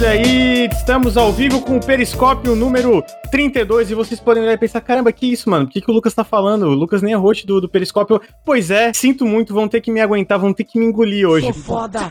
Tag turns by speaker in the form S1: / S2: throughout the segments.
S1: olha aí, estamos ao vivo com o Periscópio número 32 e vocês podem olhar e pensar, caramba, que isso, mano? O que, que o Lucas tá falando? O Lucas nem é host do, do Periscópio. Pois é, sinto muito, vão ter que me aguentar, vão ter que me engolir hoje. Sou foda.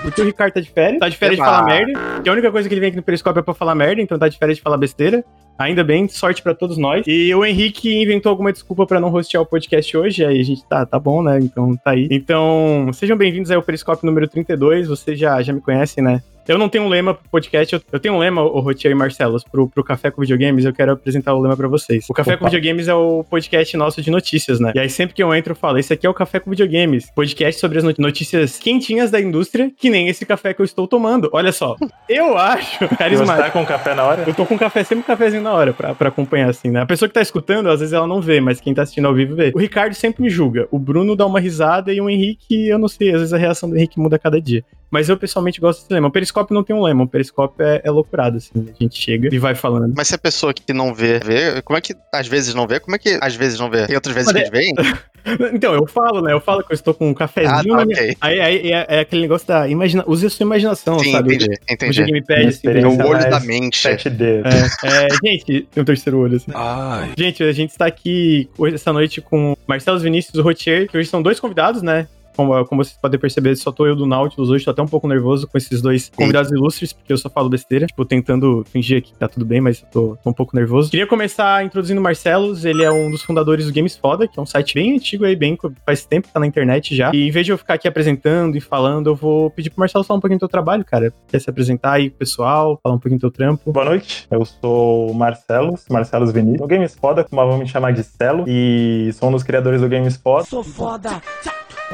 S1: Porque o Ricardo tá de férias, tá de férias Eba. de falar merda, que a única coisa que ele vem aqui no Periscópio é pra falar merda, então tá de férias de falar besteira. Ainda bem, sorte para todos nós. E o Henrique inventou alguma desculpa para não hostear o podcast hoje, aí a gente tá, tá bom, né? Então tá aí. Então, sejam bem-vindos ao Periscópio número 32. Vocês já, já me conhecem, né? Eu não tenho um lema pro podcast, eu, eu tenho um lema, o Rotier e Marcelos, pro, pro Café com Videogames, eu quero apresentar o lema pra vocês. O Café Opa. com Videogames é o podcast nosso de notícias, né? E aí sempre que eu entro eu falo, esse aqui é o Café com Videogames, podcast sobre as notícias quentinhas da indústria, que nem esse café que eu estou tomando. Olha só, eu acho carismático.
S2: Você tá com café na hora?
S1: Eu tô com café, sempre um cafezinho na hora pra, pra acompanhar, assim, né? A pessoa que tá escutando, às vezes ela não vê, mas quem tá assistindo ao vivo vê. O Ricardo sempre me julga, o Bruno dá uma risada e o Henrique, eu não sei, às vezes a reação do Henrique muda a cada dia. Mas eu pessoalmente gosto desse lema. O Periscópio não tem um lema, o Periscópio é, é loucurado, assim. A gente chega e vai falando.
S3: Mas se a pessoa que não vê, vê, como é que às vezes não vê? Como é que às vezes não vê? Tem outras vezes Mas que é... vê?
S1: Então, eu falo, né? Eu falo que eu estou com um cafezinho. Ah, tá, okay. Aí, aí é, é, aquele negócio da. Imagina, use a sua imaginação,
S3: Sim,
S1: sabe?
S3: Entendi, entendi.
S1: O gamepad, assim.
S3: É o olho da mente.
S2: 7D.
S1: É, é, gente, tem um terceiro olho, assim. Ai. Gente, a gente está aqui hoje, essa noite com Marcelo Vinícius e Rotier, que hoje são dois convidados, né? Como, como vocês podem perceber, só tô eu do Nautilus hoje, tô até um pouco nervoso com esses dois convidados Sim. ilustres, porque eu só falo besteira, tipo, tentando fingir que tá tudo bem, mas tô, tô, um pouco nervoso. Queria começar introduzindo o Marcelos, ele é um dos fundadores do Games Foda, que é um site bem antigo aí, bem faz tempo que tá na internet já. E em vez de eu ficar aqui apresentando e falando, eu vou pedir pro Marcelo falar um pouquinho do teu trabalho, cara. Quer se apresentar aí pro pessoal, falar um pouquinho do teu trampo?
S2: Boa noite, eu sou o Marcelos, Marcelos Vinícius. O Games Foda, como vão me chamar de Celo, e sou um dos criadores do Games Foda. Sou foda!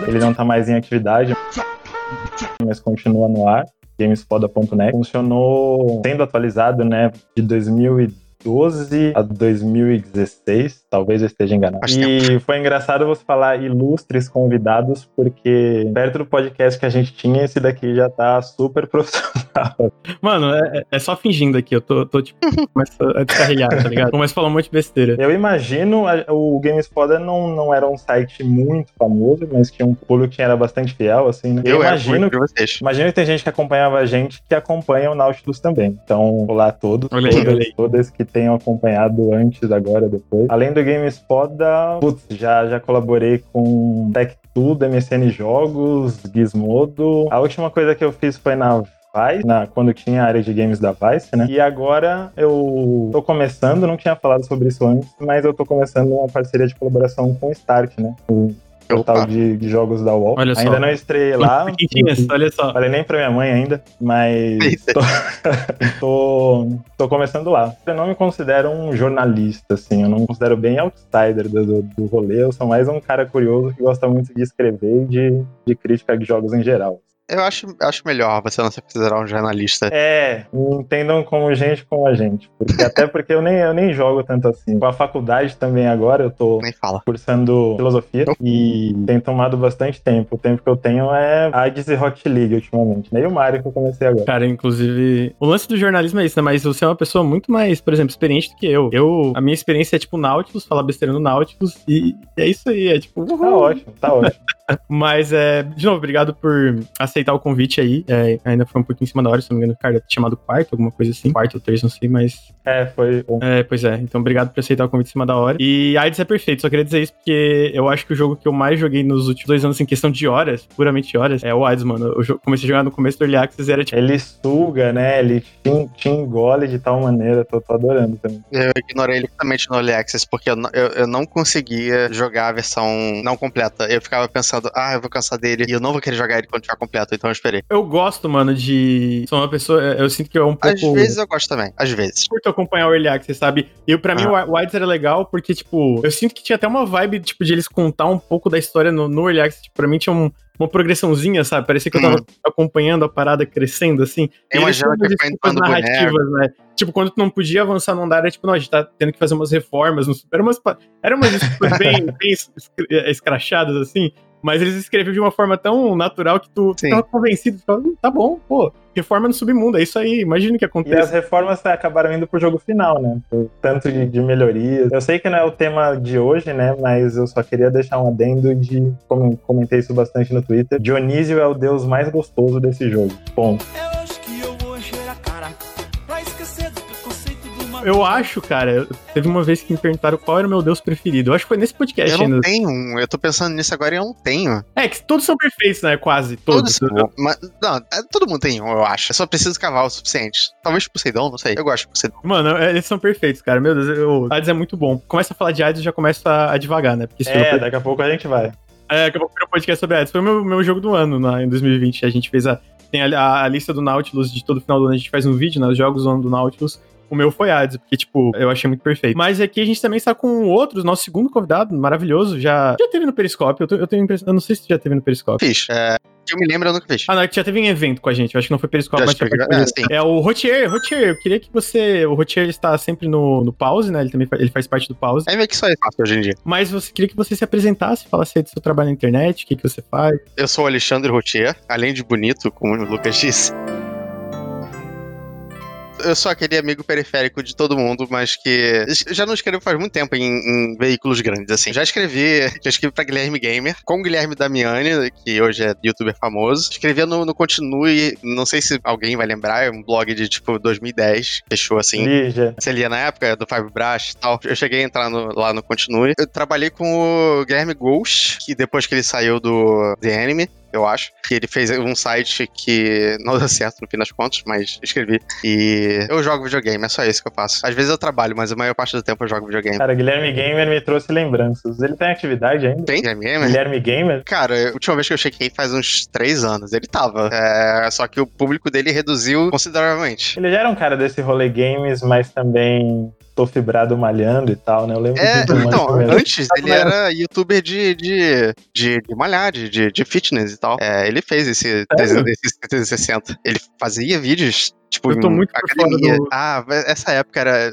S2: Ele não está mais em atividade, mas continua no ar. Gamesfoda.net funcionou sendo atualizado, né, de 2012 a 2016 Talvez eu esteja enganado. E foi engraçado você falar ilustres convidados, porque perto do podcast que a gente tinha, esse daqui já tá super profissional.
S1: Mano, é, é só fingindo aqui. Eu tô, tô tipo, começo a descarrilhar, tá ligado? Começo a falar um monte de besteira.
S2: Eu imagino, o Games Foda não, não era um site muito famoso, mas tinha um público que era bastante fiel, assim, né?
S3: Eu, eu imagino, que,
S2: vocês. imagino que tem gente que acompanhava a gente que acompanha o Nautilus também. Então, olá a todos.
S1: Olha aí,
S2: todas, todas que tenham acompanhado antes, agora, depois. Além do Games Foda, putz, já, já colaborei com Tech Tudo, MSN Jogos, Gizmodo. A última coisa que eu fiz foi na Vice, na, quando tinha a área de games da Vice, né? E agora eu tô começando, não tinha falado sobre isso antes, mas eu tô começando uma parceria de colaboração com o Start, né? O portal de, de, jogos da UOL. Olha ainda só. não estrei lá.
S1: olha só.
S2: Falei nem pra minha mãe ainda, mas tô, tô, tô, começando lá. Eu não me considero um jornalista, assim, eu não me considero bem outsider do, do, do rolê, eu sou mais um cara curioso que gosta muito de escrever e de, de crítica de jogos em geral.
S3: Eu acho, acho melhor você não se considerar um jornalista.
S2: É, entendam como gente como a gente. Porque, até porque eu nem, eu nem jogo tanto assim. Com a faculdade também agora, eu tô
S3: nem fala.
S2: cursando filosofia e tem tomado bastante tempo. O tempo que eu tenho é AIDS e Rocket League ultimamente. Nem o Mario que eu comecei agora.
S1: Cara, inclusive, o lance do jornalismo é isso, né? Mas você é uma pessoa muito mais, por exemplo, experiente do que eu. Eu, a minha experiência é tipo Nautilus, falar besteira no Nautilus e é isso aí, é tipo...
S2: Uhul. Tá ótimo, tá ótimo.
S1: Mas, é, de novo, obrigado por aceitar o convite aí. É, ainda foi um pouquinho em cima da hora, se não me engano, cara, chamado quarto, alguma coisa assim. Quarto ou terço, não sei, mas.
S2: É, foi bom.
S1: É, pois é. Então, obrigado por aceitar o convite em cima da hora. E AIDS é perfeito, só queria dizer isso porque eu acho que o jogo que eu mais joguei nos últimos dois anos, em questão de horas, puramente horas, é o AIDS, mano. Eu comecei a jogar no começo do Early Access era tipo.
S2: Ele suga, né? Ele te, te engole de tal maneira, tô, tô adorando também.
S3: Eu ignorei ele completamente no Early Access porque eu, eu, eu não conseguia jogar a versão não completa. Eu ficava pensando, ah, eu vou cansar dele e eu não vou querer jogar ele quando tiver completo, então eu esperei.
S1: Eu gosto, mano, de. Sou uma pessoa. Eu sinto que é um pouco.
S3: Às vezes eu gosto também, às vezes.
S1: Curto acompanhar o Early Access, sabe? E pra ah. mim o Wilds era legal porque, tipo, eu sinto que tinha até uma vibe, tipo, de eles contar um pouco da história no, no Early Access. Tipo, pra mim tinha um uma progressãozinha, sabe? Parecia que eu tava hum. acompanhando a parada crescendo, assim.
S3: Tem uma que foi narrativas,
S1: né? Tipo, quando tu não podia avançar no andar, era tipo, não, a gente tá tendo que fazer umas reformas. Era umas, era umas bem, bem escrachadas, assim. Mas eles escreviam de uma forma tão natural que tu Sim. convencido. Ficava, hum, tá bom, pô, reforma no submundo, é isso aí, imagina o que acontece.
S2: E as reformas acabaram indo pro jogo final, né? Por tanto de, de melhorias. Eu sei que não é o tema de hoje, né? Mas eu só queria deixar um adendo de, como comentei isso bastante no Twitter, Dionísio é o deus mais gostoso desse jogo. Ponto. Eu Eu
S1: acho, cara, teve uma vez que me perguntaram qual era o meu Deus preferido. Eu acho que foi nesse podcast
S3: Eu não
S1: ainda.
S3: tenho um. Eu tô pensando nisso agora e eu não tenho.
S1: É, que todos são perfeitos, né? Quase. Todos.
S3: Todos. Mas, não, é, todo mundo tem um, eu acho. Eu só preciso cavar o suficiente. Talvez Poseidon, não sei. Eu gosto de Poseidon.
S1: Mano, é, eles são perfeitos, cara. Meu Deus, o Hades é muito bom. Começa a falar de Hades e já começa a devagar, né? Porque
S2: É,
S1: jogo-
S2: daqui a pouco a gente vai.
S1: É, acabou com o podcast sobre Hades. Foi o meu, meu jogo do ano na, em 2020. A gente fez a. Tem a, a- a lista do Nautilus de todo final do ano. A gente faz um vídeo, né? Os jogos do ano do Nautilus. O meu foi Hades, porque, tipo, eu achei muito perfeito. Mas aqui a gente também está com outros, nosso segundo convidado, maravilhoso. Já, já teve no Periscope. Eu, eu tenho impressão. Eu não sei se já teve no Periscope.
S3: Fiz. É, eu me lembro, eu nunca fiz.
S1: Ah, não, é que já teve em evento com a gente. Eu acho que não foi Periscope, mas participado.
S3: É.
S1: É o Rotier. Rotier, eu queria que você. O Rotier ele está sempre no, no pause, né? Ele também ele faz parte do pause.
S3: É meio que só é fácil hoje em dia.
S1: Mas você queria que você se apresentasse, falasse do seu trabalho na internet, o que, que você faz.
S3: Eu sou o Alexandre Routier, além de bonito, como o Lucas disse. Eu sou aquele amigo periférico de todo mundo, mas que já não escrevo faz muito tempo em, em veículos grandes, assim. Já escrevi, já escrevi pra Guilherme Gamer, com o Guilherme Damiani, que hoje é youtuber famoso. Escrevia no, no Continue, não sei se alguém vai lembrar, é um blog de tipo 2010, fechou assim.
S2: Lígia.
S3: Você lia na época do Five Brush e tal. Eu cheguei a entrar no- lá no Continue. Eu trabalhei com o Guilherme Ghost, que depois que ele saiu do The Anime, eu acho, que ele fez um site que não deu certo no fim das contas, mas escrevi. E eu jogo videogame, é só isso que eu faço. Às vezes eu trabalho, mas a maior parte do tempo eu jogo videogame.
S2: Cara, Guilherme Gamer me trouxe lembranças. Ele tem atividade ainda?
S3: Tem Guilherme Gamer?
S2: Guilherme Gamer?
S3: Cara, a última vez que eu chequei faz uns três anos, ele tava. É, só que o público dele reduziu consideravelmente.
S2: Ele já era um cara desse rolê games, mas também tô fibrado malhando e tal, né? Eu lembro
S3: É,
S2: de um
S3: então, antes ele era youtuber de, de, de, de malhar, de, de, de fitness e tal. É, ele fez esse, esse 360. Ele fazia vídeos, tipo,
S1: Eu tô muito por fora
S3: academia.
S1: do-
S3: Ah, essa época era.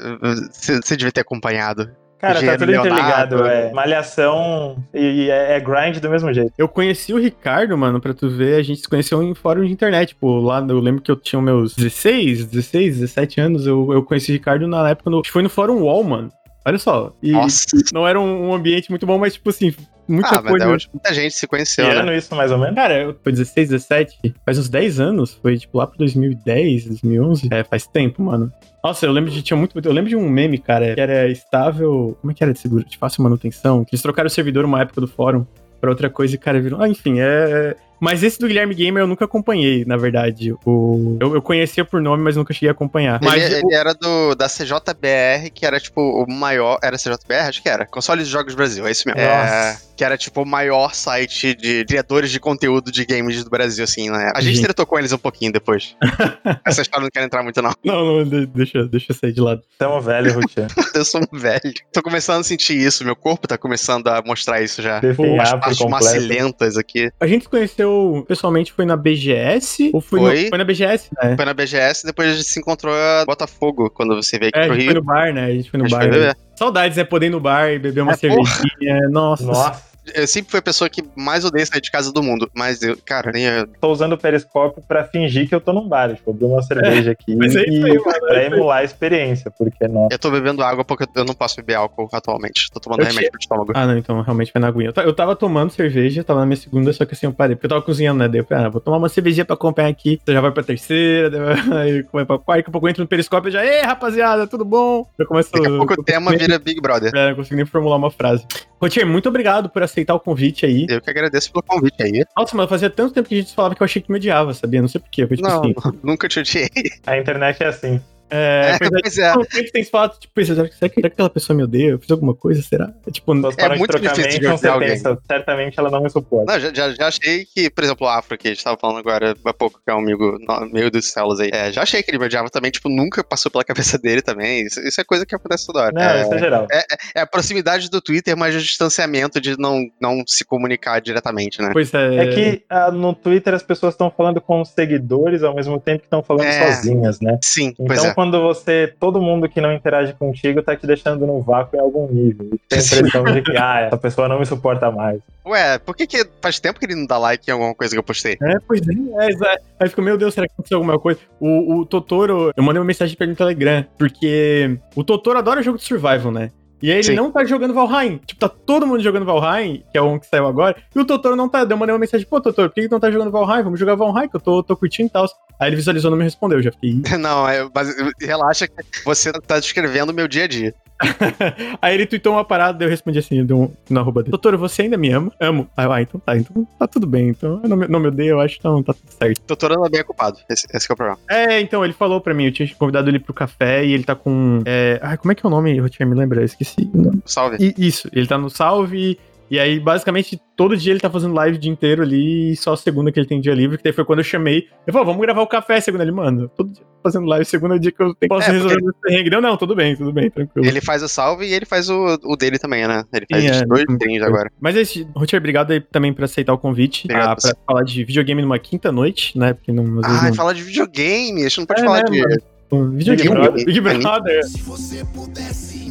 S3: Você devia ter acompanhado.
S2: Cara, tá tudo interligado.
S3: Leonardo.
S2: É malhação e é, é grind do mesmo jeito.
S1: Eu conheci o Ricardo, mano, pra tu ver, a gente se conheceu em fórum de internet, tipo, lá, eu lembro que eu tinha meus 16, 16, 17 anos, eu, eu conheci o Ricardo na época, no, acho que foi no fórum Wall, mano. Olha só, e
S3: Nossa.
S1: não era um, um ambiente muito bom, mas, tipo assim, muita
S3: Ah, mas
S1: coisa...
S3: é onde muita gente se
S2: Que
S3: conheceu, né?
S2: ano isso, mais ou menos?
S1: Cara, eu- foi 16, 17, faz uns 10 anos, foi tipo lá pro 2010, 2011. É, faz tempo, mano. Nossa, eu lembro de tinha muito, eu lembro de um meme, cara, que era estável, como é que era de seguro, de fácil manutenção, que eles trocaram o servidor uma época do fórum pra outra coisa e cara virou, ah, enfim, é mas esse do Guilherme Gamer eu nunca acompanhei, na verdade. O... Eu, eu conhecia por nome, mas nunca cheguei a acompanhar.
S3: Ele,
S1: Mas o-
S3: ele era do, da CJBR, que era tipo o maior. Era CJBR? Acho que era. Console de Jogos Brasil, é isso mesmo. É,
S2: Nossa.
S3: que era tipo o maior site de criadores de conteúdo de games do Brasil, assim, né? A gente
S1: Gente.
S3: tretou com eles um pouquinho depois. Essa história eu não quero entrar muito, não.
S1: Não, não, de- deixa, deixa eu sair de lado.
S2: Tamo velho, Rutier.
S3: Eu sou um velho. Tô começando a sentir isso, meu corpo tá começando a mostrar isso já. As
S2: Definhar por
S3: partes macilentas aqui.
S1: A gente se conheceu pessoalmente foi na BGS? Ou foi, no-
S3: Foi.
S1: foi na BGS, né?
S3: Foi na BGS, depois a gente se encontrou a Botafogo, quando você veio aqui
S1: É, a
S3: pro
S1: gente foi
S3: Rio.
S1: no bar, né? A gente foi no
S3: A gente
S1: bar.
S3: foi beber.
S1: Saudades, é poder ir no bar e beber uma
S3: É, porra.
S1: cervejinha. Nossa.
S2: Nossa.
S3: Eu sempre fui a pessoa que mais odeia sair de casa do mundo. Mas eu, cara, nem eu,
S2: Tô usando o periscópio pra fingir que eu tô num bar. Tipo, abrir uma cerveja aqui
S1: mas é isso
S2: e
S1: aí, mano, é
S2: pra emular a experiência, porque, nossa.
S3: eu tô bebendo água porque eu não posso beber álcool atualmente. Tô tomando
S1: Eu
S3: remédio pro estômago.
S1: Ah, não, então realmente foi na aguinha. Eu ta- Eu tava tomando cerveja, tava na minha segunda, só que assim eu parei, porque eu tava cozinhando, né? Daí eu falei, ah, vou tomar uma cervejinha pra acompanhar aqui. Você já vai pra terceira, daí vai- aí vai pra quarta, daqui a pouco eu entro no periscópio e já, ei, rapaziada, tudo bom? Eu começo.
S3: Daqui a pouco o
S1: eu
S3: tema vira Big Brother.
S1: É, não consigo nem formular uma frase. Rotier, muito obrigado por aceitar o convite aí.
S3: Eu que agradeço pelo convite aí.
S1: Nossa, mas fazia tanto tempo que a gente falava que eu achei que me odiava, sabia? Não sei porquê. Tipo
S3: Não,
S1: assim.
S3: nunca te odiei.
S2: A internet é assim.
S1: É,
S3: É,
S1: pois é,
S3: pois é.
S1: Sempre tem falado, tipo, será que, será que aquela pessoa me odeia? Eu fiz alguma coisa? Será? É, tipo,
S3: É muito
S2: trocar
S3: difícil de odiar
S2: você
S3: alguém.
S2: pensa, certamente ela não me suporta.
S3: Não, já, já, já achei que, por exemplo, o Afro, que a gente tava falando agora há pouco, que é um amigo meio dos celos aí. É, já achei que ele me odiava também, tipo, nunca passou pela cabeça dele também. Isso, isso é coisa que acontece toda hora.
S2: Não,
S3: é,
S2: isso é geral.
S3: é a proximidade do Twitter, mas o distanciamento de não, não se comunicar diretamente, né?
S1: Pois é.
S2: É que ah, no Twitter as pessoas estão falando com os seguidores ao mesmo tempo que estão falando
S3: É.
S2: sozinhas, né?
S3: Sim, pois
S2: Então,
S3: é.
S2: Quando você, todo mundo que não interage contigo tá te deixando no vácuo em algum nível. E tem a impressão de que, ah, essa pessoa não me suporta mais.
S3: Ué, por que, que faz tempo que ele não dá like em alguma coisa que eu postei?
S1: É, pois é, é, exato. Aí fica, meu Deus, será que aconteceu alguma coisa? O, o Totoro, eu mandei uma mensagem pra ele no Telegram, porque o Totoro adora jogo de survival, né? E aí ele
S3: Sim.
S1: não tá jogando Valheim. Tipo, tá todo mundo jogando Valheim, que é o um que saiu agora, e o Totoro não tá. Eu mandei uma mensagem, pô, Totoro, por que que tu não tá jogando Valheim? Vamos jogar Valheim, que eu tô, tô curtindo e tal. Aí ele visualizou e não me respondeu, já fiquei.
S3: Não, é, mas relaxa que você tá descrevendo o meu dia a dia.
S1: Aí ele tweetou uma parada, eu respondi assim, deu um, na arroba dele. Doutor, você ainda me ama? Amo. Aí eu, ah, então tá, então tá tudo bem. Então eu não, não me odeio, eu acho, então tá tudo certo.
S3: Doutor anda bem ocupado. Esse, esse que é o problema.
S1: É, então, ele falou pra mim, eu tinha convidado ele pro café e ele tá com. É... Ai, como é que é o nome? Eu tinha me lembrar, eu esqueci. o nome.
S3: Salve.
S1: E- isso, ele tá no salve. E aí, basicamente, todo dia ele tá fazendo live o dia inteiro ali, e só segunda que ele tem dia livre, que daí foi quando eu chamei. Eu falei, vamos gravar o café segunda. Ele, mano, todo dia fazendo live, segunda é o dia que eu tenho, posso
S3: É,
S1: resolver esse perrengue. Não, não, tudo bem, tudo bem, tranquilo.
S3: Ele faz o salve e ele faz o, o dele também, né? Ele faz
S1: Sim, é,
S3: dois streams
S1: bom.
S3: agora.
S1: Mas esse, Rotier, obrigado aí também por aceitar o convite.
S3: Obrigado,
S1: ah, pra falar de videogame numa quinta noite, né? Porque não, às
S3: Ah,
S1: não.
S3: fala de videogame. A gente não pode
S1: É,
S3: falar
S1: né,
S3: de.
S1: mano? um Videogame,
S3: Brother.
S1: Big Brother.
S4: Se você pudesse.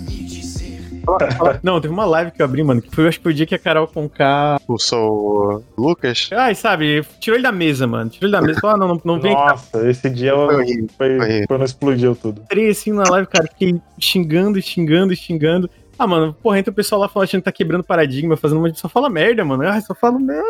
S1: Não, teve uma live que eu abri, mano, que foi, eu acho que foi o dia que a Carol Conká.
S3: O Lucas.
S1: Ai, sabe, tirou ele da mesa, mano. Tirou ele da mesa. Falou, ah, não, não, não vem.
S2: Nossa, esse dia
S3: Foi
S2: foi,
S3: foi horrível.
S2: quando explodiu tudo.
S1: Entrei assim na live, cara, fiquei xingando, xingando, xingando. Ah, mano, porra, entra o pessoal lá falando, que tá quebrando paradigma, fazendo uma. Só fala merda, mano. Ah, só falo merda.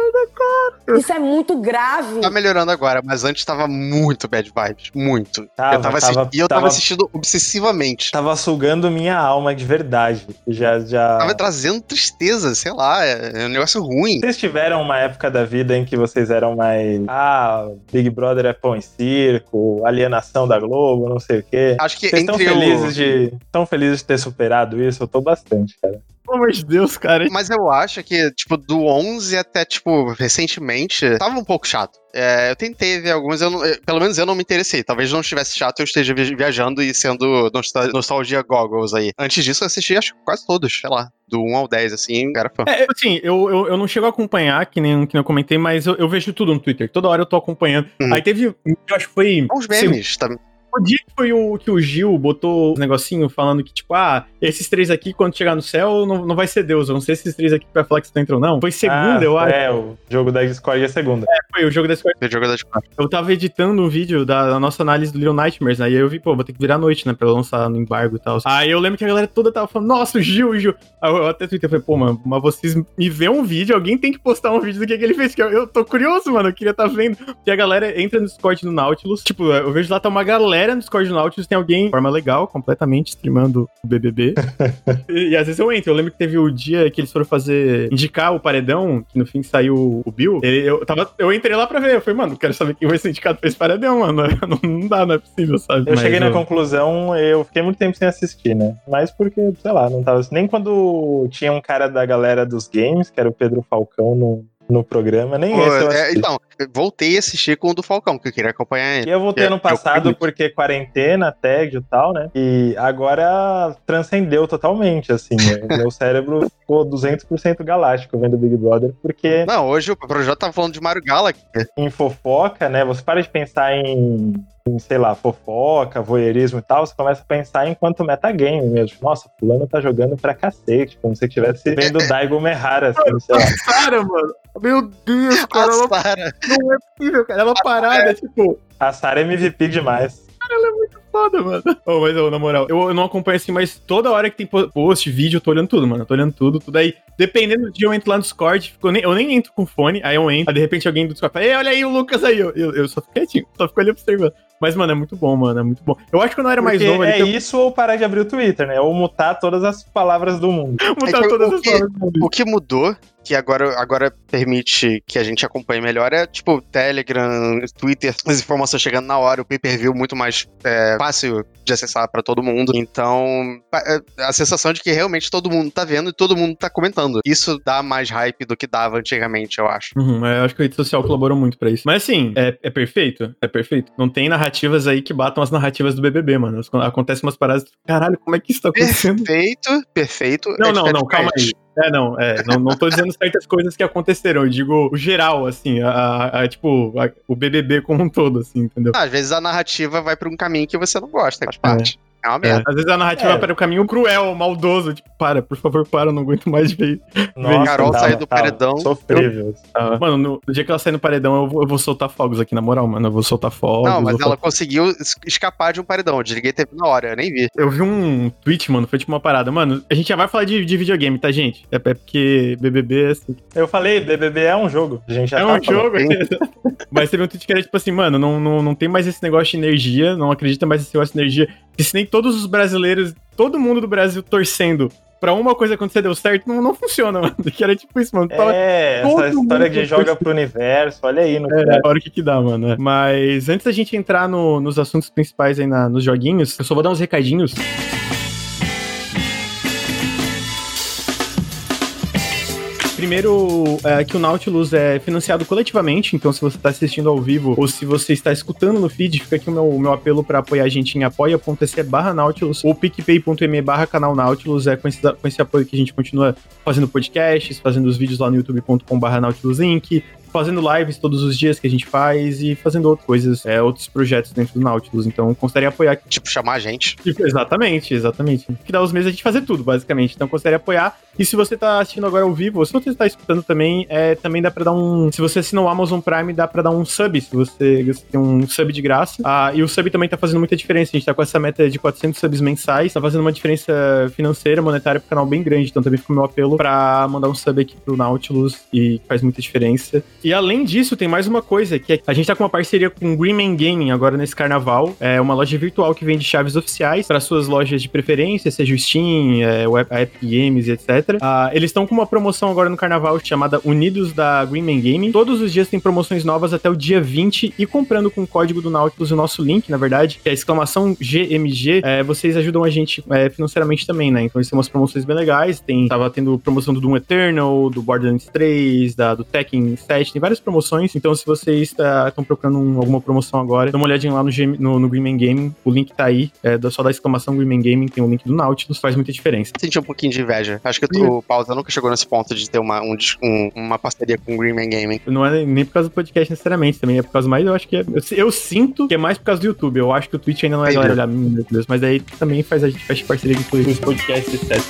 S5: Isso é muito grave.
S3: Tá melhorando agora, mas antes tava muito bad vibes. Muito.
S2: Tava,
S3: eu tava,
S2: tava-
S3: assisti- e eu tava,
S2: tava-
S3: assistindo obsessivamente.
S2: Tava sugando minha alma de verdade. Já, já.
S3: Tava trazendo tristeza, sei lá. É, é um negócio ruim.
S2: Vocês tiveram uma época da vida em que vocês eram mais. Ah, Big Brother é pão e circo, alienação da Globo, não sei o quê.
S3: Acho que
S2: Vocês estão
S3: entre o...
S2: felizes, de, tão felizes de ter superado isso? Eu tô bastante, cara.
S1: Pelo amor de Deus, cara.
S3: Mas eu acho que, tipo, do 11 até, tipo, recentemente, tava um pouco chato. É, eu tentei ver alguns, eu não- eu- pelo menos eu não me interessei. Talvez não estivesse chato, eu esteja vi- viajando e sendo nostal- nostalgia goggles aí. Antes disso, eu assisti, acho que quase todos, sei lá, do 1 ao 10, assim, era fã.
S1: É, assim, eu, eu, eu não chego a acompanhar, que nem, que nem eu comentei, mas eu, eu vejo tudo no Twitter. Toda hora eu tô acompanhando.
S3: Uhum.
S1: Aí teve. Eu acho que foi.
S3: Os memes, tá?
S1: O dia que foi o que o Gil botou os negocinho falando que, tipo, ah, esses três aqui, quando chegar no céu, não, não vai ser Deus. Eu não sei se esses três aqui vai falar que estão entrando ou não. Foi segunda,
S2: Ah,
S1: eu acho.
S2: É, o jogo da Discord é segunda.
S1: Foi o jogo da Discord.
S3: Do jogo da Discord.
S1: Eu tava editando um vídeo da, da nossa análise do Little Nightmares, né? E aí eu vi, pô, vou ter que virar à noite, né? Pra lançar no embargo e tal. Aí eu lembro que a galera toda tava falando, nossa, o Gil, o Gil. Aí eu, eu até tuitei, falei, pô, mano, mas vocês me vê um vídeo, alguém tem que postar um vídeo do que, que ele fez. Que eu, eu tô curioso, mano, eu queria tá vendo. Porque a galera entra no Discord do Nautilus. Tipo, eu vejo lá, tá uma galera no Discord do Nautilus, tem alguém de forma legal, completamente, streamando o BBB. e, e às vezes eu entro. Eu lembro que teve o dia que eles foram fazer, indicar o paredão, que no fim saiu o Bill. Ele- eu, tava, eu entrei lá pra ver. Eu falei, mano, quero saber quem vai ser indicado pra esse paredão, mano. Não, não dá, não é possível, sabe?
S2: Eu
S1: Mas
S2: cheguei na conclusão, eu fiquei muito tempo sem assistir, né? Mas porque, sei lá, não tava. Nem quando tinha um cara da galera dos games, que era o Pedro Falcão no, no programa, nem
S3: Pô,
S2: esse eu
S3: é, então, eu voltei a assistir com o do Falcão, que eu queria acompanhar
S2: E
S3: ele.
S2: eu voltei
S3: É,
S2: ano
S3: eu curti
S2: passado
S3: muito.
S2: porque quarentena, tédio e tal, né? E agora transcendeu totalmente, assim. né? Meu cérebro ficou 200% galáctico vendo Big Brother, porque
S3: Não, hoje o projeto tava falando de Mario Galaxy.
S2: em fofoca, né? Você para de pensar em, em, sei lá, fofoca, voyeurismo e tal, você começa a pensar enquanto metagame mesmo. Nossa, fulano tá jogando pra cacete, como se estivesse vendo Daigo Merhara, assim, sei lá.
S1: Cara, mano. Meu Deus, cara. Ela
S3: A Sarah.
S1: não é possível, cara. Ela parada, tipo.
S2: A Sarah é MVP demais.
S1: Foda, mano. Ô, mas, ô, na moral, eu, eu não acompanho assim, mas toda hora que tem po- post, vídeo, eu tô olhando tudo, mano. Eu tô olhando tudo, tudo aí. Dependendo do dia, eu entro lá no Discord, eu, nem, eu nem entro com fone, aí eu entro, aí de repente alguém do Discord fala, ei, olha aí o Lucas aí. Eu, eu, eu só fico quietinho, só fico ali observando. Mas, mano, é muito bom, mano, é muito bom. Eu acho que quando eu era mais
S2: Porque
S1: novo,
S2: é
S1: tem
S2: isso ou parar de abrir o Twitter, né? Ou mutar todas as palavras do mundo.
S1: mudar
S3: Então,
S1: todas as
S3: que-
S1: palavras do mundo.
S3: O que mudou, que agora, agora permite que a gente acompanhe melhor, é tipo Telegram, Twitter, as informações chegando na hora, o pay-per-view muito mais é, fácil de acessar pra todo mundo. Então, é, a sensação de que realmente todo mundo tá vendo e todo mundo tá comentando. Isso dá mais hype do que dava antigamente, eu acho.
S1: Uhum, é, eu acho que a rede social colaborou muito pra isso. Mas assim, é, é perfeito? É perfeito. Não tem narrativas aí que batam as narrativas do BBB, mano. Acontecem umas paradas. Caralho, como é que isso tá acontecendo?
S3: Perfeito, perfeito.
S1: Não,
S3: é
S1: não, não, calma aí. É, não, é, não, não tô dizendo certas coisas que aconteceram, eu digo o geral, assim, a, a- a- tipo, a- o BBB como um todo, assim, entendeu?
S3: Ah, Às vezes a narrativa vai pra um caminho que você não gosta, faz parte. É uma merda.
S1: Às vezes a narrativa
S2: É.
S1: para o caminho cruel, maldoso. Tipo, para, por favor, para, eu não aguento mais ver.
S2: Nossa,
S3: Carol
S2: tava-
S3: sair do paredão.
S2: Sofrível.
S1: Mano, no, no dia que ela sair no paredão, eu vou, eu vou soltar fogos aqui, na moral, mano. Eu vou soltar fogos.
S3: Não, mas ela conseguiu es- escapar de um paredão. Eu desliguei TV na hora, eu nem vi.
S1: Eu vi um tweet, mano, foi tipo uma parada. Mano, a gente já vai falar de, de videogame, tá, gente? É é porque BBB é assim.
S2: Eu falei, BBB é um jogo. A gente já
S1: É
S2: tá
S1: um
S2: falando.
S1: jogo. Mas teve um tweet que era tipo assim, mano, não, não, não tem mais esse negócio de energia, não acredita mais nesse negócio de energia. Que se nem todos os brasileiros, todo mundo do Brasil torcendo pra uma coisa acontecer deu certo, não, não funciona, mano. Que era tipo isso, mano. Tava-
S2: É, essa história de joga pro universo, olha aí no
S1: É, a hora que que dá, mano. é. Mas antes da gente entrar no- nos assuntos principais aí na- nos joguinhos, eu só vou dar uns recadinhos. Primeiro, é, que o Nautilus é financiado coletivamente, então se você está assistindo ao vivo ou se você está escutando no feed, fica aqui o meu, meu apelo para apoiar a gente em apoia.se barra Nautilus ou picpay.me barra canal Nautilus. É com esse, com esse apoio que a gente continua fazendo podcasts, fazendo os vídeos lá no youtube.com barra Nautilus Inc., fazendo lives todos os dias que a gente faz e fazendo outras coisas, é, outros projetos dentro do Nautilus. Então, considere apoiar.
S3: Tipo, chamar a gente.
S1: Tipo, Exatamente, exatamente. Que dá os meses a gente fazer tudo, basicamente. Então, considere apoiar. E se você tá assistindo agora ao vivo, ou se você tá escutando também, é, também dá pra dar um. Se você assina o Amazon Prime, dá pra dar um sub, se você, você tem um sub de graça. Ah, e o sub também tá fazendo muita diferença. A gente tá com essa meta de 400 subs mensais, tá fazendo uma diferença financeira, monetária pro canal bem grande. Então, também fica o meu apelo pra mandar um sub aqui pro Nautilus e faz muita diferença. E além disso, tem mais uma coisa, que é, a gente tá com uma parceria com o Greenman Gaming agora nesse carnaval. É uma loja virtual que vende chaves oficiais para suas lojas de preferência, seja o Steam, é, o Ep- a Epic Games etc. Ah, eles estão com uma promoção agora no carnaval chamada Unidos da Greenman Gaming. Todos os dias tem promoções novas até o dia 20 e comprando com o código do Nautilus o nosso link, na verdade, que é exclamação GMG, é, vocês ajudam a gente é, financeiramente também, né? Então eles têm umas promoções bem legais. Tem, tava tendo promoção do Doom Eternal, do Borderlands 3, da, do Tekken 7, tem várias promoções. Então se vocês estão procurando um- alguma promoção agora, dá uma olhadinha lá no, no, no Greenman Gaming, o link tá aí, é só da exclamação Greenman Gaming, tem o link do Nautilus, faz muita diferença.
S3: Senti um pouquinho de inveja. Acho que o Pausa nunca chegou nesse ponto de ter uma, um um- uma parceria com o Greenman Gaming.
S1: Não é nem por causa do podcast necessariamente, também é por causa mais, eu acho que é. Eu, eu sinto que é mais por causa do YouTube. Eu acho que o Twitch ainda não é galera olhar, "Hum, meu Deus, mas aí também faz a gente faz parceria com os podcasts, etc.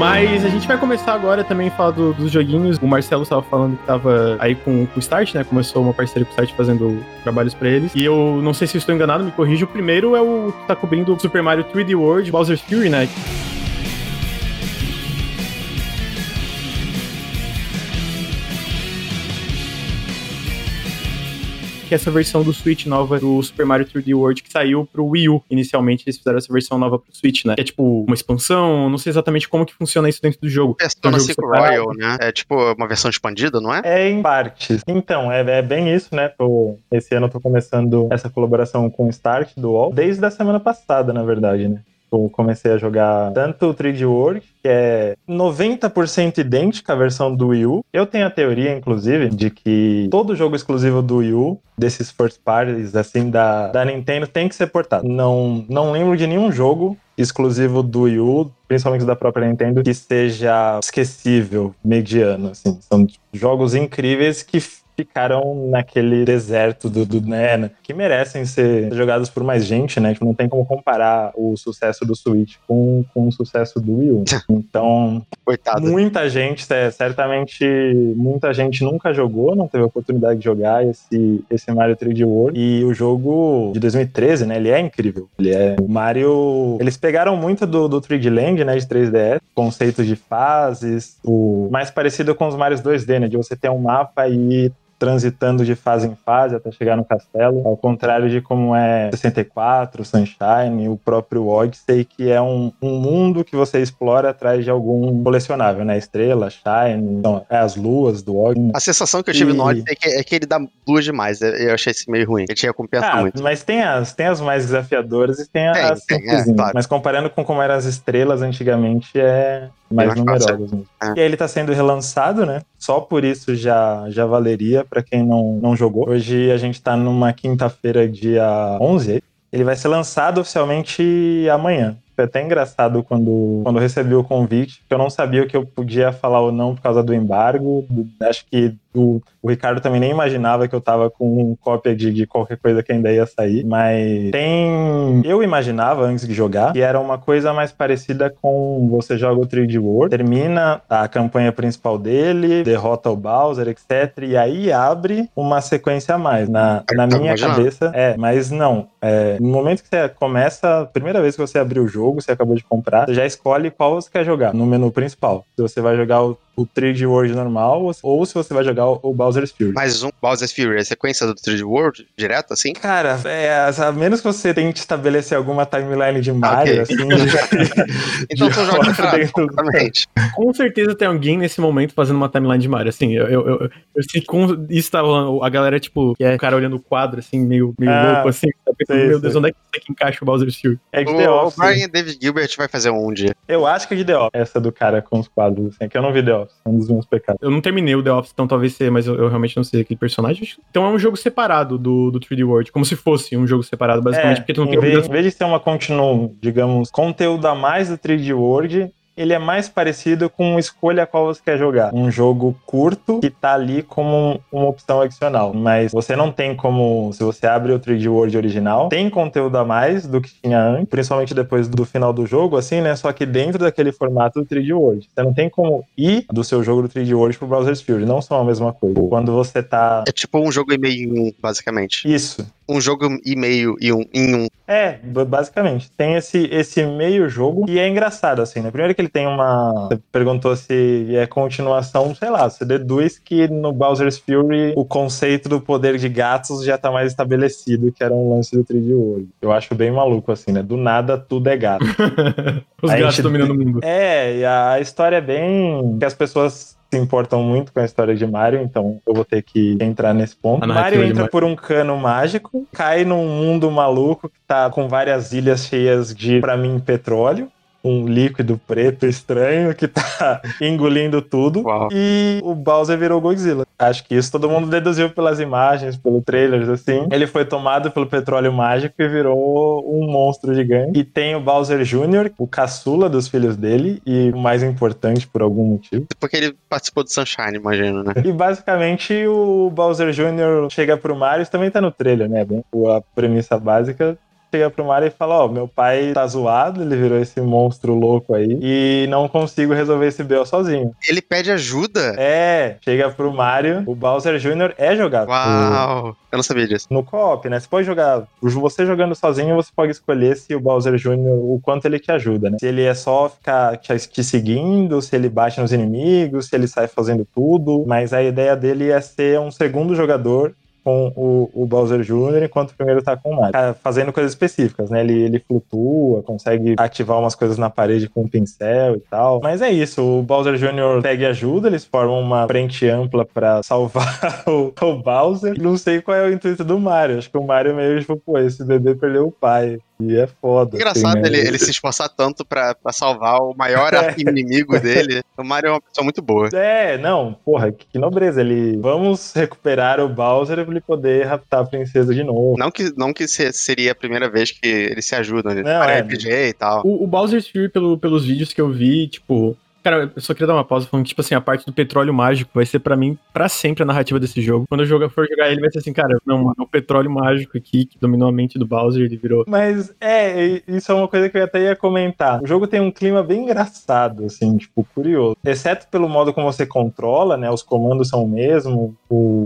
S1: Mas a gente vai começar agora também a falar do- dos joguinhos. O Marcelo estava falando que tava aí com, com o Start, né? Começou uma parceria com o Start fazendo trabalhos pra eles. E eu não sei se estou enganado, me corrija. O primeiro é o que tá cobrindo o Super Mario 3D World, Bowser's Fury, né? Que é essa versão do Switch nova do Super Mario 3D World que saiu pro Wii U. Inicialmente eles fizeram essa versão nova pro Switch, né? Que é tipo uma expansão, não sei exatamente como que funciona isso dentro do jogo.
S3: Persona
S1: É um jogo
S3: 5
S1: separado.
S3: Royal, né? É tipo uma versão expandida, não é?
S2: É em partes. Então, é, é bem isso, né? Eu- esse ano eu tô começando essa colaboração com o Start do UOL, desde a semana passada, na verdade, né? Eu comecei a jogar tanto o 3D World, que é 90% idêntica à versão do Wii U. Eu tenho a teoria, inclusive, de que todo jogo exclusivo do Wii U, desses first parties, assim, da, da Nintendo, tem que ser portado. Não, não lembro de nenhum jogo exclusivo do Wii U, principalmente da própria Nintendo, que seja esquecível, mediano, assim. São jogos incríveis que ficaram naquele deserto do, do né, que merecem ser jogados por mais gente, né? Tipo, não tem como comparar o sucesso do Switch com, com o sucesso do Wii U. Então,
S3: Coitado.
S2: muita gente, é, certamente, muita gente nunca jogou, não teve a oportunidade de jogar esse, esse Mario 3D World. E o jogo de 2013, né? Ele é incrível. Ele é. O Mario. Eles pegaram muito do, do 3D Land, né? De 3DS, conceitos de fases, o mais parecido com os Marios 2D, né? De você ter um mapa e transitando de fase em fase até chegar no castelo, ao contrário de como é 64, Sunshine, o próprio Odyssey, que é um, um mundo que você explora atrás de algum colecionável, né? Estrela, Shine, então, é as luas do Odyssey.
S3: A sensação que eu tive no
S2: E-
S3: Odyssey é que, é que ele dá duas demais. Eu eu achei esse meio ruim. Ele tinha compensado
S2: Ah,
S3: muito.
S2: mas tem as, tem as mais desafiadoras e tem,
S3: Tem,
S2: as
S3: tem, é, claro.
S2: Mas comparando com como eram as estrelas antigamente, é mais numerosas mesmo.
S3: é.
S2: E aí ele tá sendo relançado, né? Só por isso já, já valeria pra quem não, não jogou. Hoje a gente tá numa quinta-feira, dia 11. aí. Ele vai ser lançado oficialmente amanhã. Foi até engraçado quando, quando eu recebi o convite, que eu não sabia o que eu podia falar ou não por causa do embargo. Acho que o, o Ricardo também nem imaginava que eu tava com cópia de, de qualquer coisa que ainda ia sair, mas tem. Eu imaginava antes de jogar que era uma coisa mais parecida com você joga o 3D World, termina a campanha principal dele, derrota o Bowser, etc. E aí abre uma sequência a mais. Na, na
S3: Tá
S2: minha cabeça, é, mas não. É, no momento que você começa, primeira vez que você abrir o jogo, você acabou de comprar, você já escolhe qual você quer jogar no menu principal. Se você vai jogar o, o 3D World normal ou, se você vai jogar o, o Bowser's Fury.
S3: Mais um Bowser's Fury, é a sequência do 3D World, direto, assim?
S2: Cara, é, a menos que você tente estabelecer alguma timeline de Mario,
S3: Ok.
S2: assim. de-
S3: Então
S2: de
S3: tu joga Exatamente.
S1: Com certeza tem alguém nesse momento fazendo uma timeline de Mario. Assim, eu, eu, eu, eu sei que com isso tava rolando, a galera, tipo, que é o cara olhando o quadro, assim, meio, meio
S2: Ah,
S1: louco, assim. Tá pensando,
S2: sei,
S1: meu Deus,
S2: sei.
S1: onde é que isso aqui encaixa o Bowser's Fury?
S2: É de
S3: O,
S2: The
S3: o
S2: Office.
S3: Brian David Gilbert vai fazer um dia.
S2: Eu acho que é de The Office, essa do cara com os quadros, assim, é que eu não vi The Office, é um dos meus pecados.
S1: Eu não terminei o The Office, então talvez seja, mas eu, eu realmente não sei aquele personagem. Então é um jogo separado do, do 3D World, como se fosse um jogo separado, basicamente, porque tu não
S2: em
S1: tem
S2: vez, em vez de ser uma continuum, digamos, conteúdo a mais do 3D World, ele é mais parecido com escolha qual você quer jogar. Um jogo curto que tá ali como um- uma opção adicional. Mas você não tem como, se você abre o 3D World original, tem conteúdo a mais do que tinha antes, principalmente depois do final do jogo, assim, né? Só que dentro daquele formato do 3D World. Você não tem como ir do seu jogo do 3D World pro Browser's Fury. Não são a mesma coisa. Quando você tá.
S3: É tipo um jogo e meio basicamente.
S2: Isso.
S3: Um jogo e meio e um, em um.
S2: É, basicamente. Tem esse, esse meio jogo e é engraçado, assim, né? Primeiro que ele tem uma. Você perguntou se é continuação, sei lá, você deduz que no Bowser's Fury o conceito do poder de gatos já tá mais estabelecido, que era um lance do 3D World. Eu acho bem maluco, assim, né? Do nada tudo é gato.
S1: Os
S2: A
S1: gatos
S2: gente-
S1: dominando o mundo.
S2: É, e a história é bem. que as pessoas se importam muito com a história de Mario, então eu vou ter que entrar nesse ponto. Mario entra por um cano mágico, cai num mundo maluco que tá com várias ilhas cheias de, pra mim, petróleo. Um líquido preto estranho que tá engolindo tudo.
S3: Uau.
S2: E o Bowser virou Godzilla. Acho que isso todo mundo deduziu pelas imagens, pelo trailers, assim. Ele foi tomado pelo petróleo mágico e virou um monstro gigante. E tem o Bowser Jr., o caçula dos filhos dele, e o mais importante por algum motivo.
S3: Porque ele participou do Sunshine, imagino, né?
S2: E basicamente o Bowser Jr. chega pro Mario, isso também tá no trailer, né? Bem, a premissa básica. Chega pro Mario e fala: Ó, meu pai tá zoado, ele virou esse monstro louco aí, e não consigo resolver esse BO sozinho.
S3: Ele pede ajuda.
S2: É, chega pro Mario, o Bowser Jr. é jogado.
S3: Uau! Eu não sabia disso.
S2: No co-op, né? Você pode jogar. Você jogando sozinho, você pode escolher se o Bowser Jr. o quanto ele te ajuda, né? Se ele é só ficar te seguindo, se ele bate nos inimigos, se ele sai fazendo tudo. Mas a ideia dele é ser um segundo jogador com o, o Bowser Jr., enquanto o primeiro tá com o Mario. Tá fazendo coisas específicas, né? Ele, ele flutua, consegue ativar umas coisas na parede com um pincel e tal. Mas é isso, o Bowser Jr. pega e ajuda, eles formam uma frente ampla pra salvar o, o Bowser. Não sei qual é o intuito do Mario. Acho que o Mario meio tipo, pô, esse bebê perdeu o pai. E é foda.
S3: Engraçado
S2: assim, né?
S3: ele, ele se esforçar tanto pra, pra salvar o maior inimigo dele. O Mario é uma pessoa muito boa.
S2: É, não, porra, que, que nobreza. Ele. Vamos recuperar o Bowser pra ele poder raptar a princesa de novo.
S3: Não que, não que se- seria a primeira vez que eles se ajudam, né?
S2: Não, é.
S3: RPG e tal.
S1: O, o Bowser's Fury, pelo, pelos vídeos que eu vi, tipo. Cara, eu só queria dar uma pausa falando que, tipo assim, a parte do petróleo mágico vai ser pra mim, pra sempre, a narrativa desse jogo. Quando eu jogar, for jogar ele, vai ser assim, cara, não, é o petróleo mágico aqui que dominou a mente do Bowser, ele virou.
S2: Mas é, isso é uma coisa que eu até ia comentar. O jogo tem um clima bem engraçado, assim, tipo, curioso. Exceto pelo modo como você controla, né? Os comandos são o mesmo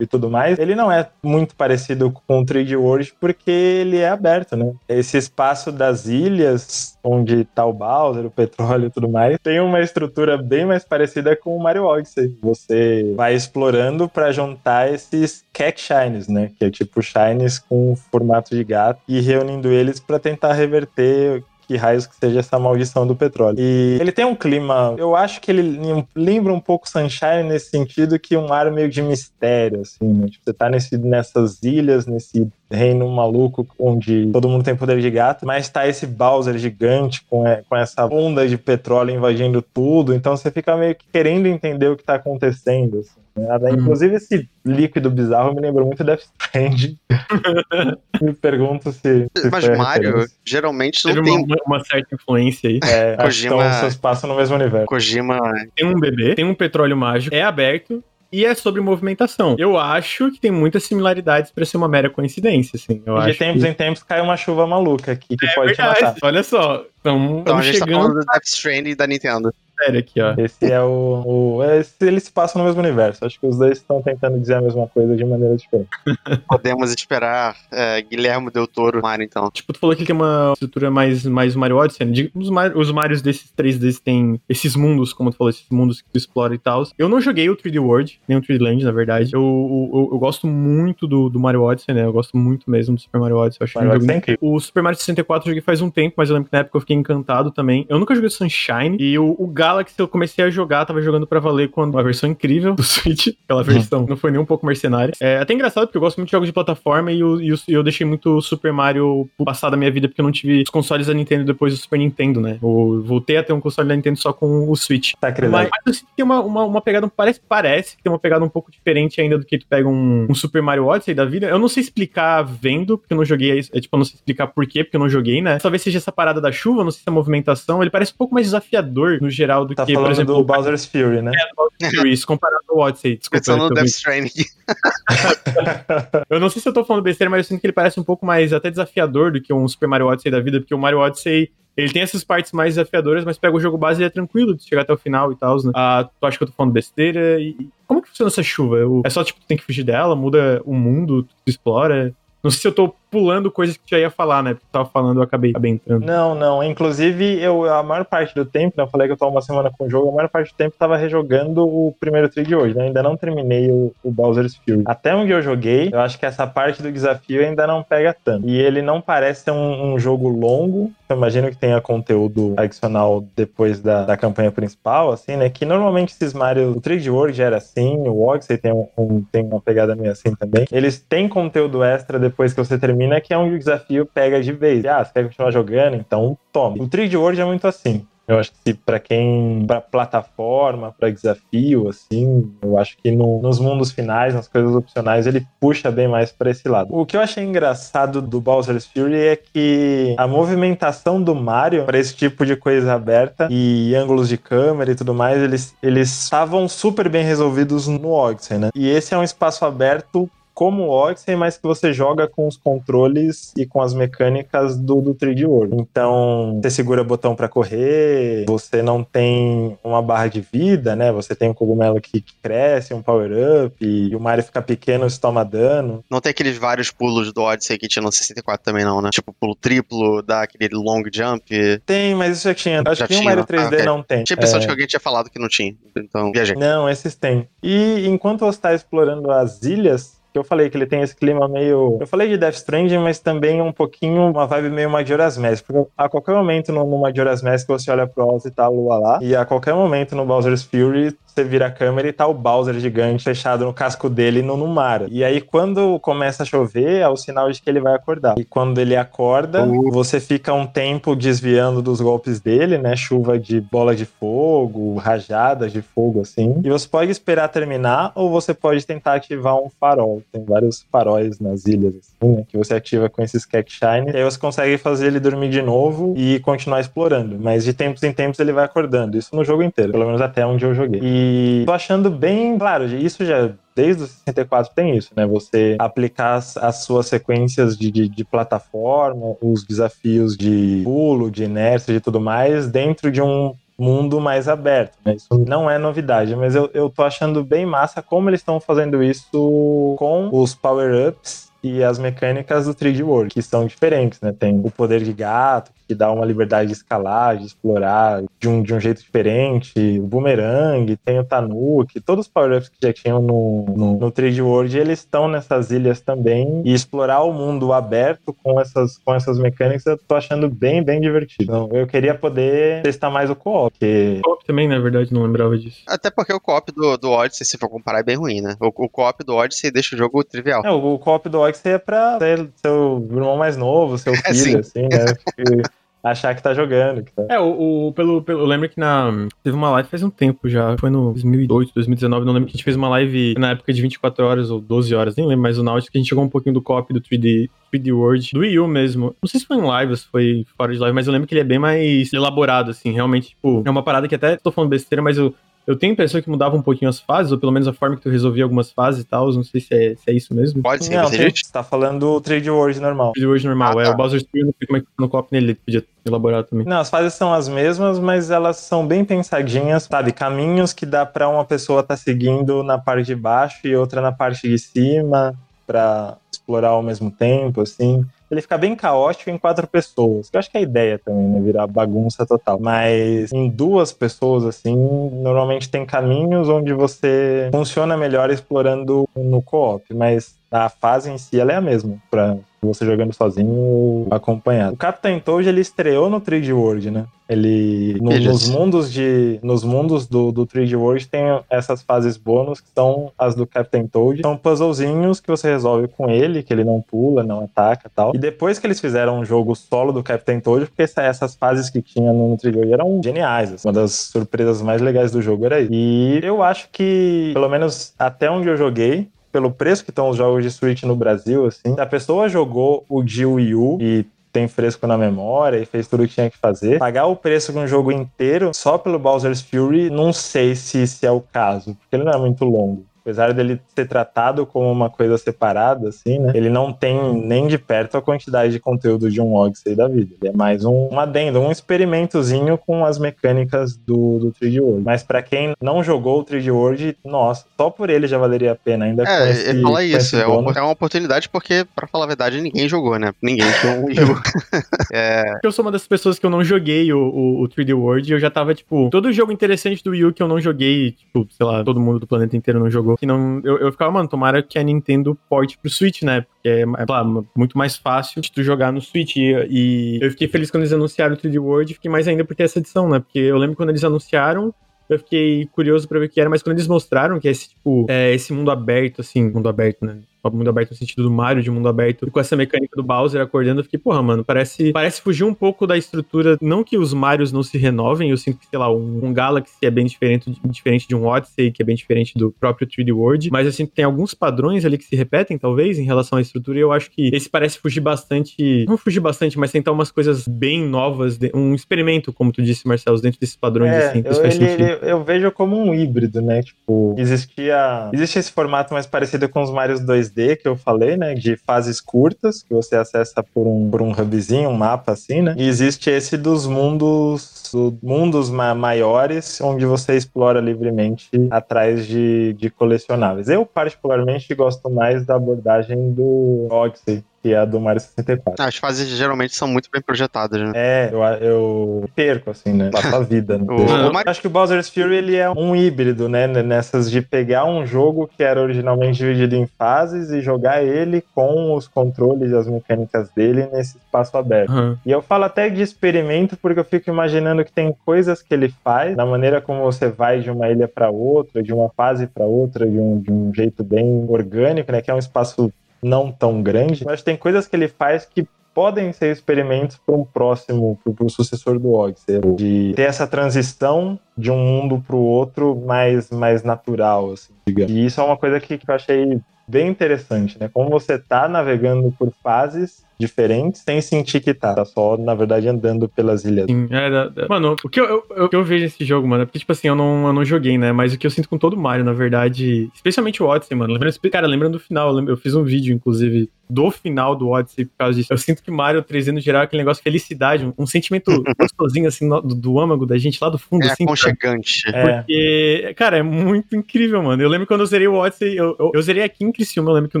S2: e tudo mais. Ele não é muito parecido com o 3D World porque ele é aberto, né? Esse espaço das ilhas, onde tá o Bowser, o petróleo e tudo mais, tem uma estrutura bem mais parecida com o Mario Odyssey. Você vai explorando pra juntar esses cat shines, né? Que é tipo shines com formato de gato e reunindo eles pra tentar reverter que raios que seja essa maldição do petróleo. E ele tem um clima, eu acho que ele lembra um pouco Sunshine nesse sentido que um ar meio de mistério, assim, né? Tipo, você tá nesse, nessas ilhas, nesse reino maluco onde todo mundo tem poder de gato, mas tá esse Bowser gigante com, é, com essa onda de petróleo invadindo tudo, então você fica meio que querendo entender o que tá acontecendo, assim. né?
S1: Uhum.
S2: Inclusive esse líquido bizarro me lembrou muito Death Stranding. me pergunto se, se
S3: Mas Mario, geralmente não
S1: uma,
S3: tem.
S1: uma certa influência aí.
S2: É,
S3: Kojima-
S2: então, vocês passam no mesmo universo.
S3: Kojima.
S1: Tem um bebê, tem um petróleo mágico, é aberto. E é sobre movimentação. Eu acho que tem muitas similaridades pra ser uma mera coincidência, assim. Eu
S2: de
S1: acho
S2: tempos
S1: que...
S2: em tempos cai uma chuva maluca aqui que
S1: É
S2: pode te matar.
S1: Olha só, então,
S3: Então a gente tá
S1: chegando
S3: falando do Death Stranding da Nintendo.
S1: Sério aqui, ó.
S2: Esse é o. o esse, eles se passam no mesmo universo. Acho que os dois estão tentando dizer a mesma coisa de maneira diferente.
S3: Podemos esperar é, Guilherme Del Toro Mario, então.
S1: Tipo, tu falou que tem uma estrutura mais, mais Mario Odyssey, né? Os, Mar- os Marios desses 3Ds têm esses mundos, como tu falou, esses mundos que tu explora e tal. Eu não joguei o 3D World, nem o 3D Land, na verdade. Eu, eu, eu gosto muito do, do Mario Odyssey, né? Eu gosto muito mesmo do Super Mario Odyssey. Eu acho
S2: Mario
S1: um jogo
S2: é incrível.
S1: O Super Mario 64 eu joguei faz um tempo, mas eu lembro que na época eu fiquei encantado também. Eu nunca joguei Sunshine. E o, o Galaxy eu comecei a jogar, tava jogando pra valer quando uma versão incrível do Switch. Aquela versão não foi nem um pouco mercenária. É até engraçado, porque eu gosto muito de jogos de plataforma e, o- e o- e eu deixei muito Super Mario passar da minha vida porque eu não tive os consoles da Nintendo depois do Super Nintendo, né? Eu voltei a ter um console da Nintendo só com o Switch.
S2: Sacrilégio.
S1: Mas, mas eu sinto que tem uma, uma, uma pegada, parece, parece que tem uma pegada um pouco diferente ainda do que tu pega um, um Super Mario Odyssey da vida. Eu não sei explicar vendo, porque eu não joguei, é, tipo, eu não sei explicar por quê, porque eu não joguei, né? Talvez seja essa parada da chuva, não sei se é a movimentação, ele parece um pouco mais desafiador no geral do
S2: Tá
S1: que, por
S2: falando
S1: exemplo,
S2: do Bowser's Fury, né?
S1: Furies comparado ao Odyssey. Desculpa,
S3: Pensando
S1: eu,
S3: no Death Stranding.
S1: eu não sei se eu tô falando besteira, mas eu sinto que ele parece um pouco mais até desafiador do que um Super Mario Odyssey da vida, porque o Mario Odyssey ele tem essas partes mais desafiadoras, mas pega o jogo base e é tranquilo de chegar até o final e tal, né? Ah, tu acha que eu tô falando besteira? E e como que funciona essa chuva? Eu- é só, tipo, tu tem que fugir dela, muda o mundo, tu explora? Não sei se eu tô pulando coisas que já ia falar, né? Porque tava falando, eu acabei, acabei entrando.
S2: Não, não. Inclusive, eu a maior parte do tempo, né, eu falei que eu tô uma semana com o jogo, a maior parte do tempo eu tava rejogando o primeiro trio de hoje, né? Ainda não terminei o, o Bowser's Fury. Até onde eu joguei, eu acho que essa parte do desafio ainda não pega tanto. E ele não parece ser um, um jogo longo. Eu imagino que tenha conteúdo adicional depois da, da campanha principal, assim, né? Que normalmente esses Mario, o 3D World era assim, o Odyssey tem, um, um- tem uma pegada meio assim também. Eles têm conteúdo extra depois que você termina, que é o desafio pega de vez. Ah, você quer continuar jogando? Então tome. O 3D World é muito assim. Eu acho que pra quem. pra plataforma, pra desafio, assim, eu acho que no- nos mundos finais, nas coisas opcionais, ele puxa bem mais pra esse lado. O que eu achei engraçado do Bowser's Fury é que a movimentação do Mario pra esse tipo de coisa aberta e ângulos de câmera e tudo mais, eles eles estavam super bem resolvidos no Odyssey, né? E esse é um espaço aberto como o Odyssey, mas que você joga com os controles e com as mecânicas do, do 3D World. Então, você segura botão pra correr, você não tem uma barra de vida, né? Você tem um cogumelo que, que cresce, um power-up, e o Mario fica pequeno se toma dano.
S3: Não tem aqueles vários pulos do Odyssey que tinha no 64 também, não, né? Tipo, pulo triplo, dá aquele long jump. Tinha
S2: Tem, mas isso já tinha. Acho
S3: Já
S2: que o
S3: tinha?
S2: Mario 3D
S3: Ah, ok.
S2: não tem.
S3: a impressão
S2: É.
S3: de que alguém tinha falado que não tinha. Então, viajei.
S2: Não, esses tem. E enquanto você está explorando as ilhas, que eu falei que ele tem esse clima meio. Eu falei de Death Stranding, mas também um pouquinho uma vibe meio Majora's Mask. Porque a qualquer momento no, no Majora's Mask você olha pro alto e tá a lua lá. E a qualquer momento no Bowser's Fury você vira a câmera e tá o Bowser gigante fechado no casco dele no, no mar. E aí quando começa a chover, é o sinal de que ele vai acordar. E quando ele acorda, você fica um tempo desviando dos golpes dele, né? Chuva de bola de fogo, rajadas de fogo, assim. E você pode esperar terminar ou você pode tentar ativar um farol. Tem vários faróis nas ilhas, assim, né? Que você ativa com esse Skek Shine. E aí você consegue fazer ele dormir de novo e continuar explorando. Mas de tempos em tempos ele vai acordando. Isso no jogo inteiro, pelo menos até onde eu joguei. E tô achando bem, claro, isso já desde o 64 tem isso, né? Você aplicar as, as suas sequências de, de, de plataforma, os desafios de pulo, de inércia e tudo mais, dentro de um mundo mais aberto, né? Isso não é novidade, mas eu, eu tô achando bem massa como eles estão fazendo isso com os power-ups e as mecânicas do 3D World, que são diferentes, né? Tem o poder de gato, que dá uma liberdade de escalar, de explorar de um, de um jeito diferente, o boomerang, tem o Tanuki, todos os power-ups que já tinham no, no, no 3D World, eles estão nessas ilhas também, e explorar o mundo aberto com essas, com essas mecânicas eu tô achando bem, bem divertido. Então, eu queria poder testar mais o co-op, porque
S1: Co-op também, na verdade, não lembrava disso.
S3: Até porque o co-op do, do Odyssey, se for comparar, é bem ruim, né? O, o co-op do Odyssey deixa o jogo trivial.
S2: É, o, o co-op do Odyssey é pra ser seu irmão mais novo, seu
S3: É,
S2: filho,
S3: sim.
S2: assim, né? achar que tá jogando. Que tá...
S1: É, o, o- pelo, pelo, eu lembro que na, teve uma live faz um tempo já, foi no 2008, 2019, não lembro que a gente fez uma live na época de 24 horas ou 12 horas, nem lembro mais o Nautilus, que a gente jogou um pouquinho do copy do 3D, 3D World, do Wii U mesmo. Não sei se foi em live ou se foi fora de live, mas eu lembro que ele é bem mais elaborado, assim, realmente, tipo, é uma parada que até tô falando besteira, mas eu Eu tenho a impressão que mudava um pouquinho as fases, ou pelo menos a forma que tu resolvia algumas fases e tal. Não sei se é, se é isso mesmo.
S3: Pode ser,
S2: Não,
S3: você gente.
S2: você tá falando o Trade Wars normal.
S1: De hoje normal.
S3: Ah,
S1: é
S3: tá.
S1: o Bowser's Fury, eu não sei como é que no copo nele ele podia elaborar também.
S2: Não, as fases são as mesmas, mas elas são bem pensadinhas, sabe? Caminhos que dá pra uma pessoa estar seguindo na parte de baixo e outra na parte de cima pra explorar ao mesmo tempo, assim. Ele fica bem caótico em quatro pessoas. Eu acho que é a ideia também, né? Virar bagunça total. Mas em duas pessoas, assim, normalmente tem caminhos onde você funciona melhor explorando no co-op. Mas a fase em si, ela é a mesma. Pra você jogando sozinho ou acompanhado. O Captain Toad, ele estreou no 3D World, né? Ele... no- nos mundos de... Nos mundos do, do 3D World tem essas fases bônus, que são as do Captain Toad. São puzzlezinhos que você resolve com ele, que ele não pula, não ataca e tal. E depois que eles fizeram um jogo solo do Captain Toad, porque essa- essas fases que tinha no 3D World eram geniais. assim. Uma das surpresas mais legais do jogo era isso. E eu acho que, pelo menos até onde eu joguei, pelo preço que estão os jogos de Switch no Brasil, assim, a pessoa jogou o de Wii U e tem fresco na memória e fez tudo o que tinha que fazer, pagar o preço de um jogo inteiro só pelo Bowser's Fury, não sei se, se é o caso, porque ele não é muito longo. Apesar dele ser tratado como uma coisa separada, assim, né? Ele não tem nem de perto a quantidade de conteúdo de um Odyssey da vida. Ele é mais um, um adendo, um experimentozinho com as mecânicas do, do 3D World. Mas pra quem não jogou o 3D World, nossa, só por ele já valeria a pena ainda
S3: É,
S2: esse,
S3: ele fala isso. É uma, é uma oportunidade porque, pra falar a verdade, ninguém jogou, né? Ninguém tinha um Wii U. é,
S1: Eu sou uma das pessoas que eu não joguei o, o, o 3D World e eu já tava, tipo, todo jogo interessante do Wii U que eu não joguei, tipo, sei lá, todo mundo do planeta inteiro não jogou. Que não, eu, eu ficava, mano, tomara que a Nintendo porte pro Switch, né? Porque é, é claro, muito mais fácil de tu jogar no Switch. E, e eu fiquei feliz quando eles anunciaram o 3D World fiquei mais ainda por ter essa edição, né? Porque eu lembro quando eles anunciaram. Eu fiquei curioso pra ver o que era, mas quando eles mostraram que é esse, tipo, é esse mundo aberto, assim, mundo aberto, né? Mundo aberto no sentido do Mario, de mundo aberto, e com essa mecânica do Bowser acordando, eu fiquei, porra, mano, parece, parece fugir um pouco da estrutura. Não que os Marios não se renovem, eu sinto que, sei lá, um, um Galaxy é bem diferente, de- diferente de um Odyssey, que é bem diferente do próprio 3D World, mas eu sinto que tem alguns padrões ali que se repetem, talvez, em relação à estrutura, e eu acho que esse parece fugir bastante. Não fugir bastante, mas tentar umas coisas bem novas, de- um experimento, como tu disse, Marcelo, dentro desses padrões,
S2: É,
S1: assim.
S2: eu, ele- ele- eu vejo como um híbrido, né? Tipo, existia. Existe esse formato mais parecido com os Marios 2D que eu falei, né? De fases curtas, que você acessa por um, por um hubzinho, um mapa assim, né? E existe esse dos mundos. do- mundos ma- maiores, onde você explora livremente atrás de, de colecionáveis. Eu, particularmente, gosto mais da abordagem do Odyssey, que é a do Mario 64.
S3: as fases geralmente são muito bem projetadas, né?
S2: É, eu, eu perco, assim, né? Passo a vida. Né?
S3: O-
S2: Eu
S3: o Mario-
S2: acho que o Bowser's Fury ele é um híbrido, né? Nessas de pegar um jogo que era originalmente dividido em fases e jogar ele com os controles e as mecânicas dele nesse espaço aberto.
S1: Aham.
S2: E eu falo até de experimento porque eu fico imaginando que tem coisas que ele faz na maneira como você vai de uma ilha para outra, de uma fase para outra, de um, de um jeito bem orgânico, né? Que é um espaço não tão grande. Mas tem coisas que ele faz que podem ser experimentos para um próximo, para o sucessor do Odyssey, de ter essa transição de um mundo para o outro mais, mais natural, assim, digamos. E isso é uma coisa que, que eu achei bem interessante, né? Como você tá navegando por fases diferentes sem sentir que tá, tá só, na verdade, andando pelas ilhas.
S1: Sim, é, da- da- Mano, o que eu, eu- o que eu vejo nesse jogo, mano, é porque, tipo assim, eu não, eu não joguei, né? Mas o que eu sinto com todo o Mario, na verdade, especialmente o Odyssey, mano. Lembrando, cara, lembrando do final, eu, lembro- eu fiz um vídeo, inclusive, do final do Odyssey por causa disso. Eu sinto que Mario 3D no geral é aquele negócio de felicidade, um, um sentimento gostosinho, assim, no- do, do âmago da gente lá do fundo,
S3: É
S1: assim.
S3: aconchegante.
S2: É,
S1: Porque, cara, é muito incrível, mano. Eu lembro quando eu zerei o Odyssey, eu, eu, eu zerei aqui em Criciúma, eu lembro que o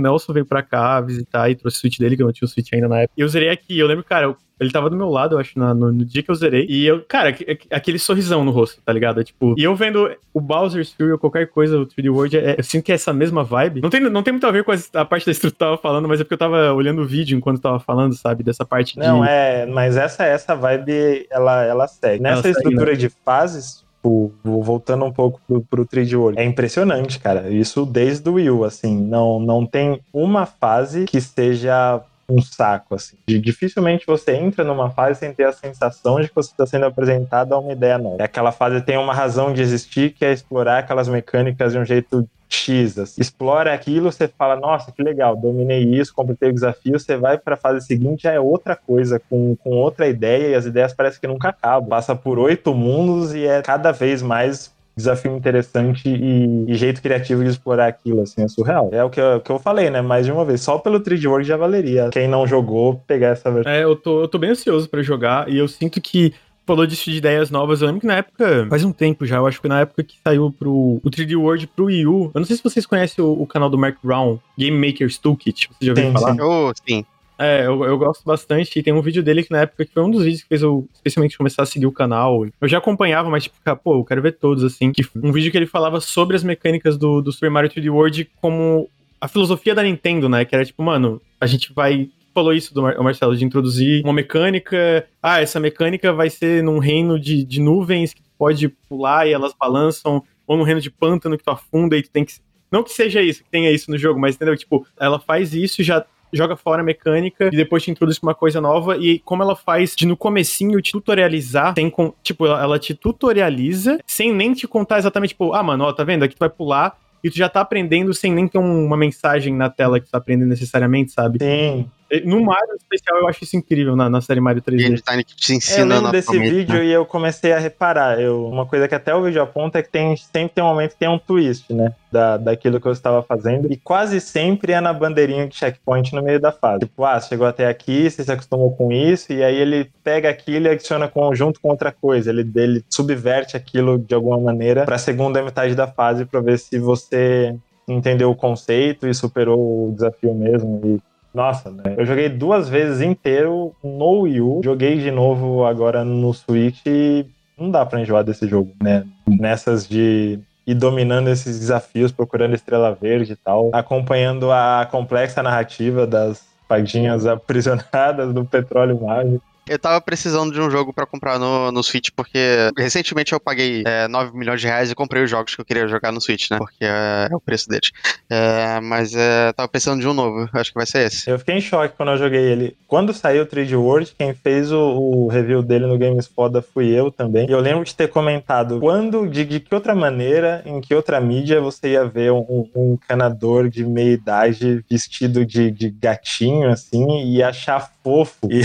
S1: Nelson veio pra cá visitar e trouxe o Switch dele, que eu não tinha o Switch ainda na época. E eu zerei aqui, eu lembro, cara, eu- ele tava do meu lado, eu acho, na- no, no dia que eu zerei. E eu, cara, aqu- aqu- aquele sorrisão no rosto, tá ligado? É tipo, e eu vendo o Bowser's Fury ou qualquer coisa, o 3D World, é- eu sinto que é essa mesma vibe. Não tem, não tem muito a ver com a, a parte da estrutura que eu tava falando, mas é porque eu tava olhando o vídeo enquanto eu tava falando, sabe? Dessa parte de.
S2: não, é, mas essa, essa vibe, ela, ela segue. Nessa
S1: segue,
S2: estrutura de fases, tipo, voltando um pouco pro, pro 3D World, é impressionante, cara. Isso desde o Wii U, assim, não, não tem uma fase que seja um saco, assim. De- dificilmente você entra numa fase sem ter a sensação de que você está sendo apresentado a uma ideia nova. E aquela fase tem uma razão de existir, que é explorar aquelas mecânicas de um jeito X. assim. Explora aquilo, você fala, nossa, que legal, dominei isso, completei o desafio, você vai pra fase seguinte, já é outra coisa, com, com outra ideia, e as ideias parecem que nunca acabam. Passa por oito mundos e é cada vez mais desafio interessante e, e jeito criativo de explorar aquilo, assim, é surreal. É o que eu, que eu falei, né? Mais de uma vez, só pelo 3D World já valeria. Quem não jogou, pegar essa versão.
S1: É, eu tô, eu tô bem ansioso pra jogar e eu sinto que falou disso de ideias novas. Eu lembro que na época, faz um tempo já, eu acho que na época que saiu pro o 3D World pro Wii U. Eu não sei se vocês conhecem o, o canal do Mark Brown, Game Maker's Toolkit. Você já ouviu
S2: Sim,
S1: falar?
S2: sim.
S3: Oh, sim.
S1: É, eu, eu gosto bastante. E tem um vídeo dele que na época que foi um dos vídeos que fez eu especialmente começar a seguir o canal. Eu já acompanhava, mas tipo, pô, eu quero ver todos, assim. Que um vídeo que ele falava sobre as mecânicas do, do Super Mario 3D World como a filosofia da Nintendo, né? Que era tipo, mano, a gente vai. Falou isso do Marcelo, de introduzir uma mecânica. Ah, essa mecânica vai ser num reino de, de nuvens que pode pular e elas balançam, ou num reino de pântano que tu afunda e tu tem que. Não que seja isso, que tenha isso no jogo, mas entendeu? Tipo, ela faz isso já joga fora a mecânica e depois te introduz uma coisa nova e como ela faz de no comecinho te tutorializar, sem com, tipo, ela, te tutorializa sem nem te contar exatamente, tipo, ah, mano, ó, tá vendo? Aqui tu vai pular e tu já tá aprendendo sem nem ter um- uma mensagem na tela que tu tá aprendendo necessariamente, sabe?
S2: Sim.
S1: No Mario especial eu acho isso incrível na, na série Mario 3D.
S3: Game Design que te
S2: É, eu
S3: ensina
S2: lembro desse vídeo
S3: né?
S2: e eu comecei a reparar. Eu, uma coisa que até o vídeo aponta é que tem, sempre tem um momento que tem um twist, né? Da, daquilo que eu estava fazendo. E quase sempre é na bandeirinha de checkpoint no meio da fase. Tipo, ah, você chegou até aqui, você se acostumou com isso, e aí ele pega aquilo e adiciona com, junto com outra coisa. Ele, ele subverte aquilo de alguma maneira pra segunda metade da fase pra ver se você entendeu o conceito e superou o desafio mesmo. E nossa, né? Eu joguei duas vezes inteiro no Wii U, joguei de novo agora no Switch e não dá pra enjoar desse jogo, né? Nessas de ir dominando esses desafios, procurando estrela verde e tal, acompanhando a complexa narrativa das fadinhas aprisionadas do petróleo mágico.
S3: Eu tava precisando de um jogo pra comprar no, no Switch, porque recentemente eu paguei é, 9 milhões de reais e comprei os jogos que eu queria jogar no Switch, né? Porque é, é o preço deles. É, mas é, tava precisando de um novo, acho que vai ser esse.
S2: Eu fiquei em choque quando eu joguei ele. Quando saiu o 3D World, quem fez o, o review dele no Games Foda fui eu também. E eu lembro de ter comentado quando, de, de que outra maneira, em que outra mídia você ia ver um, um encanador de meia idade vestido de, de gatinho, assim, e achar fofo. E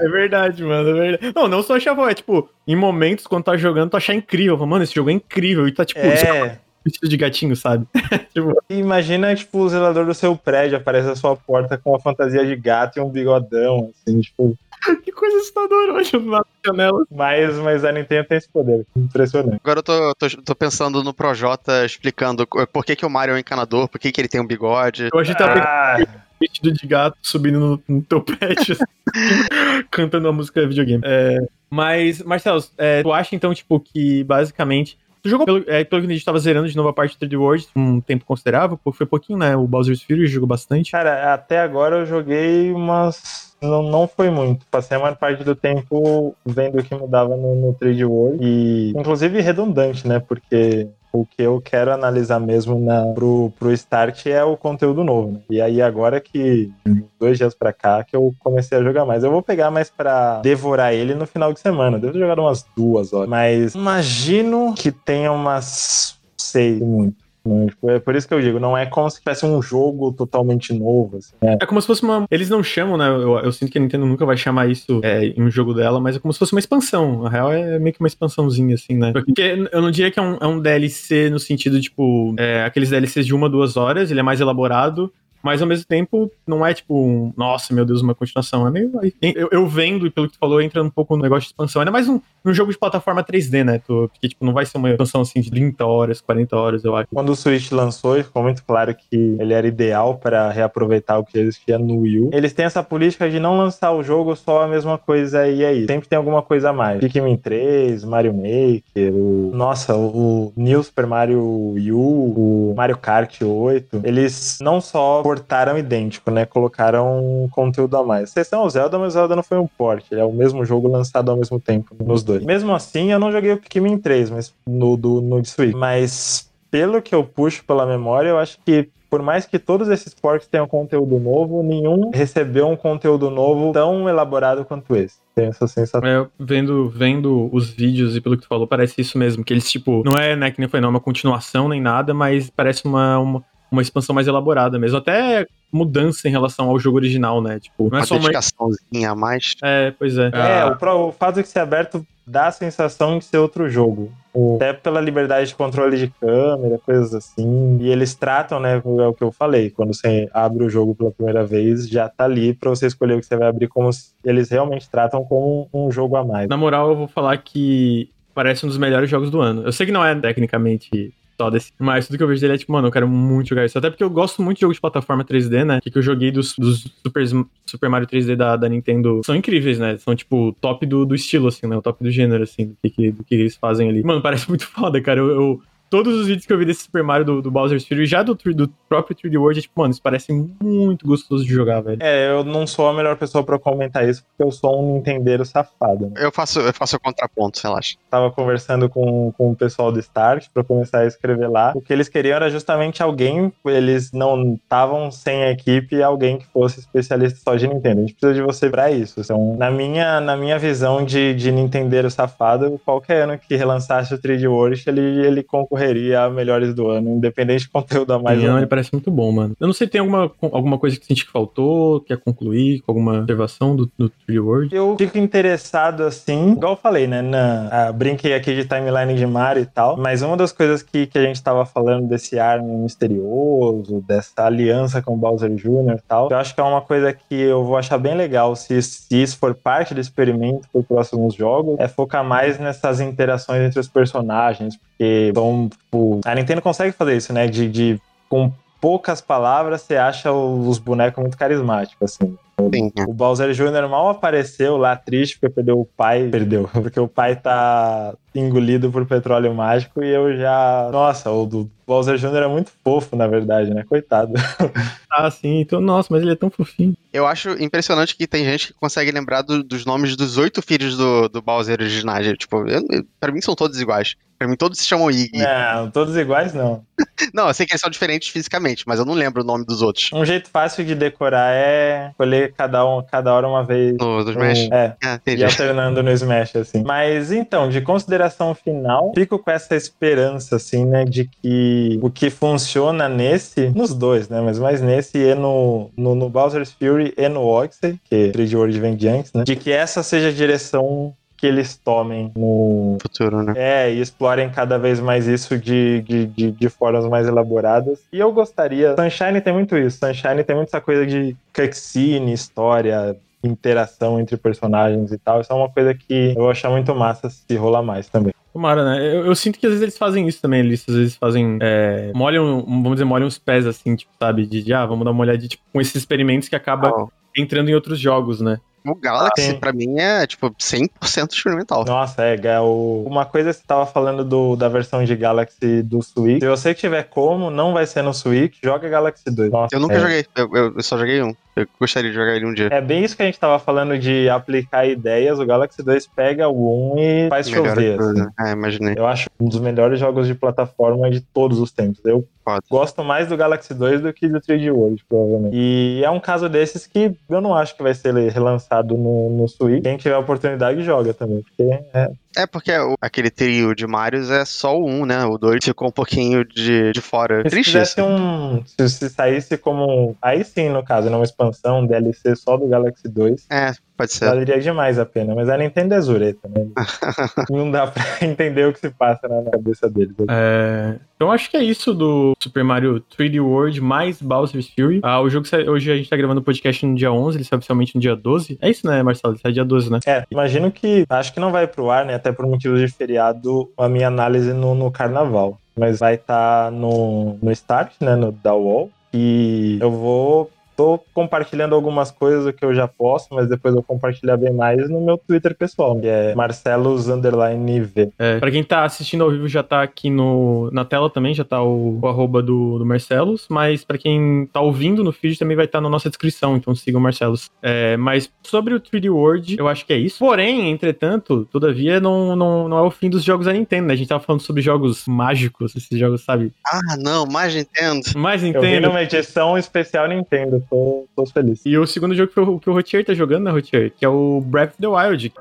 S1: É verdade, mano, é verdade. Não, não só achar, é tipo, em momentos quando tá jogando, tu achar incrível. Mano, esse jogo é incrível. E tá, tipo,
S2: é.
S1: vestido de gatinho, sabe? tipo,
S2: Imagina, tipo, o zelador do seu prédio aparece na sua porta com uma fantasia de gato e um bigodão, assim, tipo.
S1: que coisa assustadora hoje na janela.
S2: Mas, mas a Nintendo tem esse poder. Impressionante.
S3: Agora eu tô, tô, tô pensando no Projota explicando por que, que o Mario é um encanador, por que, que ele tem um bigode.
S1: Que tava
S2: Ah,
S1: vestido de gato subindo no, no teu pet, assim, cantando uma música de videogame. É, mas, Marcelo, é, tu acha então, tipo, que basicamente. Tu jogou, pelo, é, pelo que a gente tava zerando de novo a parte do 3D World um tempo considerável, foi pouquinho, né? O Bowser's Fury jogou bastante.
S2: Cara, até agora eu joguei umas. Não, não foi muito. Passei a maior parte do tempo vendo o que mudava no, no 3D World. E, inclusive, redundante, né? Porque o que eu quero analisar mesmo na, pro, pro start é o conteúdo novo. Né? E aí, agora que dois dias pra cá que eu comecei a jogar mais. Eu vou pegar mais pra devorar ele no final de semana. Devo jogar umas duas horas. Mas imagino que tenha umas. Sei muito. Né? Tipo, É por isso que eu digo, não é como se tivesse um jogo totalmente novo. Assim, né?
S1: É como se fosse uma. Eles não chamam, né? Eu, eu sinto que a Nintendo nunca vai chamar isso é, em um jogo dela, mas é como se fosse uma expansão. Na real, é meio que uma expansãozinha, assim, né? Porque eu não diria que é um, é um DLC no sentido, tipo, é, aqueles DLCs de uma, duas horas, ele é mais elaborado. Mas ao mesmo tempo, não é tipo, um, nossa, meu Deus, uma continuação. É meio. Eu, eu vendo, e pelo que tu falou, entra um pouco no negócio de expansão. Ainda mais um, um jogo de plataforma 3D, né? Tu, porque, tipo, não vai ser uma expansão assim de 30 horas, 40 horas, eu acho.
S2: Quando o Switch lançou, ficou muito claro que ele era ideal para reaproveitar o que existia no Wii U. Eles têm essa política de não lançar o jogo só a mesma coisa e aí. Sempre tem alguma coisa a mais. Pikmin 3, Mario Maker, o... Nossa, o New Super Mario Wii U, o Mario Kart 8. Eles não só portaram idêntico, né? Colocaram um conteúdo a mais. Exceção ao Zelda, mas o Zelda não foi um port. Ele é o mesmo jogo lançado ao mesmo tempo nos dois. Mesmo assim, eu não joguei o Pikmin 3, mas no, do, no Switch. Mas pelo que eu puxo pela memória, eu acho que por mais que todos esses ports tenham conteúdo novo, nenhum recebeu um conteúdo novo tão elaborado quanto esse. Tenho essa sensação.
S1: É, vendo, vendo os vídeos e pelo que tu falou, parece isso mesmo. Que eles, tipo, não é, né, que nem foi, não, uma continuação nem nada, mas parece uma, uma, uma expansão mais elaborada mesmo. Até mudança em relação ao jogo original, né? Tipo, não é
S3: Uma
S1: só uma.
S3: dedicaçãozinha a mais.
S1: É, pois é.
S2: É, o, pro- o fato de ser aberto dá a sensação de ser outro jogo. até pela liberdade de controle de câmera, coisas assim. E eles tratam, né, é o que eu falei, quando você abre o jogo pela primeira vez, já tá ali pra você escolher o que você vai abrir, como se eles realmente tratam como um jogo a mais.
S1: Na moral, eu vou falar que parece um dos melhores jogos do ano. Eu sei que não é tecnicamente só desse, mas tudo que eu vejo dele é tipo, mano, eu quero muito jogar isso. Até porque eu gosto muito de jogos de plataforma 3D, né? Que, que eu joguei dos, dos Super, Super Mario 3D da, da Nintendo são incríveis, né? São tipo top do, do estilo, assim, né? O top do gênero, assim, do que, do que eles fazem ali. Mano, parece muito foda, cara. eu- eu todos os vídeos que eu vi desse Super Mario do, do Bowser's Fury, já do, do próprio 3D World, é tipo, mano, isso parece muito gostoso de jogar, velho.
S2: É, eu não sou a melhor pessoa pra comentar isso, porque eu sou um nintendeiro safado. Né?
S3: Eu faço, eu faço o contraponto, relaxa.
S2: Tava conversando com, com o pessoal do Start pra começar a escrever lá. O que eles queriam era justamente alguém, eles não estavam sem a equipe, alguém que fosse especialista só de Nintendo. A gente precisa de você pra isso. Então, na minha, na minha visão de, de nintendeiro safado, qualquer ano que relançasse o 3D World, ele, ele concorreria a melhores do ano, independente de conteúdo a mais
S1: Não, ele parece muito bom, mano. Eu não sei, tem alguma, alguma coisa que sente que faltou, quer concluir, com alguma observação do, do 3D World?
S2: Eu fico interessado assim, igual eu falei, né? Na, ah, brinquei aqui de timeline de Mario e tal, mas uma das coisas que, que a gente tava falando desse ar misterioso, dessa aliança com o Bowser Jr. e tal, eu acho que é uma coisa que eu vou achar bem legal se, se isso for parte do experimento para os próximos jogos, é focar mais nessas interações entre os personagens, porque são, tipo, a Nintendo consegue fazer isso, né? De, de com poucas palavras você acha os bonecos muito carismáticos, assim.
S3: Sim.
S2: O Bowser Jr. mal apareceu lá triste porque perdeu o pai. Perdeu. Porque o pai tá engolido por petróleo mágico e eu já. Nossa, o do Bowser Jr. é muito fofo, na verdade, né? Coitado.
S1: Ah, sim, então, nossa, mas ele é tão fofinho.
S3: Eu acho impressionante que tem gente que consegue lembrar do- dos nomes dos oito filhos do, do Bowser originais. Tipo, eu, pra mim são todos iguais. Pra mim todos se chamam Iggy.
S2: Não, todos iguais não.
S3: Não, eu sei que eles são diferentes fisicamente, mas eu não lembro o nome dos outros.
S2: Um jeito fácil de decorar é escolher cada, um, cada hora uma vez.
S3: No,
S2: um-
S3: Smash.
S2: É,
S3: Ah,
S2: e alternando no Smash, assim. Mas então, de consideração final, fico com essa esperança, assim, né, de que o que funciona nesse, nos dois, né, mas mais nesse e no, no, no Bowser's Fury e no Odyssey, que 3D World vem de antes, né, de que essa seja a direção que eles tomem no.
S3: Futuro, né?
S2: É, e explorem cada vez mais isso de, de, de, de formas mais elaboradas. E eu gostaria. Sunshine tem muito isso. Sunshine tem muito essa coisa de cutscene, história, interação entre personagens e tal. Isso é uma coisa que eu vou achar muito massa se rolar mais também.
S1: Tomara, né? Eu, eu sinto que às vezes eles fazem isso também, eles às vezes fazem. É, molham, vamos dizer, molham os pés, assim, tipo, sabe? De, de, ah, vamos dar uma olhada tipo, com esses experimentos que acaba
S3: Ó,
S1: entrando em outros jogos, né?
S3: O Galaxy,
S2: Sim.
S3: pra mim, é, tipo, 100% experimental.
S2: Nossa, é, é o... uma coisa que você tava falando do, da versão de Galaxy do Switch. Se você tiver como, não vai ser no Switch, joga Galaxy 2. Nossa,
S3: Eu nunca
S2: é.
S3: joguei, eu- eu só joguei um. Eu gostaria de jogar ele um dia.
S2: É bem isso que a gente tava falando de aplicar ideias. O Galaxy 2 pega o 1 e faz
S3: Melhor
S2: chover. assim.
S3: É, imaginei.
S2: Eu acho um dos melhores jogos de plataforma de todos os tempos. Eu
S3: Foda.
S2: gosto mais do Galaxy 2 do que do 3D World, provavelmente. E é um caso desses que eu não acho que vai ser relançado no, no Switch. Quem tiver a oportunidade, joga também. Porque é,
S3: É porque aquele trio de Marios é só o 1, né? O 2 ficou um pouquinho de, de fora.
S2: se
S3: Triste isso.
S2: um. Se, se saísse como. Aí sim, no caso, né, uma expansão, um DLC só do Galaxy 2.
S3: É, pode ser.
S2: Valeria demais a pena, mas a Nintendo é zureta, né? não dá pra entender o que se passa na cabeça deles.
S1: É, então acho que é isso do Super Mario 3D World mais Bowser's Fury. Ah, o jogo sai, hoje a gente tá gravando o podcast no dia 11, ele sai oficialmente no dia 12. É isso, né, Marcelo? Ele sai dia 12, né?
S2: É, imagino que. Acho que não vai pro ar, né? Até por motivos de feriado, a minha análise no, no carnaval. Mas vai estar no, no start, né? No da UOL. E eu vou. Tô compartilhando algumas coisas que eu já posto, mas depois eu compartilhar bem mais no meu Twitter pessoal, que é Marcelos underline V.
S1: É, pra quem tá assistindo ao vivo já tá aqui no, na tela também, já tá o, o arroba do, do Marcelos, mas pra quem tá ouvindo no feed também vai estar na nossa descrição, então sigam o Marcelos. É, mas sobre o 3D World, eu acho que é isso. Porém, entretanto, todavia, não, não, não é o fim dos jogos da Nintendo, né? A gente tava falando sobre jogos mágicos, esses jogos, sabe?
S3: Ah, não, mais Nintendo.
S1: Mais
S2: Eu vi
S1: Nintendo.
S2: numa edição especial Nintendo, tô, tô feliz.
S1: E o segundo jogo que o, que o Rotier tá jogando, né, Rotier? Que é o Breath of the Wild.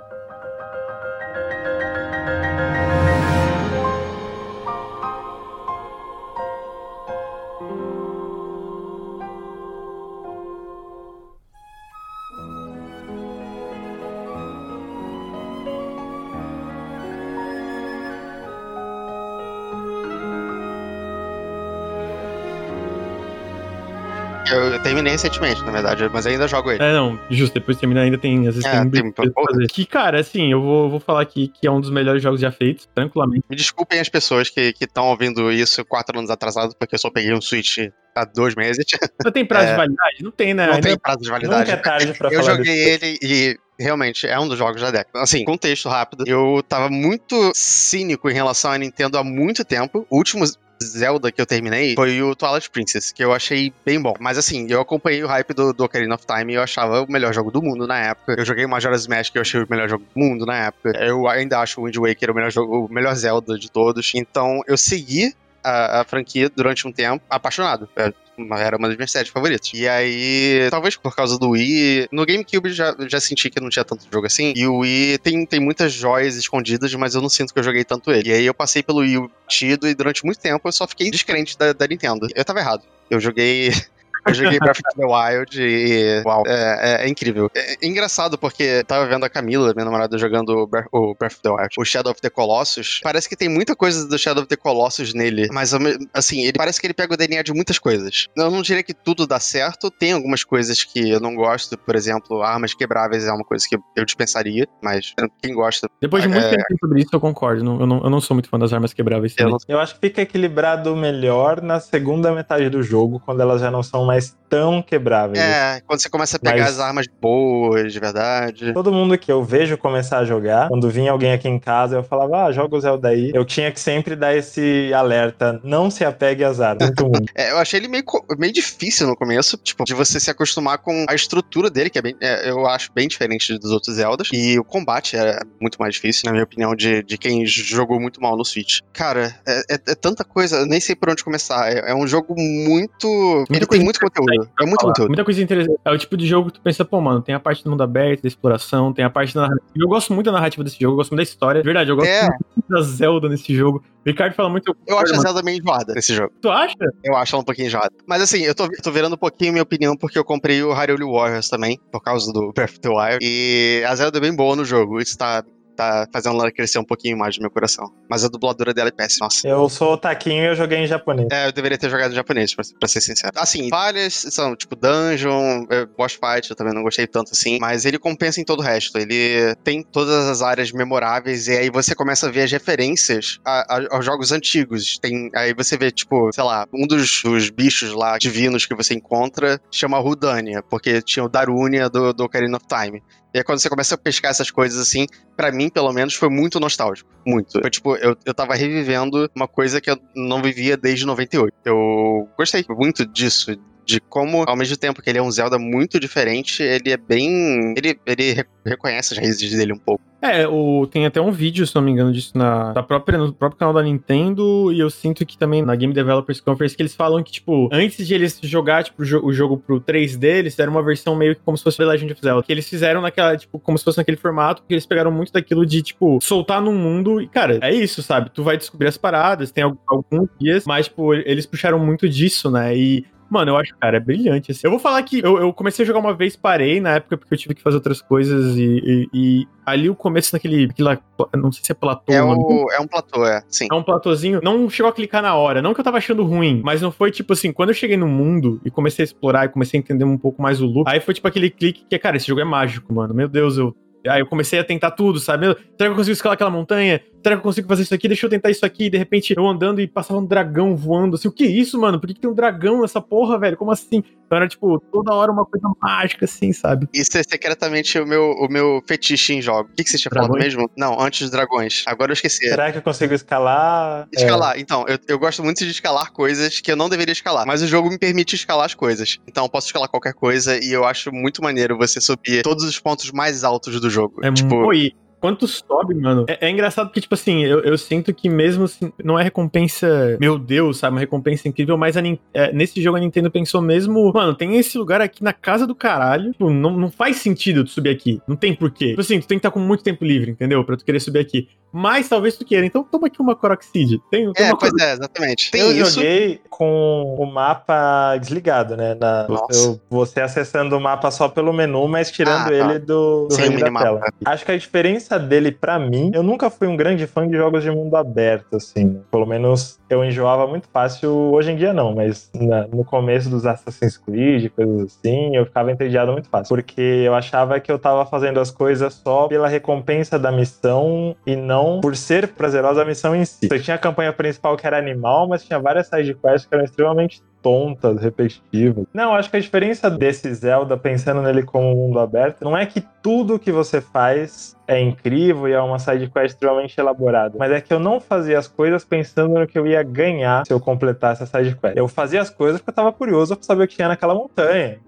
S3: Recentemente, na verdade, mas ainda jogo ele.
S1: É, não, justo, depois de terminar ainda tem, às vezes
S3: É,
S1: tem,
S3: tem
S1: fazer. Que, cara, assim, eu vou, vou falar aqui que é um dos melhores jogos já feitos, tranquilamente.
S3: Me desculpem as pessoas que estão ouvindo isso quatro anos atrasado, porque eu só peguei um Switch há dois meses.
S1: Não tem prazo
S3: É.
S1: de validade? Não tem, né?
S3: Não tem prazo de validade.
S2: Nunca é tarde pra
S3: Eu
S2: falar
S3: joguei ele e realmente é um dos jogos da década. Assim, contexto rápido. Eu tava muito cínico em relação à Nintendo há muito tempo. O último Zelda que eu terminei foi o Twilight Princess, que eu achei bem bom. Mas assim, eu acompanhei o hype do, do Ocarina of Time e eu achava o melhor jogo do mundo na época. Eu joguei Majora's Mask, que eu achei o melhor jogo do mundo na época. Eu ainda acho o Wind Waker o melhor jogo, o melhor Zelda de todos. Então, eu segui a, a franquia durante um tempo, apaixonado. É, uma- Era uma das minhas séries favoritas. E aí, talvez por causa do Wii. No GameCube já, já senti que não tinha tanto jogo assim. E o Wii tem, tem muitas joias escondidas, mas eu não sinto que eu joguei tanto ele. E aí eu passei pelo Wii tido e durante muito tempo eu só fiquei descrente da, da Nintendo. Eu tava errado. Eu joguei. Eu joguei Breath of the Wild e. Uau, é, é- é incrível. É, é engraçado porque eu tava vendo a Camila, minha namorada, jogando o Breath, o Breath of the Wild, o Shadow of the Colossus. Parece que tem muita coisa do Shadow of the Colossus nele, mas assim, ele parece que ele pega o DNA de muitas coisas. Eu não diria que tudo dá certo, tem algumas coisas que eu não gosto, por exemplo, armas quebráveis é uma coisa que eu dispensaria, mas quem gosta.
S1: Depois de muito
S3: É.
S1: tempo sobre isso, eu concordo. Não- eu, não, eu não sou muito fã das armas quebráveis.
S3: Eu não
S2: Eu acho que fica equilibrado melhor na segunda metade do jogo, quando elas já não são mais tão quebráveis.
S3: É, quando você começa a pegar
S2: Mas-
S3: as armas boas, de verdade.
S2: Todo mundo que eu vejo começar a jogar, quando vinha alguém aqui em casa, eu falava, ah, joga o Zelda aí. Eu tinha que sempre dar esse alerta, não se apegue às armas. Muito muito.
S3: É, eu achei ele meio, meio difícil no começo, tipo, de você se acostumar com a estrutura dele, que é bem, é, eu acho bem diferente dos outros Zeldas. E o combate é muito mais difícil, na minha opinião, de, de quem jogou muito mal no Switch. Cara, é, é- é tanta coisa, eu nem sei por onde começar. É, é um jogo muito. ele
S1: coisa
S3: tem muito conteúdo. É muito
S1: falar.
S3: conteúdo.
S1: Muita coisa interessante. É o tipo de jogo que tu pensa, pô, mano, tem a parte do mundo aberto, da exploração, tem a parte da narrativa. Eu gosto muito da narrativa desse jogo, eu gosto muito da história. De verdade, eu gosto
S3: É.
S1: muito da Zelda nesse jogo. O Ricardo fala muito.
S3: Eu acho a. Zelda meio enjoada nesse jogo.
S1: Tu acha?
S3: Eu acho ela um pouquinho enjoada. Mas assim, eu tô, tô virando um pouquinho minha opinião porque eu comprei o Hyrule Warriors também, por causa do Breath of the Wild. E a Zelda é bem boa no jogo. Isso tá, tá fazendo ela crescer um pouquinho mais no meu coração. Mas a dubladora dela é péssima. Nossa.
S2: Eu sou o Taquinho e eu joguei em japonês.
S3: É, eu deveria ter jogado em japonês, pra, pra ser sincero. Assim, falhas são, tipo, dungeon, é, boss fight, eu também não gostei tanto assim, mas ele compensa em todo o resto. Ele tem todas as áreas memoráveis, e aí você começa a ver as referências a- a- aos jogos antigos. Tem, aí você vê, tipo, sei lá, um dos, dos bichos lá divinos que você encontra chama Rudania, porque tinha o Darunia do, do Ocarina of Time. E aí quando você começa a pescar essas coisas assim, pra mim, pelo menos, foi muito nostálgico. Muito. Foi tipo, eu, eu tava revivendo uma coisa que eu não vivia desde 98. Eu gostei muito disso. De como, ao mesmo tempo que ele é um Zelda muito diferente, ele é bem. Ele, ele re- reconhece as raízes dele um pouco.
S1: É, o, tem até um vídeo, se não me engano, disso na, da própria, no próprio canal da Nintendo, e eu sinto que também na Game Developers Conference que eles falam que, tipo, antes de eles jogar, tipo, o, jo- o jogo pro 3D, eles fizeram uma versão meio que como se fosse The Legend of Zelda, que eles fizeram naquela, tipo, como se fosse naquele formato, que eles pegaram muito daquilo de, tipo, soltar num mundo, e, cara, é isso, sabe? Tu vai descobrir as paradas, tem al- alguns dias, mas, tipo, eles puxaram muito disso, né? E Mano, eu acho, cara, é brilhante. assim. Eu vou falar que eu, eu comecei a jogar uma vez, parei na época porque eu tive que fazer outras coisas e, e- e ali o começo naquele, aquela, não sei se é platô,
S3: É,
S1: o
S3: é um platô, é. Sim.
S1: É um platôzinho, não chegou a clicar na hora, não que eu tava achando ruim, mas não foi tipo assim, quando eu cheguei no mundo e comecei a explorar e comecei a entender um pouco mais o loop, aí foi tipo aquele clique que, cara, esse jogo é mágico, mano, meu Deus, eu... Aí eu comecei a tentar tudo, sabe? Será que eu consigo escalar aquela montanha? Será que eu consigo fazer isso aqui? Deixa eu tentar isso aqui. E de repente eu andando e passava um dragão voando. Assim, o que é isso, mano? Por que, que tem um dragão nessa porra, velho? Como assim? Então era, tipo, toda hora uma coisa mágica, assim, sabe?
S3: Isso é secretamente o meu, o meu fetiche em jogo. O que, que você tinha falado
S1: Dragões?
S3: mesmo? Não, antes dos dragões. Agora eu esqueci.
S2: Será que eu consigo escalar? É,
S3: Escalar. Então, eu, eu gosto muito de escalar coisas que eu não deveria escalar. Mas o jogo me permite escalar as coisas. Então eu posso escalar qualquer coisa e eu acho muito maneiro você subir todos os pontos mais altos do jogo.
S1: É
S3: tipo,
S1: muito. Quanto sobe, mano. É, é engraçado porque, tipo assim, eu, eu sinto que mesmo assim, não é recompensa, meu Deus, sabe? Uma recompensa incrível, mas a é, nesse jogo a Nintendo pensou mesmo, mano, tem esse lugar aqui na casa do caralho. Tipo, não, não faz sentido tu subir aqui. Não tem porquê. Tipo assim, tu tem que estar com muito tempo livre, entendeu? Pra tu querer subir aqui. Mas talvez tu queira. Então toma aqui uma Seed. Tem, tem
S3: É,
S1: uma
S3: pois
S1: Korok-
S3: é, exatamente. Tem
S2: eu
S3: isso.
S2: joguei com o mapa desligado, né? Na, eu, você acessando o mapa só pelo menu, mas tirando
S3: Ah, tá.
S2: ele do, do
S3: Sim,
S2: range da tela. Acho que a diferença dele, pra mim, eu nunca fui um grande fã de jogos de mundo aberto, assim. Pelo menos eu enjoava muito fácil. Hoje em dia não, mas na- no começo dos Assassin's Creed, coisas assim, eu ficava entediado muito fácil. Porque eu achava que eu tava fazendo as coisas só pela recompensa da missão e não por ser prazerosa a missão em si. Você tinha a campanha principal que era animal, mas tinha várias side quests que eram extremamente tontas, repetitivas. Não, acho que a diferença desse Zelda, pensando nele como um mundo aberto, não é que tudo que você faz é incrível e é uma side quest extremamente elaborada, mas é que eu não fazia as coisas pensando no que eu ia ganhar se eu completasse essa side quest. Eu fazia as coisas porque eu tava curioso pra saber o que tinha naquela montanha.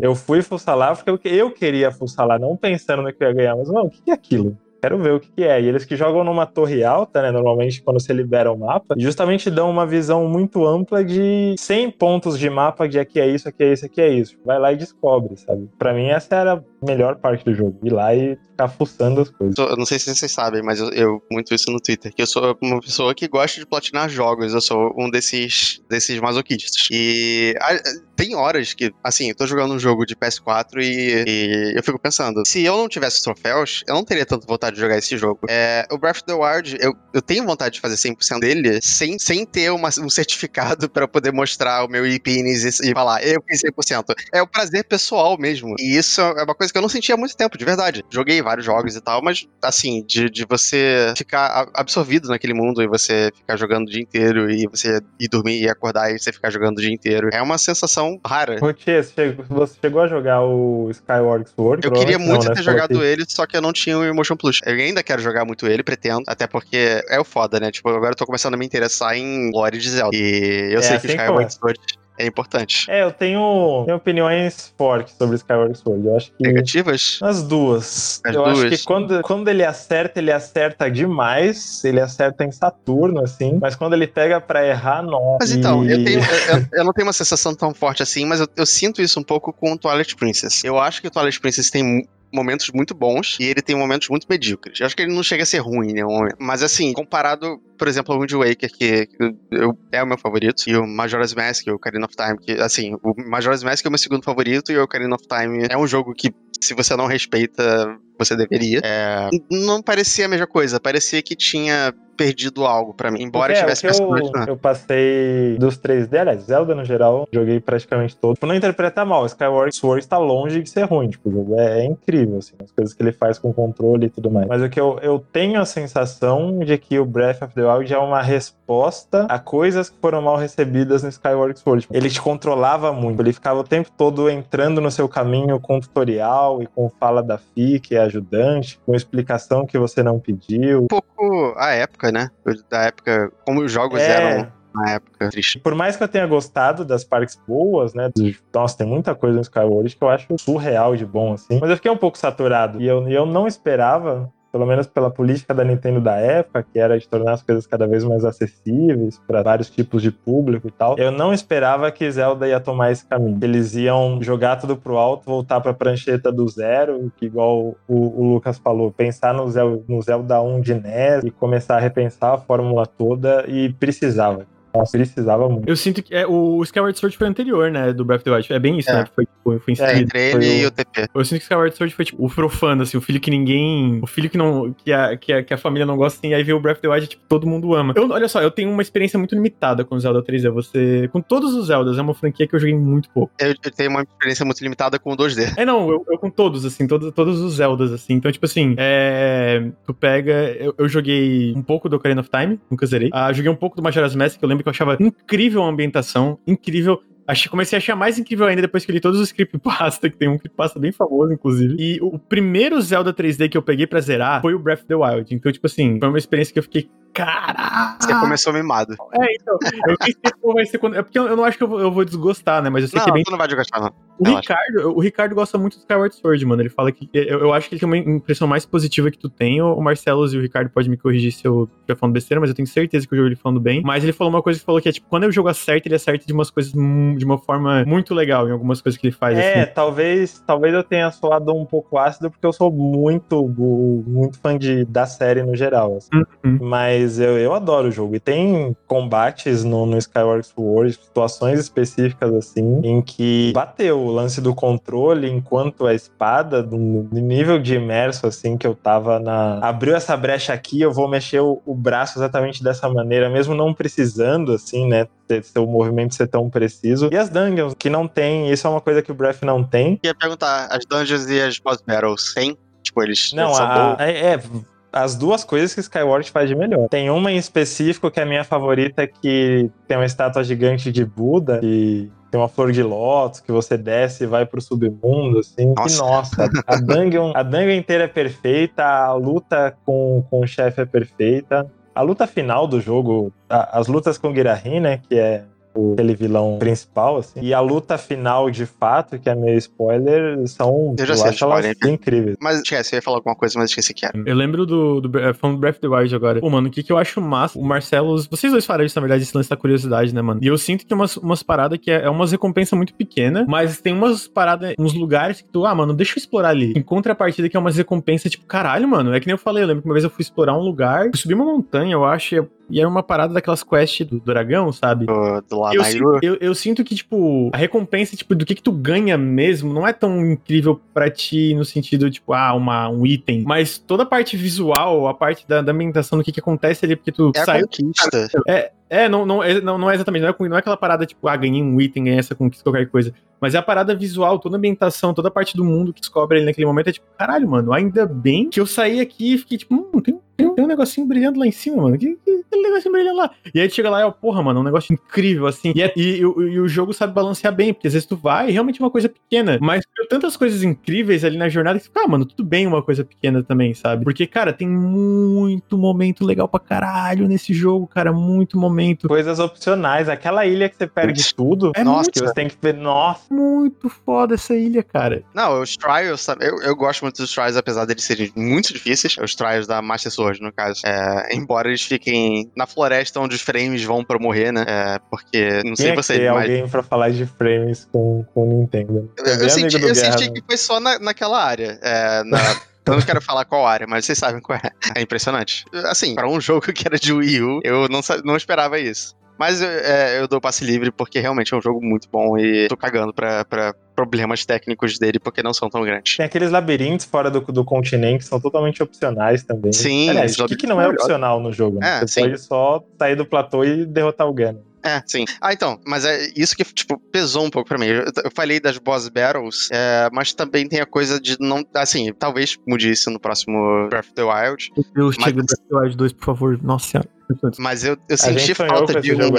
S2: Eu fui fuçar lá porque eu queria fuçar lá, não pensando no que eu ia ganhar, mas, não, o que é aquilo? Quero ver o que que é. E eles que jogam numa torre alta, né? Normalmente quando você libera o mapa, justamente dão uma visão muito ampla de 100 pontos de mapa de aqui é isso, aqui é isso, aqui é isso. Vai lá e descobre, sabe? Pra mim essa era melhor parte do jogo. Ir lá e ficar fuçando as coisas.
S3: Eu não sei se vocês sabem, mas eu, eu muito isso no Twitter, que eu sou uma pessoa que gosta de platinar jogos, eu sou um desses, desses masoquistas. E ah, tem horas que, assim, eu tô jogando um jogo de PS4 e, e eu fico pensando, se eu não tivesse troféus, eu não teria tanta vontade de jogar esse jogo. É, o Breath of the Wild, eu, eu tenho vontade de fazer 100% dele sem, sem ter uma- um certificado pra poder mostrar o meu IPNs e, e falar, eu fiz 100%. É o prazer pessoal mesmo. E isso é uma coisa que eu não sentia há muito tempo, de verdade. Joguei vários jogos e tal, mas assim, de, de você ficar absorvido naquele mundo e você ficar jogando o dia inteiro e você ir dormir e acordar e você ficar jogando o dia inteiro. É uma sensação rara.
S2: Você chegou, a jogar o Skyward Sword?
S3: Eu queria muito
S2: não, né?
S3: ter jogado ele, só que eu não tinha o Emotion Plus. Eu ainda quero jogar muito ele, pretendo. Até porque é o foda, né? Tipo, agora eu tô começando a me interessar em lore de Zelda. E eu
S2: É
S3: sei que o
S2: assim que
S3: Skyward Sword é importante.
S2: É, eu tenho, tenho opiniões fortes sobre Skyward Sword. Eu acho que.
S3: Negativas?
S2: As duas.
S3: As
S2: eu acho
S3: duas.
S2: que quando, quando ele acerta, ele acerta demais. Ele acerta em Saturno, assim. Mas quando ele pega pra errar, não.
S3: Mas então, eu, tenho, eu, eu- não tenho uma sensação tão forte assim, mas eu, eu sinto isso um pouco com o Twilight Princess. Eu acho que o Twilight Princess tem momentos muito bons e ele tem momentos muito medíocres. Eu acho que ele não chega a ser ruim em nenhum momento. Mas assim, comparado, por exemplo, ao Wind Waker, que eu- é o meu favorito, e o Majora's Mask, o Ocarina of Time, que assim, o Majora's Mask é o meu segundo favorito e o Ocarina of Time é um jogo que, se você não respeita, você deveria. É, não parecia a mesma coisa, parecia que tinha perdido algo pra mim, embora
S2: é,
S3: tivesse
S2: eu, eu passei dos 3D, aliás, Zelda no geral, joguei praticamente todo. Tipo, não interpreta mal, Skyward Sword está longe de ser ruim, tipo, o jogo é, é incrível, assim, as coisas que ele faz com controle e tudo mais. Mas o que eu, eu tenho a sensação de que o Breath of the Wild é uma resposta a coisas que foram mal recebidas no Skyward Sword. Ele te controlava muito, ele ficava o tempo todo entrando no seu caminho com tutorial e com fala da Fi, que é ajudante, com explicação que você não pediu.
S3: um pouco a época, né? Da época, como os jogos
S2: É.
S3: eram na época. Triste.
S2: Por mais que eu tenha gostado das partes boas, né? Nossa, tem muita coisa no Skyward que eu acho surreal de bom, assim. Mas eu fiquei um pouco saturado. E eu, e eu não esperava, pelo menos pela política da Nintendo da época, que era de tornar as coisas cada vez mais acessíveis para vários tipos de público e tal. Eu não esperava que Zelda ia tomar esse caminho. Eles iam jogar tudo pro alto, voltar pra prancheta do zero, que igual o, o Lucas falou, pensar no Zelda, no Zelda 1 de NES e começar a repensar a fórmula toda e precisava. Nossa, precisava muito.
S1: Eu sinto que é, o Skyward Sword foi anterior, né, do Breath of the Wild. É bem isso,
S3: É.
S1: né? que Foi, foi, foi em
S2: É.
S3: Entre ele
S2: foi
S3: e
S2: o-
S3: o TP.
S1: Eu sinto que Skyward Sword foi tipo o profano, assim, o filho que ninguém. O filho que não. que a, que a, que a família não gosta, assim, aí vê o Breath of the Wild, tipo, todo mundo ama. Eu, olha só, eu tenho uma experiência muito limitada com o Zelda 3D. Você. Com todos os Zeldas, é uma franquia que eu joguei muito pouco.
S3: Eu, eu tenho uma experiência muito limitada com o 2D.
S1: É, não, eu, eu com todos, assim, todos, todos os Zeldas, assim. Então, tipo assim, é. Tu pega. Eu, eu joguei um pouco do Ocarina of Time, nunca zerei. Ah, joguei um pouco do Majora's Mask, que eu lembro que eu achava incrível a ambientação, incrível. Achei, comecei a achar mais incrível ainda depois que li todos os creepypasta, que tem um creepypasta bem famoso, inclusive. E o primeiro Zelda 3D que eu peguei pra zerar foi o Breath of the Wild. Então, tipo assim, foi uma experiência que eu fiquei Caralho!
S3: Você começou mimado.
S1: É, então. Eu sei que pô, vai ser quando. É porque eu eu não acho que eu vou, eu vou desgostar, né? Mas eu sei
S3: Não,
S1: que é bem.
S3: tu não vai desgastar, não.
S1: O. Ricardo, o Ricardo gosta muito do Skyward Sword, mano. Ele fala que. Eu, eu acho que ele tem uma impressão mais positiva que tu tem. O Marcelo e o Ricardo podem me corrigir se eu estiver falando besteira, mas eu tenho certeza que eu jogo ele falando bem. Mas ele falou uma coisa que falou que é tipo, quando o jogo acerta, ele acerta de umas coisas mu- de uma forma muito legal, em algumas coisas que ele faz.
S2: É,
S1: assim.
S2: talvez, talvez eu tenha soado um pouco ácido, porque eu sou muito, muito fã de, da série no geral. assim.
S1: Uhum.
S2: Mas eu, eu adoro o jogo. E tem combates no, no Skyward Sword, situações específicas assim, em que bateu o lance do controle enquanto a espada, no no nível de imerso assim que eu tava na. Abriu essa brecha aqui, eu vou mexer o, o braço exatamente dessa maneira, mesmo não precisando, assim, né? O movimento ser tão preciso. E as dungeons, que não tem, isso é uma coisa que o Breath não tem.
S3: Eu ia perguntar, as dungeons e as boss battles, tem? Tipo, eles
S2: Não, a, é, é, as duas coisas que Skyward faz de melhor. Tem uma em específico que é a minha favorita, que tem uma estátua gigante de Buda e tem uma flor de lótus que você desce e vai pro submundo, assim.
S3: Nossa.
S2: E nossa, a dungeon, a dungeon inteira é perfeita, a luta com, com o chefe é perfeita. A luta final do jogo, a- as lutas com o Girahin, né, que é o- aquele vilão principal, assim, e a luta final de fato, que é meio spoiler, são,
S3: Eu já sei
S2: acho elas
S3: spoiler.
S2: incríveis.
S3: Mas esquece, eu ia falar alguma coisa, mas esqueci que era.
S1: Eu lembro do, do é, falando do Breath of the Wild agora. Pô, mano, o que, que eu acho massa? O Marcelo, vocês dois falaram isso, na verdade, esse lance da curiosidade, né, mano? E eu sinto que tem umas, umas paradas que é, é umas recompensas muito pequenas, mas tem umas paradas, uns lugares que tu, ah, mano, deixa eu explorar ali. Em contrapartida, que é umas recompensas, tipo, caralho, mano. É que nem eu falei, eu lembro que uma vez eu fui explorar um lugar, fui subir uma montanha, eu acho, e- e era uma parada daquelas quests do dragão, sabe?
S3: Do, do lá
S1: Eu sinto, eu, eu sinto que, tipo, a recompensa, tipo, do que que tu ganha mesmo não é tão incrível pra ti no sentido, tipo, ah, uma, um item. Mas toda a parte visual, a parte da, da ambientação, do que que acontece ali, porque tu
S3: É a
S1: saiu...
S3: conquista.
S1: É, não, não, é, não, não é exatamente, não é, não é aquela parada, tipo, ah, ganhei um item, ganhei essa conquista, qualquer coisa. Mas é a parada visual, toda a ambientação, toda a parte do mundo que descobre ali naquele momento, é tipo, caralho, mano, ainda bem que eu saí aqui e fiquei, tipo, hum, tem, tem, tem um negocinho brilhando lá em cima, mano. Que, que, aquele negocinho brilhando lá. E aí tu chega lá e, ó, porra, mano, é um negócio incrível, assim. E, é- e- e o- e o jogo sabe balancear bem, porque às vezes tu vai e realmente é uma coisa pequena. Mas tem tantas coisas incríveis ali na jornada que tu fica, ah, mano, tudo bem uma coisa pequena também, sabe? Porque, cara, tem muito momento legal pra caralho nesse jogo, cara, muito momento.
S2: coisas opcionais. Aquela ilha que você perde tudo,
S1: É
S2: nossa,
S3: muito-
S2: que você tem que ver, nossa.
S1: Muito foda essa ilha, cara.
S3: Não, os trials, sabe? Eu, eu gosto muito dos trials, apesar deles serem muito difíceis. Os trials da Master Sword, no caso. É, embora eles fiquem na floresta onde os frames vão pra morrer, né? É, porque, não sei
S2: Tinha que
S3: você,
S2: ter
S3: mas.
S2: alguém pra falar de frames com, com o Nintendo.
S3: Eu, eu senti, eu
S2: Guerra,
S3: senti
S2: né?
S3: que foi só na, naquela área. É, na- eu não quero falar qual área, mas vocês sabem qual é. É impressionante. Assim, pra um jogo que era de Wii U, eu não, não esperava isso. Mas eu, é, eu dou passe livre porque realmente é um jogo muito bom e tô cagando pra, pra problemas técnicos dele porque não são tão grandes.
S2: Tem aqueles labirintos fora do, do continente que são totalmente opcionais também.
S3: Sim,
S2: Aliás, o que, que não é opcional no jogo? né?
S3: É,
S2: você
S3: sim.
S2: pode só sair do platô e derrotar o Ganon.
S3: É, sim. Ah, então, mas é isso que, tipo, pesou um pouco pra mim. Eu, eu falei das boss battles, é, mas também tem a coisa de não. Assim, talvez mude isso no próximo Breath of the Wild.
S1: Deus,
S3: Mas-
S1: chega do Breath of the Wild 2, por favor. Nossa senhora.
S3: Mas eu, eu senti falta de um.
S2: ele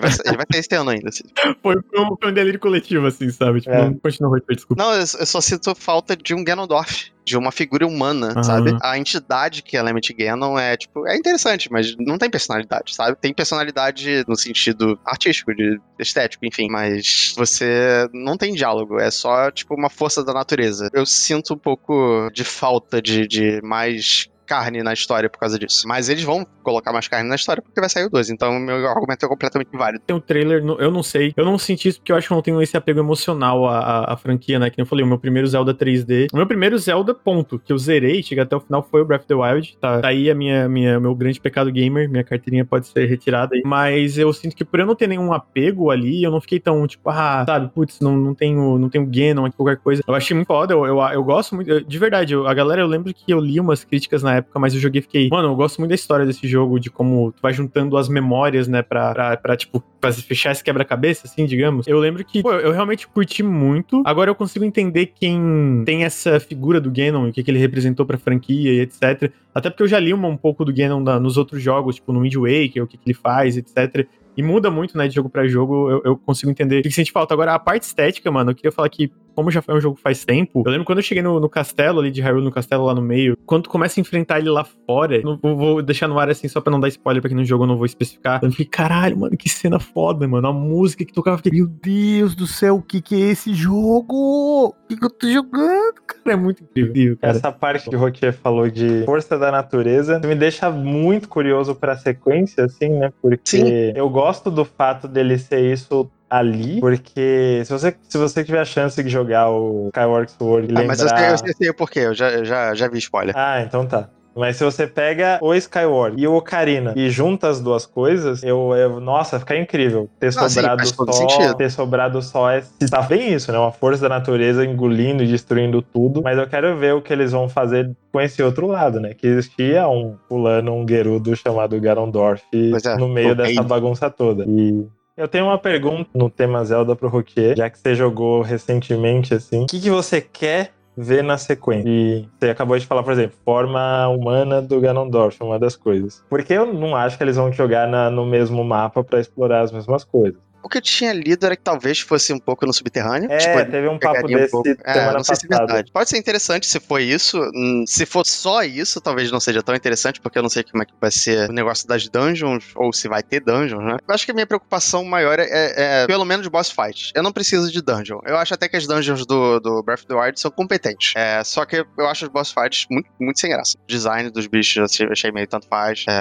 S3: vai, ele vai ter esse ano ainda. Assim.
S1: Foi, foi um, foi um delírio coletivo, assim, sabe? Tipo,
S2: É.
S1: não continua, desculpa.
S3: Não, eu, eu só sinto falta de um Ganondorf. De uma figura humana,
S1: Ah.
S3: sabe? A entidade que é Lament Ganon é, tipo, é interessante, mas não tem personalidade, sabe? Tem personalidade no sentido artístico, de estético, enfim, mas você não tem diálogo, é só, tipo, uma força da natureza. Eu sinto um pouco de falta de, de mais carne na história por causa disso. Mas eles vão colocar mais carne na história porque vai sair o 2, então meu argumento é completamente válido.
S1: Tem o trailer, eu não sei. Eu não senti isso porque eu acho que não tenho esse apego emocional à, à- à franquia, né? Que eu falei, o meu primeiro Zelda 3D. O meu primeiro Zelda, ponto, que eu zerei, cheguei até o final, foi o Breath of the Wild. Tá, tá aí a minha, minha, meu grande pecado gamer, minha carteirinha pode ser retirada aí. Mas eu sinto que por eu não ter nenhum apego ali, eu não fiquei tão, tipo, ah, sabe, putz, não, não tenho, não tenho Ganon qualquer coisa. Eu achei muito foda, eu, eu, eu gosto muito, eu- de verdade, eu- a galera, eu lembro que eu li umas críticas na época, mas eu joguei e fiquei, mano, eu gosto muito da história desse jogo, de como tu vai juntando as memórias, né, pra, pra, pra tipo, pra fechar esse quebra-cabeça, assim, digamos. Eu lembro que, pô, eu realmente curti muito. Agora eu consigo entender quem tem essa figura do Ganon o que, que ele representou pra franquia e etc. Até porque eu já li uma, um pouco do Ganon da- nos outros jogos, tipo, no Wind Waker, o que, que ele faz, etc. e muda muito, né, de jogo pra jogo, eu, eu consigo entender o que sente falta. Agora, a parte estética, mano, eu queria falar que como já foi um jogo faz tempo, eu lembro quando eu cheguei no, no castelo ali de Hyrule, no castelo lá no meio, quando tu começa a enfrentar ele lá fora, não, vou, vou deixar no ar assim só pra não dar spoiler pra quem não jogou, eu não vou especificar. Eu fiquei, caralho, mano, que cena foda, mano. A música que tocava, eu fiquei, meu Deus do céu, o que que é esse jogo? O que que eu tô jogando? Cara, é muito incrível, cara.
S2: Essa parte que o Rotier falou de força da natureza me deixa muito curioso pra sequência, assim, né? Porque
S3: Sim.
S2: eu gosto do fato dele ser isso ali, porque se você, se você tiver a chance de jogar o Skyward Sword e
S3: Ah,
S2: lembrar...
S3: mas eu sei, eu sei, o porquê, eu já, eu já, já vi spoiler.
S2: Ah, então tá. Mas se você pega o Skyward e o Ocarina e junta as duas coisas, eu, eu- nossa, fica incrível. Ter
S3: Ah, sim,
S2: sobrado
S3: todo
S2: só,
S3: sentido.
S2: ter sobrado só é, tá bem isso, né? Uma força da natureza engolindo e destruindo tudo. Mas eu quero ver o que eles vão fazer com esse outro lado, né? Que existia um fulano, um Gerudo chamado Garondorf
S3: é,
S2: no meio dessa bagunça toda. E eu tenho uma pergunta no tema Zelda pro Roquier, já que você jogou recentemente, assim. O que, que você quer ver na sequência? E você acabou de falar, por exemplo, forma humana do Ganondorf, uma das coisas. Porque eu não acho que eles vão jogar na- no mesmo mapa pra explorar as mesmas coisas.
S3: O que eu tinha lido era que talvez fosse um pouco no subterrâneo.
S2: É,
S3: tipo,
S2: teve um papo
S3: um
S2: desse
S3: pouco- É, não sei se é verdade. Pode ser interessante se for isso. Hum, Se for só isso, talvez não seja tão interessante, porque eu não sei como é que vai ser o negócio das dungeons, ou se vai ter dungeons, né? Eu acho que a minha preocupação maior é, é, pelo menos, boss fight. Eu não preciso de dungeon. Eu acho até que as dungeons do, do Breath of the Wild são competentes. É, só que eu acho os boss fights muito, muito sem graça. O design dos bichos eu achei meio tanto faz. É,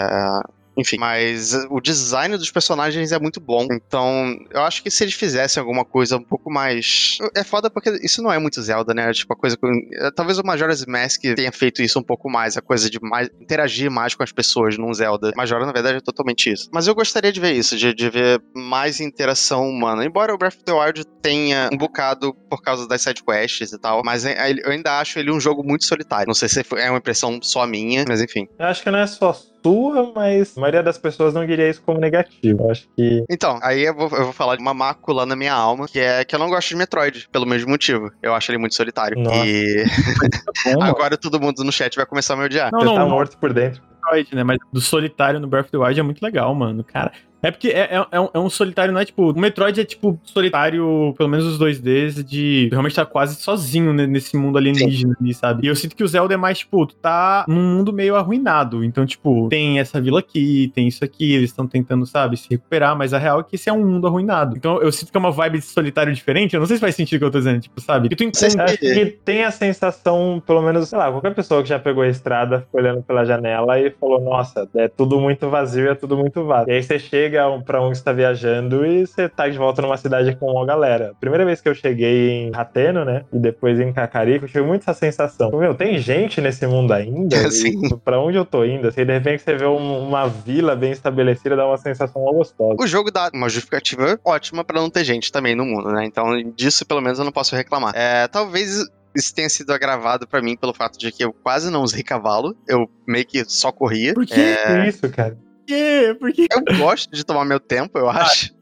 S3: enfim, mas o design dos personagens é muito bom. Então, eu acho que se eles fizessem alguma coisa um pouco mais. É foda porque isso não é muito Zelda, né? Tipo, a coisa com. é, Talvez o Majora's Mask tenha feito isso um pouco mais, a coisa de mais interagir mais com as pessoas num Zelda. Majora, na verdade, é totalmente isso. Mas eu gostaria de ver isso, de, de ver mais interação humana. Embora o Breath of the Wild tenha um bocado por causa das sidequests e tal, mas é- eu ainda acho ele um jogo muito solitário. Não sei se é uma impressão só minha, mas enfim.
S2: Eu acho que não é só sua, mas a maioria das pessoas não diria isso como negativo. Eu acho que
S3: Então, aí eu vou, eu vou falar de uma mácula na minha alma, que é que eu não gosto de Metroid, pelo mesmo motivo. Eu acho ele muito solitário.
S2: Nossa.
S3: E agora todo mundo no chat vai começar a me odiar.
S1: Não,
S2: você
S1: não,
S2: tá
S1: não.
S2: morto por dentro.
S1: Metroid, né? Mas do solitário no Breath of the Wild é muito legal, mano. Cara, é porque é, é, é um, é um solitário, não é tipo. O Metroid é tipo solitário, pelo menos os 2Ds, de realmente tá quase sozinho né, nesse mundo alienígena ali, sabe? E eu sinto que o Zelda é mais, tipo, tu tá num mundo meio arruinado. Então, tipo, tem essa vila aqui, tem isso aqui, eles estão tentando, sabe, se recuperar, mas a real é que esse é um mundo arruinado. Então eu sinto que é uma vibe de solitário diferente. Eu não sei se faz sentido o que eu tô dizendo, tipo, sabe? Que tu encontra.
S2: Acho que tem a sensação, pelo menos, sei lá, qualquer pessoa que já pegou a estrada, ficou olhando pela janela e falou: Nossa, é tudo muito vazio, é tudo muito vago. E aí você chega pra onde está viajando e você tá de volta numa cidade com uma galera. Primeira vez que eu cheguei em Rateno, né? E depois em Cacarico, eu tive muito essa sensação. Meu, tem gente nesse mundo ainda?
S3: Sim.
S2: Pra onde eu tô indo? Assim, de repente você vê um- uma vila bem estabelecida, dá uma sensação gostosa.
S3: O jogo dá uma justificativa ótima pra não ter gente também no mundo, né? Então, disso pelo menos eu não posso reclamar. É, talvez isso tenha sido agravado pra mim pelo fato de que eu quase não usei cavalo, eu meio que só corria.
S1: Por?
S2: Que isso, cara?
S1: Por quê? Por quê?
S3: Eu gosto de tomar meu tempo, eu acho.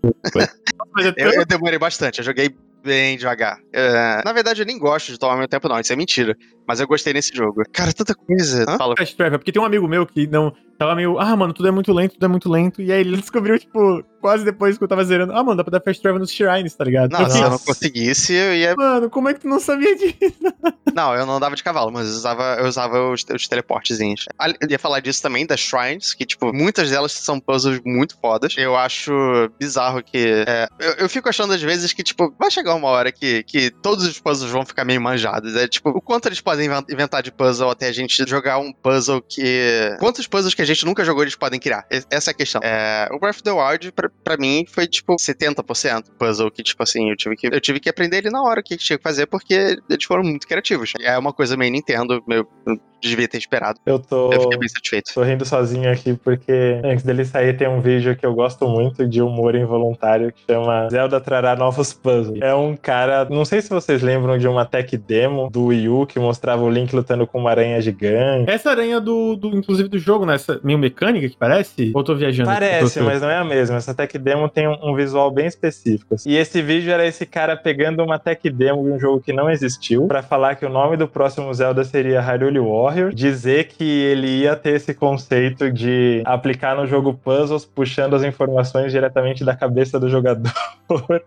S1: Mas é
S3: Eu, eu demorei bastante, eu joguei bem devagar. É, na verdade, eu nem gosto de tomar meu tempo, não, isso é mentira. Mas eu gostei nesse jogo. Cara, tanta coisa. Fala.
S1: Travel, porque tem um amigo meu que não tava meio, ah, mano, tudo é muito lento, tudo é muito lento. E aí ele descobriu, tipo, quase depois que eu tava zerando, ah, mano, dá pra dar Fast Travel nos Shrines, tá ligado?
S3: Não,
S1: Eu
S3: se eu não conseguisse, eu ia.
S1: Mano, como é que tu não sabia disso?
S3: Não, eu não andava de cavalo, mas eu usava, eu usava os, os teleportezinhos. Eu ia falar disso também, das shrines, que, tipo, muitas delas são puzzles muito fodas. Eu acho bizarro que. é, eu, eu fico achando às vezes que, tipo, vai chegar uma hora que, que todos os puzzles vão ficar meio manjados. É tipo, o quanto eles podem inven- inventar de puzzle até a gente jogar um puzzle que. Quantos puzzles que a gente nunca jogou eles podem criar? Essa é a questão. É, o Breath of the Wild, pra, pra mim, foi tipo 70% puzzle que, tipo assim, eu tive que, eu tive que aprender ele na hora o que tinha que fazer, porque eles foram muito criativos. É uma coisa meio Nintendo, eu devia ter esperado.
S2: Eu tô.
S3: Eu fiquei bem satisfeito.
S2: Tô rindo sozinho aqui porque antes dele sair tem um vídeo que eu gosto muito de humor involuntário que chama Zelda trará novos puzzles. É um cara, não sei se vocês lembram de uma tech demo do Wii U que mostrava o Link lutando com uma aranha gigante.
S1: Essa aranha do, do inclusive, do jogo, né? Essa meio mecânica que parece? Ou tô viajando?
S2: Parece,
S1: tô-
S2: mas não é a mesma. Essa tech demo tem um, um visual bem específico. assim. E esse vídeo era esse cara pegando uma tech demo de um jogo que não existiu pra falar que o nome do próximo Zelda seria Hyrule War Warrior, dizer que ele ia ter esse conceito de aplicar no jogo puzzles, puxando as informações diretamente da cabeça do jogador.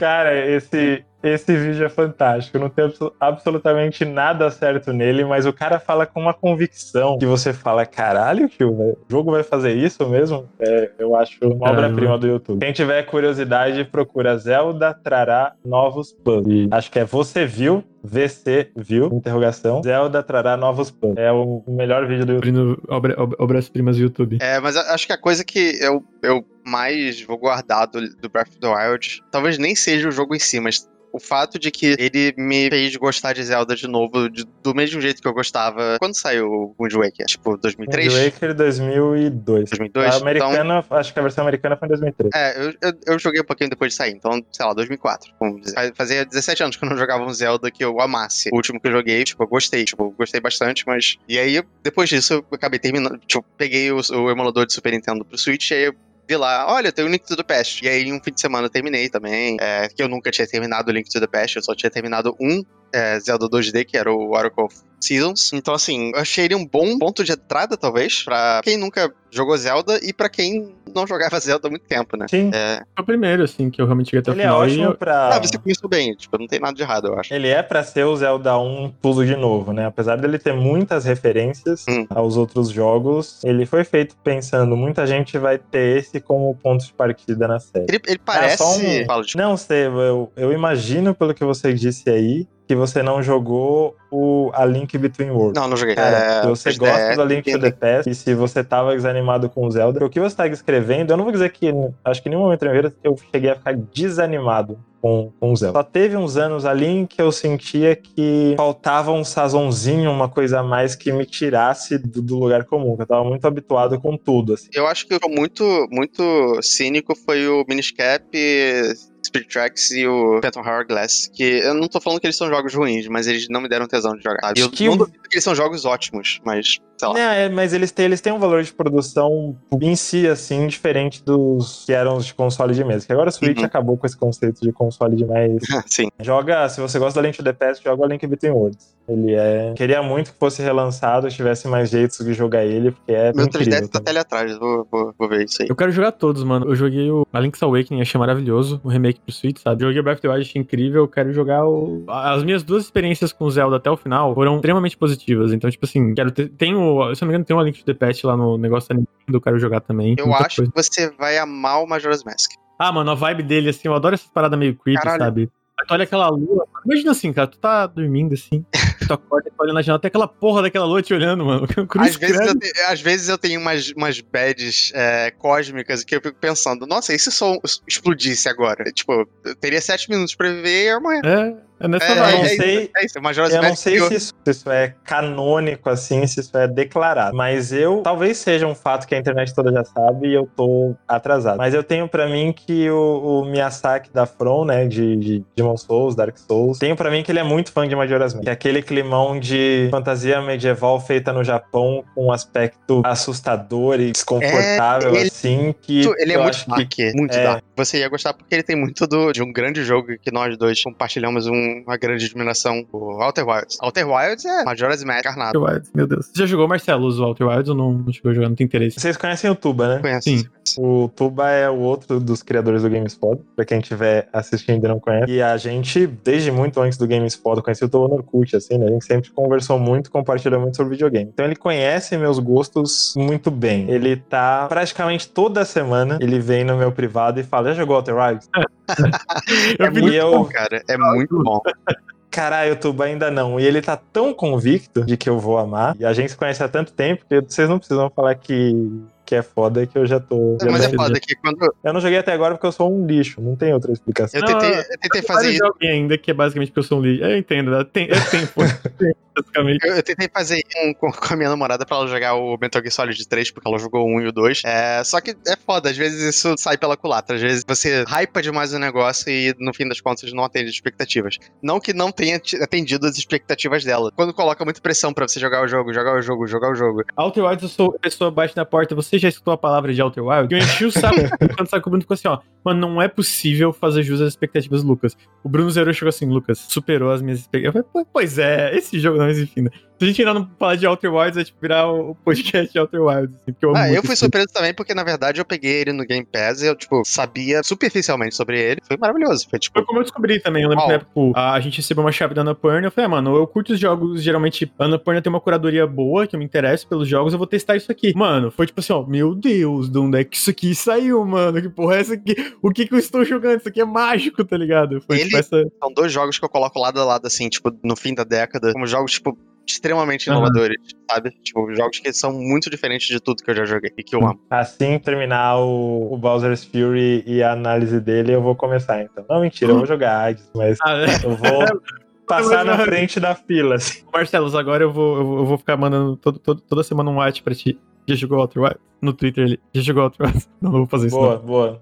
S2: Cara, esse, esse vídeo é fantástico. Não tem abso- absolutamente nada certo nele, mas o cara fala com uma convicção que você fala: caralho, tio, o jogo vai fazer isso mesmo? É, eu acho uma obra-prima do YouTube. Quem tiver curiosidade, procura Zelda trará novos puzzles. Acho que é você viu, VC viu, interrogação. Zelda trará novos puzzles. É o melhor vídeo do YouTube.
S1: Obra- ob- obras-primas do YouTube.
S3: É, mas acho que a coisa que eu, eu mais vou guardar do, do Breath of the Wild, talvez nem seja o jogo em si, mas o fato de que ele me fez gostar de Zelda de novo, de- do mesmo jeito que eu gostava quando saiu o Wind Waker, tipo 2003,
S2: Wind Waker 2002.
S3: 2002.
S2: A americana, acho que a versão americana foi em 2003.
S3: É, eu, eu, eu joguei um pouquinho depois de sair, então, sei lá, 2004, vamos dizer. Faz- Fazia 17 anos que eu não jogava um Zelda que eu amasse. O último que eu joguei, tipo, eu gostei, tipo, gostei bastante, mas... E aí, depois disso, eu acabei terminando, tipo, peguei o, o emulador de Super Nintendo pro Switch, e aí eu vi lá, olha, tem o Link to the Past. E aí, um fim de semana eu terminei também, é, que eu nunca tinha terminado o Link to the Past, eu só tinha terminado um é, Zelda 2D, que era o Oracle of Seasons. Então, assim, achei ele um bom ponto de entrada, talvez, pra quem nunca jogou Zelda e pra quem não jogava Zelda há muito tempo, né?
S2: Sim.
S3: É,
S1: Foi o primeiro, assim, que eu realmente cheguei até o
S2: Ele é
S1: final. e
S2: ótimo
S1: eu-
S2: pra.
S3: ah, você começou bem, tipo, não tem nada de errado, eu acho.
S2: Ele é pra ser o Zelda 1 tudo de novo, né? Apesar dele ter muitas referências
S3: Hum.
S2: aos outros jogos, ele foi feito pensando, muita gente vai ter esse como ponto de partida na série.
S3: Ele, ele parece.
S2: só um-
S3: Fala, tipo,
S2: Não, Seba, eu, eu imagino pelo que você disse aí que você não jogou o A Link Between Worlds.
S3: não, não joguei.
S2: Cara,
S3: É,
S2: se você
S3: 3DS,
S2: gosta do A Link to the. Past e se você tava desanimado com o Zelda, o que você tá escrevendo, eu não vou dizer que, acho que em nenhum momento da eu cheguei a ficar desanimado com, com o Zelda. Só teve uns anos ali em que eu sentia que faltava um sazonzinho, uma coisa a mais que me tirasse do, do lugar comum, que eu tava muito habituado com tudo, assim.
S3: Eu acho que o muito, muito cínico foi o Miniscap, Spirit Tracks e o Phantom Hourglass. Que eu não tô falando que eles são jogos ruins, mas eles não me deram tesão de jogar. sabe? Eu
S2: que
S3: não duvido que eles são jogos ótimos, mas sei lá.
S2: É, é, mas eles têm, eles têm um valor de produção em si, assim, diferente dos que eram os de console de mesa. Que agora o Switch
S3: Uhum.
S2: acabou com esse conceito de console de mesa.
S3: Sim.
S2: Joga, se você gosta da Link to the Past, joga o Link Between Worlds. Ele é. Queria muito que fosse relançado, tivesse mais jeitos de jogar ele, porque é
S3: Meu
S2: incrível.
S3: 3DS tá até ali atrás, vou, vou, vou ver isso aí.
S1: Eu quero jogar todos, mano. Eu joguei o A Link's Awakening, achei maravilhoso. O remake pro Switch, sabe? Joguei o Breath of the Wild, achei incrível. Eu quero jogar o... As minhas duas experiências com o Zelda até o final foram extremamente positivas. Então, tipo assim, quero ter... Tem o... Se eu não me engano, tem o A Link to the Past lá no negócio da Nintendo. Eu quero jogar também.
S3: Eu
S1: Muita
S3: acho
S1: coisa.
S3: que você vai amar o Majora's Mask.
S1: Ah, mano, a vibe dele, assim, eu adoro essas paradas meio creepy,
S3: Caralho.
S1: sabe? Olha aquela lua. Imagina assim, cara, tu tá dormindo assim, tu acorda e tu olha na janela, tem aquela porra daquela lua te olhando, mano.
S3: Às vezes, te- às vezes eu tenho umas, umas bads é, cósmicas que eu fico pensando, nossa, e se o som explodisse agora? Tipo, eu teria sete minutos pra viver e morrer.
S1: É, é nessa
S3: É,
S2: não
S3: é
S2: sei-
S3: é isso. Majora's
S2: Eu não sei
S3: eu-
S2: se isso, se isso é canônico, assim, se isso é declarado. Mas eu. Talvez seja um fato que a internet toda já sabe e eu tô atrasado. Mas eu tenho pra mim que o, o Miyazaki da From, né, de, de Demon Souls, Dark Souls, tenho pra mim que ele é muito fã de Majora's Mask. Que é aquele climão de fantasia medieval feita no Japão com um aspecto assustador e desconfortável,
S3: É, ele-
S2: assim, que
S3: Ele é muito dark,
S2: que
S3: muito
S2: é.
S3: dark. Você ia gostar porque ele tem muito do, de um grande jogo que nós dois compartilhamos um- uma grande admiração, o Outer Wilds. Outer Wilds é Majora's Mask encarnado.
S1: Outer Wilds, meu Deus. Você já jogou, Marcelo, os Walter Wilds ou não, não chegou a jogar? Não tem interesse?
S2: Vocês conhecem o Tuba, né?
S3: Conhece?
S1: Sim.
S2: O Tuba é o outro dos criadores do GameSpot, pra quem estiver assistindo e não conhece. E a gente, desde muito antes do GameSpot, eu conheci o Tuba no Orkut, assim, né? A gente sempre conversou muito, compartilhou muito sobre videogame. Então ele conhece meus gostos muito bem. Ele tá praticamente toda semana, ele vem no meu privado e fala, já jogou Outer Wilds?
S3: É
S1: Eu vi
S3: muito
S2: eu-
S3: bom, cara. É muito bom.
S2: Caralho, Tuba ainda não. E ele tá tão convicto de que eu vou amar. E a gente se conhece há tanto tempo que vocês não precisam falar que, que é foda que eu já tô. já
S3: Mas é foda que quando
S2: Eu não joguei até agora porque eu sou um lixo, não tem outra explicação.
S3: eu
S1: Não,
S3: tentei,
S1: eu-
S3: eu tentei fazer isso.
S1: ainda que é basicamente porque eu sou um lixo. Eu entendo, é tem- é tempo. Basicamente.
S3: Eu, eu tentei fazer um com, com a minha namorada pra ela jogar o Metal Gear Solid 3, porque ela jogou o 1 e o 2. É, só que é foda, às vezes isso sai pela culatra. Às vezes você hypa demais o negócio e no fim das contas não atende as expectativas. Não que não tenha atendido as expectativas dela. Quando coloca muita pressão pra você jogar o jogo, jogar o jogo, jogar o jogo.
S1: Outer Wilds, eu sou a pessoa bate na porta. Você já escutou a palavra de Outer Wilds? Eu enchi o saco quando o Bruno ficou assim, ó. Mano, não é possível fazer jus às expectativas do Lucas. o Bruno Zero chegou assim, Lucas, superou as minhas expectativas. Eu falei, pois é, esse jogo não, mas enfim. Né? Se a gente ainda não falar de Outer Wilds, vai tipo, virar o podcast de Outer Wilds. Assim, eu,
S3: Ah, eu fui surpreso também porque, na verdade, eu peguei ele no Game Pass e eu, tipo, sabia superficialmente sobre ele. Foi maravilhoso. Foi, tipo,
S1: Foi como eu descobri também. Eu lembro que na época tipo, a gente recebeu uma chave da Annapurna. Eu falei, ah, mano, eu curto os jogos. Geralmente, a Annapurna tem uma curadoria boa, que eu me interesso pelos jogos. Eu vou testar isso aqui. Mano, foi tipo assim, ó, meu Deus, de onde é que isso aqui saiu, mano? Que porra é essa aqui? O que que eu estou jogando? Isso aqui é mágico, tá ligado? Foi
S3: Ele-
S1: tipo essa.
S3: são dois jogos que eu coloco lado a lado, assim, tipo, no fim da década, como jogos, tipo, extremamente inovadores, sabe? Tipo, jogos que são muito diferentes de tudo que eu já joguei e que eu amo.
S2: Assim terminar o, o Bowser's Fury e a análise dele, eu vou começar então. Não, mentira, eu vou jogar Hades, mas
S1: Ah, é.
S2: eu vou passar na frente da fila. Assim.
S1: Marcelos, agora eu vou, eu vou, eu vou ficar mandando todo, todo- toda semana um watch pra ti. Já jogou Outer Wilds? No Twitter ele. Já jogou Outer Wilds? Não, não vou fazer isso.
S2: Boa, boa.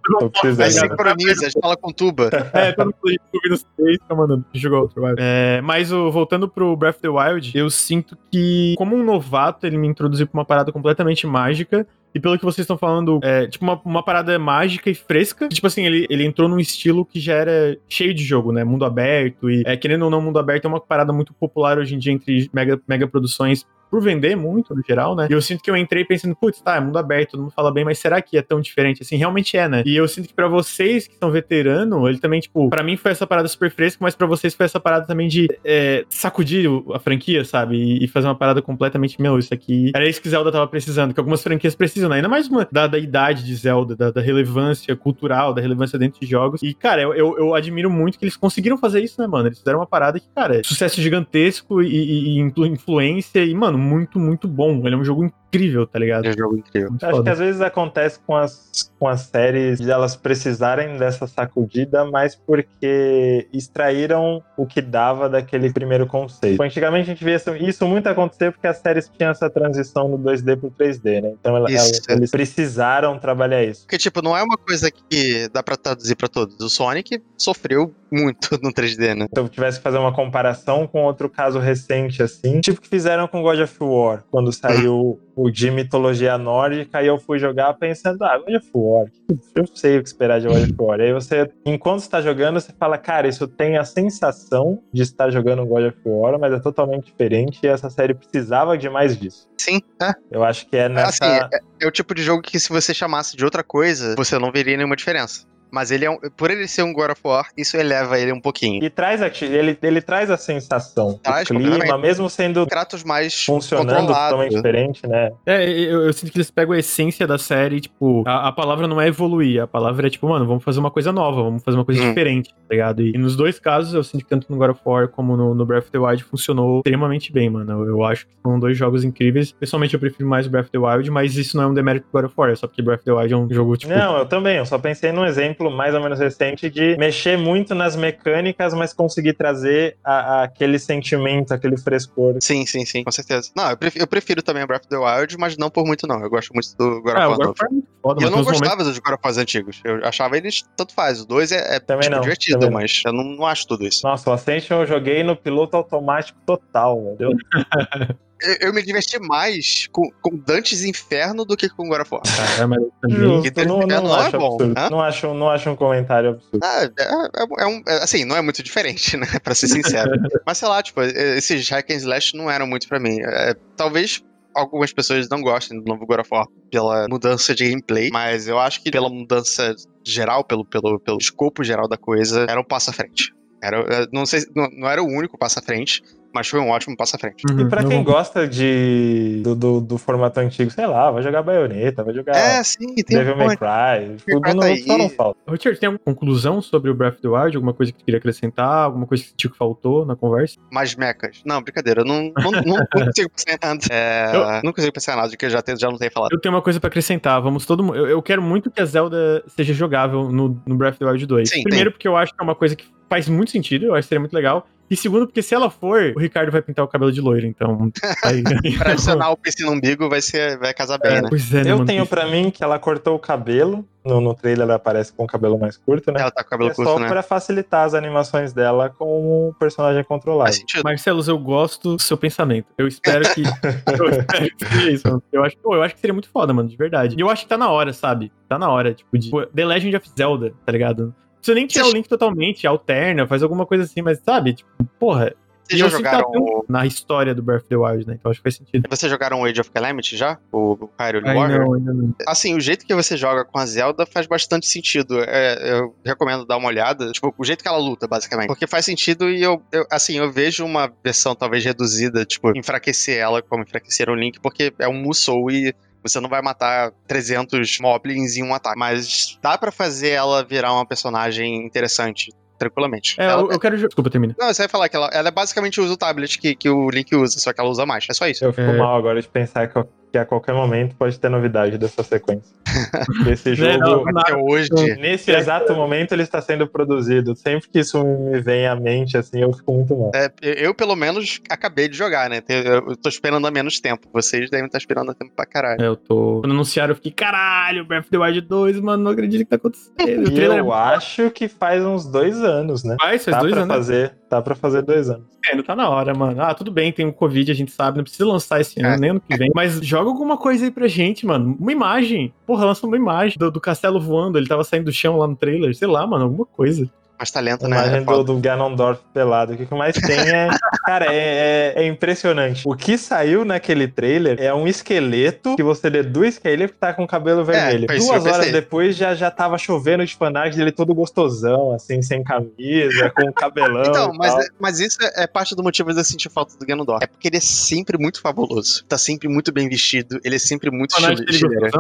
S3: Aí sincroniza, a gente fala com tuba.
S1: É, todo mundo ouvindo os três, fica mandando. Já jogou Outer Wilds. É, mas o- voltando pro Breath of the Wild, eu sinto que, como um novato, ele me introduziu pra uma parada completamente mágica. E pelo que vocês estão falando, é tipo uma, uma parada mágica e fresca. Tipo assim, ele, ele entrou num estilo que já era cheio de jogo, né? Mundo aberto. E é, querendo ou não, mundo aberto é uma parada muito popular hoje em dia entre mega, mega produções por vender muito, no geral, né? E eu sinto que eu entrei pensando, putz, tá, é mundo aberto, todo mundo fala bem, mas será que é tão diferente? Assim, realmente é, né? E eu sinto que pra vocês que são veterano, ele também, tipo, pra mim foi essa parada super fresca, mas pra vocês foi essa parada também de é, sacudir a franquia, sabe? E, fazer uma parada completamente, meu, isso aqui era isso que Zelda tava precisando, que algumas franquias precisam, né? Ainda mais uma da, da idade de Zelda, da, da relevância cultural, da relevância dentro de jogos. E, cara, eu, eu, eu admiro muito que eles conseguiram fazer isso, né, mano? Eles fizeram uma parada que, cara, é sucesso gigantesco e, e- e influ- influência e, mano, muito, muito bom. Ele é um jogo incrível, tá ligado?
S3: É um jogo incrível.
S1: Muito
S2: Acho que
S1: foda.
S2: às vezes acontece com as, com as séries de elas precisarem dessa sacudida, mas porque extraíram o que dava daquele primeiro conceito. Antigamente a gente via isso- muito acontecer porque as séries tinham essa transição do 2D pro 3D, né? Então ela- ela- eles precisaram trabalhar isso.
S3: Porque, tipo, não é uma coisa que dá pra traduzir pra todos. O Sonic sofreu muito no 3D, né?
S2: Se eu tivesse que fazer uma comparação com outro caso recente, assim, tipo que fizeram com God of War, quando saiu o de mitologia nórdica, e eu fui jogar pensando, ah, God of War, eu sei o que esperar de God of War. E aí você, enquanto está jogando, você fala, cara, isso tem a sensação de estar jogando God of War, mas é totalmente diferente, e essa série precisava de mais disso.
S3: Sim, é.
S2: Eu acho que é nessa.
S3: Assim, é, é o tipo de jogo que se você chamasse de outra coisa, você não veria nenhuma diferença. Mas ele é um, por ele ser um God of War, isso eleva ele um pouquinho.
S2: E traz a, ele, ele traz a sensação,
S3: Traz,
S2: o clima, mesmo sendo
S3: Kratos mais
S2: funcionando totalmente diferente, né?
S1: É, eu, eu sinto que eles pegam a essência da série, tipo, a, a palavra não é evoluir, a palavra é tipo, mano, vamos fazer uma coisa nova, vamos fazer uma coisa
S3: Hum.
S1: diferente, tá ligado? E, e nos dois casos, eu sinto que tanto no God of War como no, no Breath of the Wild funcionou extremamente bem, mano. Eu, eu acho que são dois jogos incríveis. Pessoalmente, eu prefiro mais o Breath of the Wild, mas isso não é um demérito do God of War, é só porque Breath of the Wild é um jogo, tipo.
S2: Não, eu também. Eu só pensei num exemplo mais ou menos recente de mexer muito nas mecânicas, mas conseguir trazer a- a- aquele sentimento, aquele frescor.
S3: Sim, sim, sim, com certeza. Não, eu prefiro, eu prefiro também o Breath of the Wild, mas não por muito, não. Eu gosto muito do God of
S1: Ah,
S3: War
S1: of War é
S3: E eu não
S1: uns momentos-
S3: gostava dos God of War antigos. Eu achava eles tanto faz. O 2 é, é
S2: Também
S3: tipo,
S2: não,
S3: divertido,
S2: também não.
S3: mas eu não, não acho tudo isso.
S2: Nossa, o Ascension eu joguei no piloto automático total, meu Deus.
S3: Eu, eu me diverti mais com, com Dantes Inferno do que com God of War.
S1: Cara, é, mas também-
S2: Justo, não, não,
S3: não é
S2: acho
S3: bom, hã?
S2: Não acho, não acho um comentário absurdo.
S3: Ah, é, é- é um, é, assim, não é muito diferente, né? Pra ser sincero. Mas sei lá, tipo, esses hack and slash não eram muito pra mim. É, talvez algumas pessoas não gostem do novo God of War pela mudança de gameplay, mas eu acho que pela mudança geral, pelo, pelo, pelo escopo geral da coisa, era um passo à frente. Era, é, não, sei, não, não era o único passo à frente, mas foi um ótimo passo à frente.
S1: Uhum,
S2: E pra quem gosta de, do, do, do formato antigo, sei lá, vai jogar Bayonetta, vai jogar
S3: É, sim, tem
S2: Devil
S3: um
S2: May. Cry, tudo
S3: tá aí.
S2: só não falta.
S1: Richard, tem alguma conclusão sobre o Breath of the Wild? Alguma coisa que tu queria acrescentar? Alguma coisa que sentiu que faltou na conversa?
S3: mais mechas. Não, brincadeira, eu não, não, não, não consigo pensar em nada. É,
S1: Eu-
S3: Não consigo pensar em nada de que eu já, tenho, já não tenho falado.
S1: Eu tenho uma coisa pra acrescentar. Vamos todo mundo. Eu, eu quero muito que a Zelda seja jogável no, no Breath of the Wild 2.
S3: Sim,
S1: Primeiro, porque eu acho que é uma coisa que faz muito sentido, eu acho que seria muito legal. E segundo, porque se ela for, o Ricardo vai pintar o cabelo de loiro, então. Vai...
S3: Pra adicionar o piercing no umbigo vai, ser, vai casar bem, né?
S1: Pois é, né,
S2: Eu
S1: mano?
S2: tenho pra mim que ela cortou o cabelo. No, no trailer ela aparece com o cabelo mais curto, né?
S3: Ela tá com o cabelo
S2: é
S3: curto,
S2: só
S3: né?
S2: pra facilitar as animações dela com o personagem controlado.
S3: Faz sentido.
S1: Marcelos, eu gosto do seu pensamento. Eu espero que. eu espero que seja isso, mano. Eu acho, pô, eu acho que seria muito foda, mano, de verdade. E eu acho que tá na hora, sabe? Tá na hora, tipo, de. The Legend of Zelda, tá ligado? Precisa nem tirar o link totalmente, alterna, faz alguma coisa assim, mas sabe? Tipo, porra.
S3: Vocês já jogaram o...
S1: na história do Breath of the Wild, né? Então acho que faz sentido.
S3: Vocês jogaram o Age of Calamity já? O, Hyrule Warrior?
S1: não, ainda não.
S3: Assim, o jeito que você joga com a Zelda faz bastante sentido. É, eu recomendo dar uma olhada. Tipo, o jeito que ela luta, basicamente. Porque faz sentido e eu, eu- assim, eu vejo uma versão talvez reduzida, tipo, enfraquecer ela como enfraqueceram o Link, porque é um Musou e você não vai matar 300 moblins em um ataque. Mas dá pra fazer ela virar uma personagem interessante, tranquilamente.
S1: É,
S3: Ela-
S1: eu, eu quero. Desculpa, termina.
S3: Não, você vai falar que ela, ela basicamente usa o tablet que, que o Link usa, só que ela usa mais. É só isso.
S2: Eu fico
S1: É.
S2: mal agora de pensar que, que a qualquer momento pode ter novidade dessa sequência. Esse jogo,
S1: Né, não,
S3: Até hoje.
S2: nesse exato momento, ele está sendo produzido. Sempre que isso me vem à mente, assim, eu fico muito mal.
S3: É, eu, pelo menos, acabei de jogar, né? Eu, tô esperando há menos tempo. Vocês devem estar esperando há tempo pra caralho.
S1: É, eu tô. Quando anunciaram, eu fiquei, caralho, Breath of the Wild 2, mano, não acredito que tá acontecendo.
S2: E
S1: trailer
S2: eu acho que faz uns dois anos, né?
S1: é faz, faz
S2: Tá
S1: dois
S2: pra
S1: anos.
S2: fazer, tá pra fazer dois anos.
S1: É, não tá na hora, mano. Ah, tudo bem, tem o Covid, a gente sabe, não precisa lançar esse ano,
S3: É.
S1: nem ano que vem. Mas joga alguma coisa aí pra gente, mano. Uma imagem. Porra, lança uma imagem do, do castelo voando, ele tava saindo do chão lá no trailer. Sei lá, mano, alguma coisa.
S3: Mas talento,
S2: A
S3: né?
S2: imagem
S3: É
S2: do, do Ganondorf pelado. O que mais tem é. Cara, é, é- é impressionante. O que saiu naquele trailer é um esqueleto que você deduz que é ele que tá com o cabelo vermelho.
S3: isso que
S2: Duas horas depois já, já tava chovendo de fanart dele todo gostosão, assim, sem camisa, com cabelão.
S3: Então, mas, é- mas isso é parte do motivo de eu sentir falta do Ganondorf. É porque ele é sempre muito fabuloso. Tá sempre muito bem vestido. Ele é sempre muito
S1: Fanart
S3: estilo-
S1: dele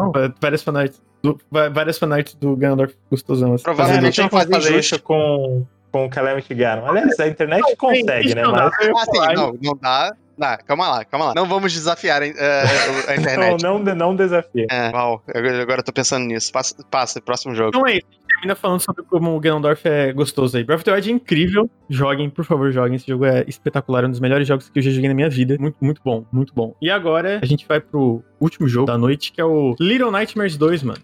S1: do, várias fanarts do Ganondorf gostosão. Assim.
S3: Provavelmente não
S2: tem
S3: faz
S2: fazer isso com, com o Calamity Ganon. Aliás, a internet consegue, né?
S1: Não,
S2: Mas
S3: Ah, sim, não, não dá. Não, calma lá, calma lá. Não vamos desafiar eh, a
S2: não,
S3: internet.
S2: não, não desafia.
S3: É, uau, agora, agora eu tô pensando nisso. Passa, passa próximo jogo.
S1: Então é isso. Termina falando sobre como o Ganondorf é gostoso aí. Breath of the Wild é incrível. Joguem, por favor, joguem. Esse jogo é espetacular. É um dos melhores jogos que eu já joguei na minha vida. Muito, muito bom, muito bom. E agora a gente vai pro último jogo da noite, que é o Little Nightmares 2, mano.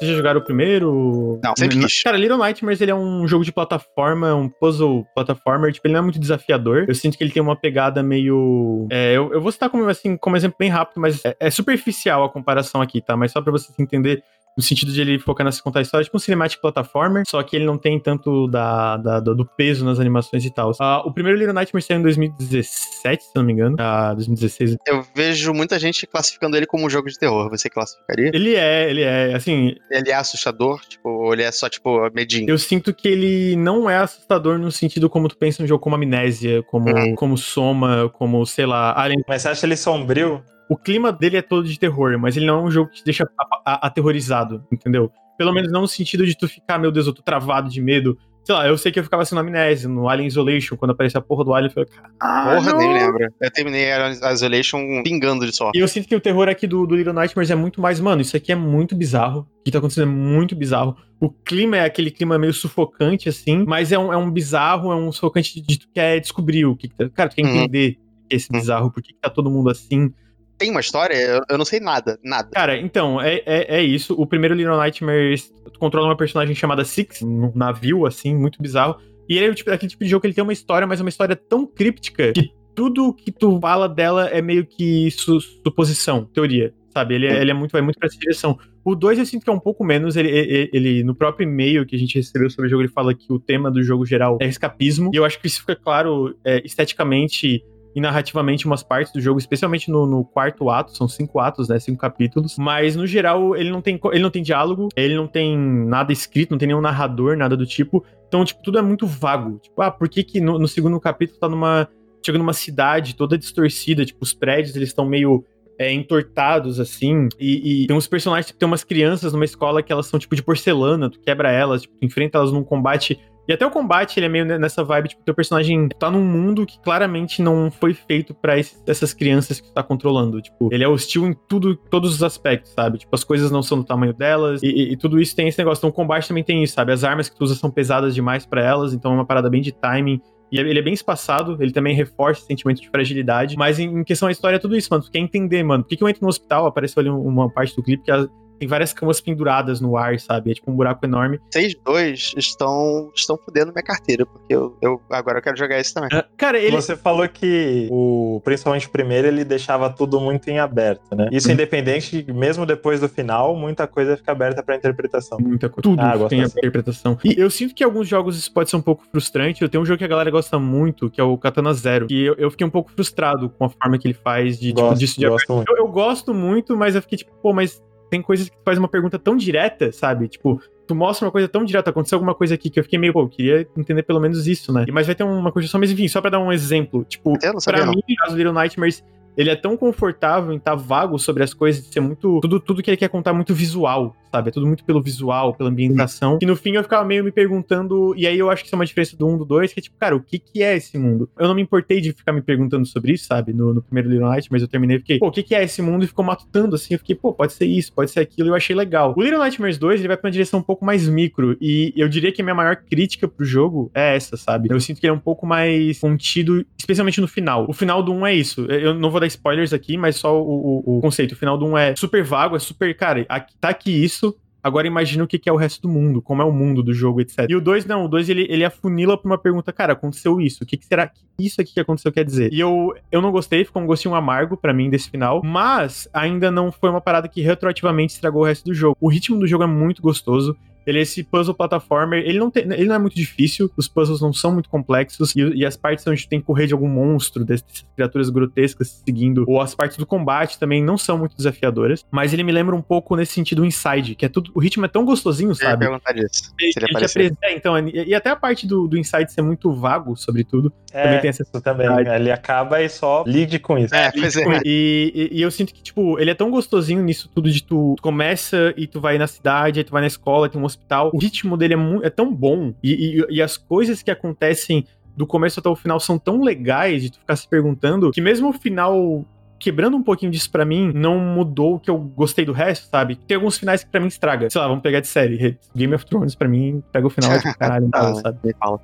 S1: Vocês já jogaram o primeiro?
S3: Não, sempre quis.
S1: Cara, Little Nightmares ele é um jogo de plataforma, um puzzle plataformer. Tipo, ele não é muito desafiador. Eu sinto que ele tem uma pegada meio. é, eu, eu vou citar como, assim, como exemplo bem rápido, mas é, é superficial a comparação aqui, tá? Mas só pra vocês entenderem. No sentido de ele focar nessa contar a história, tipo um cinematic platformer, só que ele não tem tanto da, da- do do peso nas animações e tal. Ah, o primeiro Little Nightmares saiu em 2017, se não me engano. Ah, 2016.
S3: Eu vejo muita gente classificando ele como um jogo de terror. Você classificaria?
S1: Ele é, ele é, assim,
S3: Ele é assustador? Tipo, ou ele é só, tipo, medinho?
S1: Eu sinto que ele não é assustador no sentido como tu pensa em um jogo como Amnésia, como,
S3: Uhum.
S1: como Soma, como, sei lá, Alien.
S2: Mas você acha ele sombrio?
S1: O clima dele é todo de terror, mas ele não é um jogo que te deixa aterrorizado, entendeu? Pelo menos não no sentido de tu ficar, meu Deus, eu tô travado de medo. Sei lá, eu sei que eu ficava assim no Amnésia, no Alien Isolation, quando aparecia a porra do Alien, eu falei, cara.
S3: Porra, nem lembro. Eu terminei a Isolation pingando de sorte.
S1: E eu sinto que o terror aqui do, do Little Nightmares é muito mais, mano, isso aqui é muito bizarro. O que tá acontecendo é muito bizarro. O clima é aquele clima meio sufocante, assim, mas é um, é um bizarro, é um sufocante de, de tu quer descobrir o que, que tá. Cara, tu quer
S3: Uhum.
S1: entender esse
S3: Uhum.
S1: bizarro, por que, que tá todo mundo assim.
S3: Tem uma história? Eu, eu não sei nada, nada.
S1: Cara, então, é, é, é isso. O primeiro Little Nightmares, controla uma personagem chamada Six, num navio, assim, muito bizarro. E ele é tipo, aquele tipo de jogo que ele tem uma história, mas é uma história tão críptica que tudo que tu fala dela é meio que su- suposição, teoria, sabe? Ele, é- ele é muito, vai muito pra essa direção. O 2 eu sinto que é um pouco menos, ele, ele, ele- no próprio e-mail que a gente recebeu sobre o jogo, ele fala que o tema do jogo geral é escapismo, e eu acho que isso fica claro é, esteticamente e narrativamente umas partes do jogo, especialmente no, no quarto ato, são cinco atos, né, cinco capítulos, mas no geral ele não tem ele não tem diálogo, ele não tem nada escrito, não tem nenhum narrador, nada do tipo. Então, tipo, tudo é muito vago. Tipo, ah, por que que no, no segundo capítulo tá numa chega numa cidade toda distorcida, tipo, os prédios eles estão meio é, entortados, assim, e, e tem uns personagens, tipo, tem umas crianças numa escola que elas são, tipo, de porcelana, tu quebra elas, tipo, tu enfrenta elas num combate e até o combate, ele é meio nessa vibe, tipo, teu personagem tá num mundo que claramente não foi feito esse- essas crianças que tu tá controlando. Tipo, ele é hostil em tudo, todos os aspectos, sabe? Tipo, as coisas não são do tamanho delas, e, e- e tudo isso tem esse negócio. Então, o combate também tem isso, sabe? As armas que tu usa são pesadas demais pra elas, então é uma parada bem de timing. E ele é bem espaçado, ele também reforça esse sentimento de fragilidade. Mas em, questão da história, é tudo isso, mano. Tu quer entender, mano. Por que, que eu entro no hospital? Apareceu ali uma parte do clipe que a- tem várias camas penduradas no ar, sabe? É tipo um buraco enorme.
S3: Vocês dois estão, estão fudendo minha carteira, porque eu, eu agora eu quero jogar isso também.
S1: Ah, Cara, ele.
S2: Você falou que o, principalmente o primeiro ele deixava tudo muito em aberto, né? Isso
S1: Uhum.
S2: independente, mesmo depois do final, muita coisa fica aberta pra interpretação.
S1: Muita coisa. Tudo
S2: Ah,
S1: tem a
S2: assim.
S1: interpretação. E eu sinto que em alguns jogos isso pode ser um pouco frustrante. Eu tenho um jogo que a galera gosta muito, que é o Katana Zero. E eu, eu fiquei um pouco frustrado com a forma que ele faz de, tipo,
S2: Gosto,
S1: disso de
S2: gosto muito.
S1: eu, eu gosto muito, mas eu fiquei tipo, pô, mas tem coisas que tu faz uma pergunta tão direta, sabe? Tipo, tu mostra uma coisa tão direta, aconteceu alguma coisa aqui que eu fiquei meio, pô, eu queria entender pelo menos isso, né? Mas vai ter uma construção, mas enfim, só pra dar um exemplo, tipo, pra
S3: não.
S1: mim, o Little Nightmares, ele é tão confortável em estar vago sobre as coisas, de ser muito. Tudo, tudo que ele quer contar é muito visual, sabe? É tudo muito pelo visual, pela ambientação. Que no fim eu ficava meio me perguntando. E aí eu acho que isso é uma diferença do 1 do 2, que é tipo, cara, o que, que é esse mundo? Eu não me importei de ficar me perguntando sobre isso, sabe? No, no primeiro Little Nightmares eu terminei e fiquei, pô, o que, que é esse mundo? E ficou matutando assim. Eu fiquei, pô, pode ser isso, pode ser aquilo. E eu achei legal. O Little Nightmares 2, ele vai pra uma direção um pouco mais micro. E eu diria que a minha maior crítica pro jogo é essa, sabe? Eu sinto que ele é um pouco mais contido, especialmente no final. O final do 1 é isso. Eu não vou dar spoilers aqui, mas só o, o- o conceito. O final do 1 é super vago, é super. Cara, tá aqui isso. Agora imagina o que é o resto do mundo, como é o mundo do jogo, etc. E o 2, não, o 2 ele, ele afunila pra uma pergunta, cara, aconteceu isso, o que, que será que isso aqui que aconteceu quer dizer? E eu, eu não gostei, ficou um gostinho amargo pra mim desse final, mas ainda não foi uma parada que retroativamente estragou o resto do jogo. O ritmo do jogo é muito gostoso, ele é esse puzzle platformer, ele não, tem, ele não é muito difícil, os puzzles não são muito complexos, e, e as partes onde tu tem que correr de algum monstro, dessas criaturas grotescas se seguindo, ou as partes do combate também não são muito desafiadoras, mas ele me lembra um pouco nesse sentido o Inside, que é tudo, o ritmo é tão gostosinho,
S3: Eu ia
S1: sabe?
S3: perguntar disso.
S1: Ele,
S3: Seria
S1: ele apresenta, é, então, e, e até a parte do, do Inside ser muito vago sobre tudo,
S2: É,
S1: também tem essa
S2: isso também. Ele acaba e só lide com isso.
S3: É, pois é.
S1: e, e- e eu sinto que, tipo, ele é tão gostosinho nisso tudo de tu, tu começa e tu vai na cidade, aí tu vai na escola, tem um hospital. O ritmo dele é, é tão bom. E, e- e as coisas que acontecem do começo até o final são tão legais de tu ficar se perguntando que mesmo o final. Quebrando um pouquinho disso pra mim, não mudou o que eu gostei do resto, sabe? Tem alguns finais que pra mim estraga. Sei lá, vamos pegar de série. Game of Thrones, pra mim, pega o final tipo, caralho, não sabe?
S3: fala.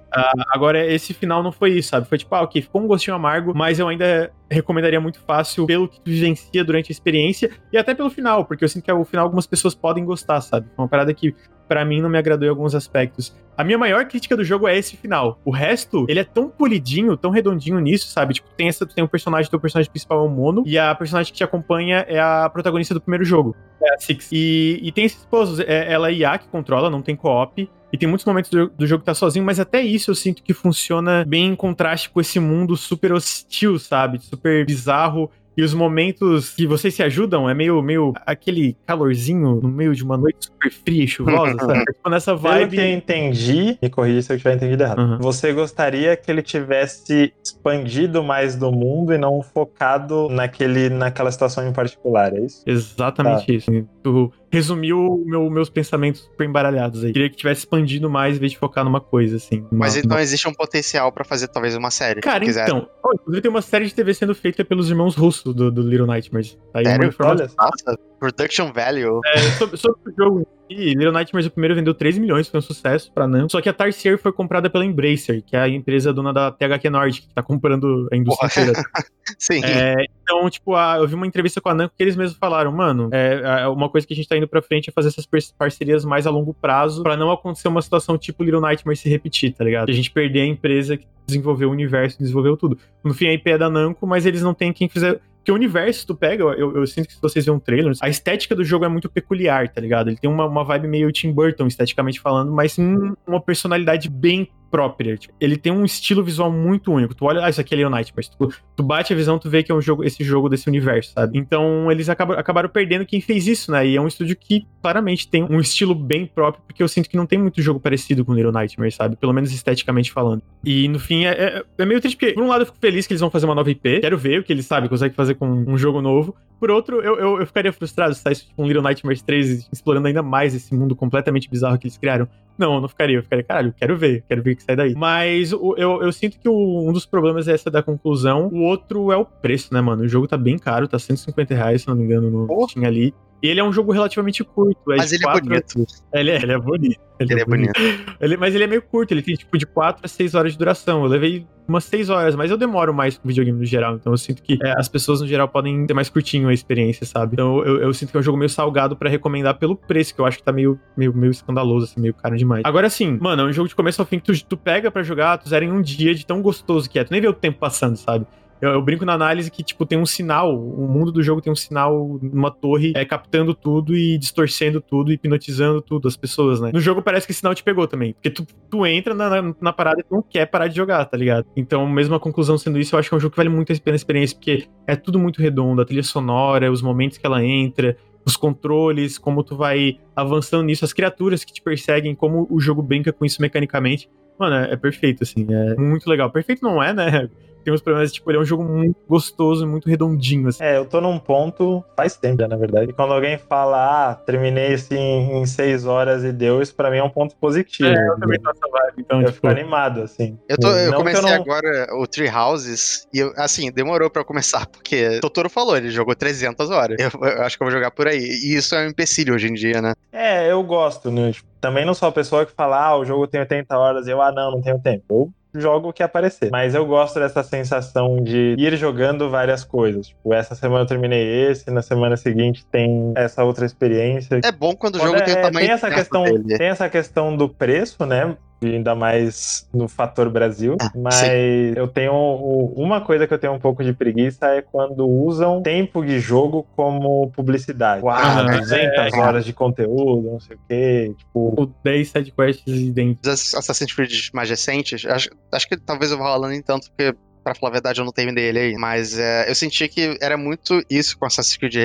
S1: Agora, esse final não foi isso, sabe? Foi tipo, ah, ok, ficou um gostinho amargo, mas eu ainda recomendaria muito fácil pelo que tu vivencia durante a experiência e até pelo final, porque eu sinto que o final algumas pessoas podem gostar, sabe? Uma parada que pra mim não me agradou em alguns aspectos. A minha maior crítica do jogo é esse final. O resto, ele é tão polidinho, tão redondinho nisso, sabe? Tipo, tem essa, tu tem um personagem, teu personagem principal é o Mono, e a personagem que te acompanha é a protagonista do primeiro jogo, é a Six. E, e tem esses puzzles, é, ela é IA que controla, não tem co-op, e tem muitos momentos do, do jogo que tá sozinho, mas até isso eu sinto que funciona bem em contraste com esse mundo super hostil, sabe? Super bizarro. E os momentos que vocês se ajudam é meio, meio aquele calorzinho no meio de uma noite super fria e chuvosa, sabe? Tipo, nessa
S2: Pelo
S1: vibe.
S2: que eu entendi, me corrija se eu tiver entendido errado.
S1: Uhum.
S2: Você gostaria que ele tivesse expandido mais do mundo e não focado naquele, naquela situação em particular, é isso?
S1: Exatamente isso. Tu resumiu meu, meus pensamentos super embaralhados aí. Queria que tivesse expandido mais em vez de focar numa coisa, assim. Uma-
S3: Mas
S1: uma-
S3: então existe um potencial pra fazer talvez uma série.
S1: Cara,
S3: se quiser.
S1: então. inclusive tem uma série de TV sendo feita pelos irmãos russos do, do Little Nightmares. Tá aí uma
S3: Sério?
S1: informação.
S2: Olha,
S3: Nossa, production value.
S1: É, sobre, sobre o jogo si, Little Nightmares, o primeiro vendeu 3 milhões, foi um sucesso pra Namco. Só que a Tarsier foi comprada pela Embracer, que é a empresa dona da THQ Nordic, que tá comprando a indústria
S3: Porra.
S1: inteira.
S3: Sim.
S1: É, então, tipo, a- eu vi uma entrevista com a Namco que eles mesmos falaram, mano, é, é, uma coisa que a gente tá indo pra frente é fazer essas par- parcerias mais a longo prazo pra não acontecer uma situação tipo Little Nightmares se repetir, tá ligado? A gente perder a empresa que desenvolveu o universo, desenvolveu tudo. No fim, a IP é da Namco, mas eles não têm quem fizer... Porque o universo, tu pega, eu, eu sinto que se vocês verem um trailer, a estética do jogo é muito peculiar, tá ligado? Ele tem uma, uma vibe meio Tim Burton, esteticamente falando, mas uma personalidade bem própria. Tipo, ele tem um estilo visual muito único. Tu olha, ah, isso aqui é Little Nightmares. Tu, tu bate a visão, tu vê que é um jogo, esse jogo desse universo, sabe? Então, eles acabam, acabaram perdendo quem fez isso, né? E é um estúdio que claramente tem um estilo bem próprio, porque eu sinto que não tem muito jogo parecido com Little Nightmares, sabe? Pelo menos esteticamente falando. E no fim, é, é, é meio triste, porque por um lado eu fico feliz que eles vão fazer uma nova IP, quero ver o que eles sabem, conseguem fazer com um jogo novo. Por outro, eu, eu, eu ficaria frustrado se saísse tipo, um Little Nightmares 3 explorando ainda mais esse mundo completamente bizarro que eles criaram. Não, eu não ficaria. Eu ficaria, caralho, quero ver, quero ver o que sai daí. Mas o- eu, eu sinto que o- um dos problemas é essa da conclusão. O outro é o preço, né, mano? O jogo tá bem caro, tá 150 reais, se não me engano, no. Steam ali. E ele é um jogo relativamente curto.
S3: Mas
S1: de
S3: ele é
S1: quatro-
S3: bonito.
S1: Ele é, ele é bonito.
S3: Ele é bonito.
S1: Ele- mas ele é meio curto, ele tem tipo de 4 a 6 horas de duração. Eu levei umas 6 horas, mas eu demoro mais com videogame no geral. Então eu sinto que é, as pessoas no geral podem ter mais curtinho a experiência, sabe? Então eu, eu sinto que é um jogo meio salgado pra recomendar pelo preço, que eu acho que tá meio, meio, meio escandaloso, assim, meio caro demais. Agora sim, mano, é um jogo de começo ao fim que tu, tu pega pra jogar, tu zera em um dia de tão gostoso que é. Tu nem vê o tempo passando, sabe? Eu, eu brinco na análise que, tipo, tem um sinal, o mundo do jogo tem um sinal numa torre é, captando tudo e distorcendo tudo, hipnotizando tudo, as pessoas, né? No jogo parece que esse sinal te pegou também. Porque tu, tu entra na, na, na parada e tu não quer parar de jogar, tá ligado? Então, mesmo a conclusão sendo isso, eu acho que é um jogo que vale muito a pena a experiência, porque é tudo muito redondo, a trilha sonora, os momentos que ela entra, os controles, como tu vai avançando nisso, as criaturas que te perseguem, como o jogo brinca com isso mecanicamente. Mano, é, é perfeito, assim, é muito legal. Perfeito não é, né? Tem uns problemas, tipo, ele é um jogo muito gostoso, muito redondinho, assim.
S2: É, eu tô num ponto faz tempo já, na verdade. E quando alguém fala, ah, terminei isso em, em seis horas e deu, isso pra mim é um ponto positivo.
S1: É, eu também tô nessa vibe, então,
S2: Eu
S1: tipo...
S2: fico animado, assim.
S3: Eu, tô, eu comecei
S2: não-
S3: agora o Tree Houses e, eu, assim, demorou pra eu começar, porque Totoro falou, ele jogou 300 horas. Eu, eu acho que eu vou jogar por aí. E isso é um empecilho hoje em dia, né?
S2: É, eu gosto, né? Também não sou a pessoa que fala, ah, o jogo tem 80 horas e eu, ah, não, não tenho tempo. Eu jogo o que aparecer. Mas eu gosto dessa sensação de ir jogando várias coisas. Tipo, essa semana eu terminei esse, na semana seguinte tem essa outra experiência.
S3: É bom quando o jogo tem o
S2: é,
S3: tamanho
S2: tem essa questão,
S3: dele.
S2: tem essa questão do preço, né? E Ainda mais no fator Brasil.
S3: Ah,
S2: Mas
S3: sim.
S2: eu tenho. Uma coisa que eu tenho um pouco de preguiça é quando usam tempo de jogo como publicidade. Uau,
S1: Aham,
S2: 200
S1: é,
S2: horas de conteúdo, não sei o quê. Tipo,
S1: o 10 sidequests idênticos.
S3: Os Assassin's Creed mais recentes, acho, acho que talvez eu vá falando nem tanto, porque, pra falar a verdade, eu não terminei ele aí. Mas é, eu senti que era muito isso com Assassin's Creed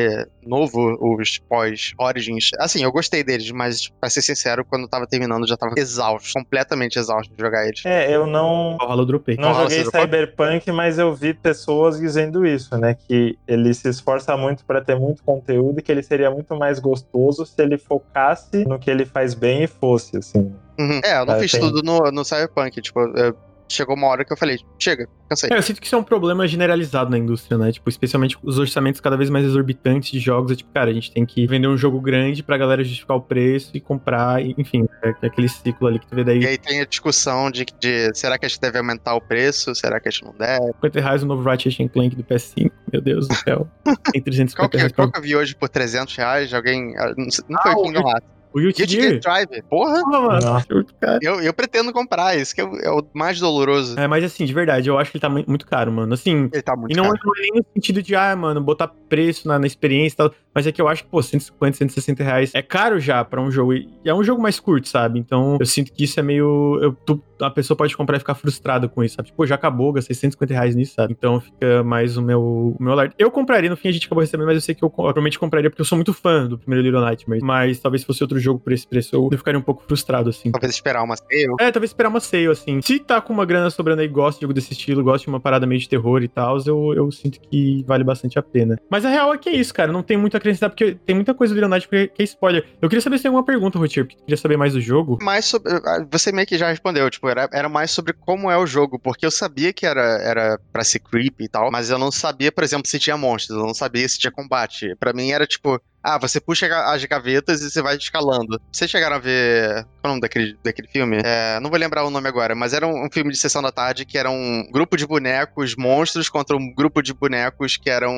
S3: novo, os pós-Origins. Assim, eu gostei deles, mas, pra ser sincero, quando eu tava terminando, eu já tava exausto, completamente exausto de jogar eles.
S2: é, eu não.
S1: Valhalla dropei.
S2: Não
S3: Valhalla,
S2: joguei? Cyberpunk, mas eu vi pessoas dizendo isso, né? Que ele se esforça muito pra ter muito conteúdo e que ele seria muito mais gostoso se ele focasse no que ele faz bem e fosse, assim.
S3: Uhum. É, eu não
S2: Ah,
S3: fiz
S2: tem-
S3: tudo no, no Cyberpunk, tipo, eu- chegou uma hora que eu falei, chega, cansei.
S1: É, eu sinto que isso é um problema generalizado na indústria, né? Tipo, especialmente os orçamentos cada vez mais exorbitantes de jogos. É tipo, cara, a gente tem que vender um jogo grande pra galera justificar o preço e comprar, e, enfim, é aquele ciclo ali que tu vê daí.
S3: E aí tem a discussão de, de será que a gente deve aumentar o preço, será que a gente não deve?
S1: 50 reais o novo Ratchet and Clank do PS5. Meu Deus do céu. Tem 350
S3: Qual que,
S1: reais
S3: qual que eu vi hoje por 300 reais? Alguém. ah, Não, não foi
S1: Ah,
S3: o
S1: o
S3: Kingdom Hearts.
S1: O Guilty
S3: Guilty
S1: Gear?
S3: Drive. Porra!
S1: Porra, mano.
S2: Nossa.
S3: Eu, eu pretendo comprar, isso que é o, é o mais doloroso.
S1: É, mas assim, de verdade, eu acho que ele tá mu- muito caro, mano. Assim,
S3: Ele tá muito
S1: E não,
S3: caro.
S1: não é nem no sentido de, ah, mano, botar preço na, na experiência e tal. Mas é que eu acho que, pô, 150, 160 reais é caro já pra um jogo. E é um jogo mais curto, sabe? Então eu sinto que isso é meio. eu- tu- a pessoa pode comprar e ficar frustrada com isso, sabe? Tipo, já acabou, gastei 150 reais nisso, sabe? Então fica mais o meu, o meu alerta. Eu compraria, no fim a gente acabou recebendo, mas eu sei que eu, eu provavelmente compraria porque eu sou muito fã do primeiro Little Nightmares. Mas talvez se fosse outro jogo por esse preço, eu, eu ficaria um pouco frustrado, assim.
S3: Talvez esperar uma sale.
S1: É, talvez esperar uma sale, assim. Se tá com uma grana sobrando aí, gosta de jogo desse estilo, gosta de uma parada meio de terror e tal, eu, eu sinto que vale bastante a pena. Mas a real é que é isso, cara. Não tem muito a acrescentar, porque tem muita coisa do Night que é spoiler. Eu queria saber se tem alguma pergunta, Rotier, porque tu queria saber mais do jogo.
S3: Mais sobre. ah, Você meio que já respondeu, tipo, era, era mais sobre como é o jogo, porque eu sabia que era, era pra ser creepy e tal, mas eu não sabia, por exemplo, se tinha monstros, eu não sabia se tinha combate. Pra mim era tipo. Ah, você puxa as gavetas e você vai escalando. Vocês chegaram a ver. Qual é o nome daquele, daquele filme? É, não vou lembrar o nome agora, mas era um, um filme de sessão da tarde que era um grupo de bonecos monstros contra um grupo de bonecos que eram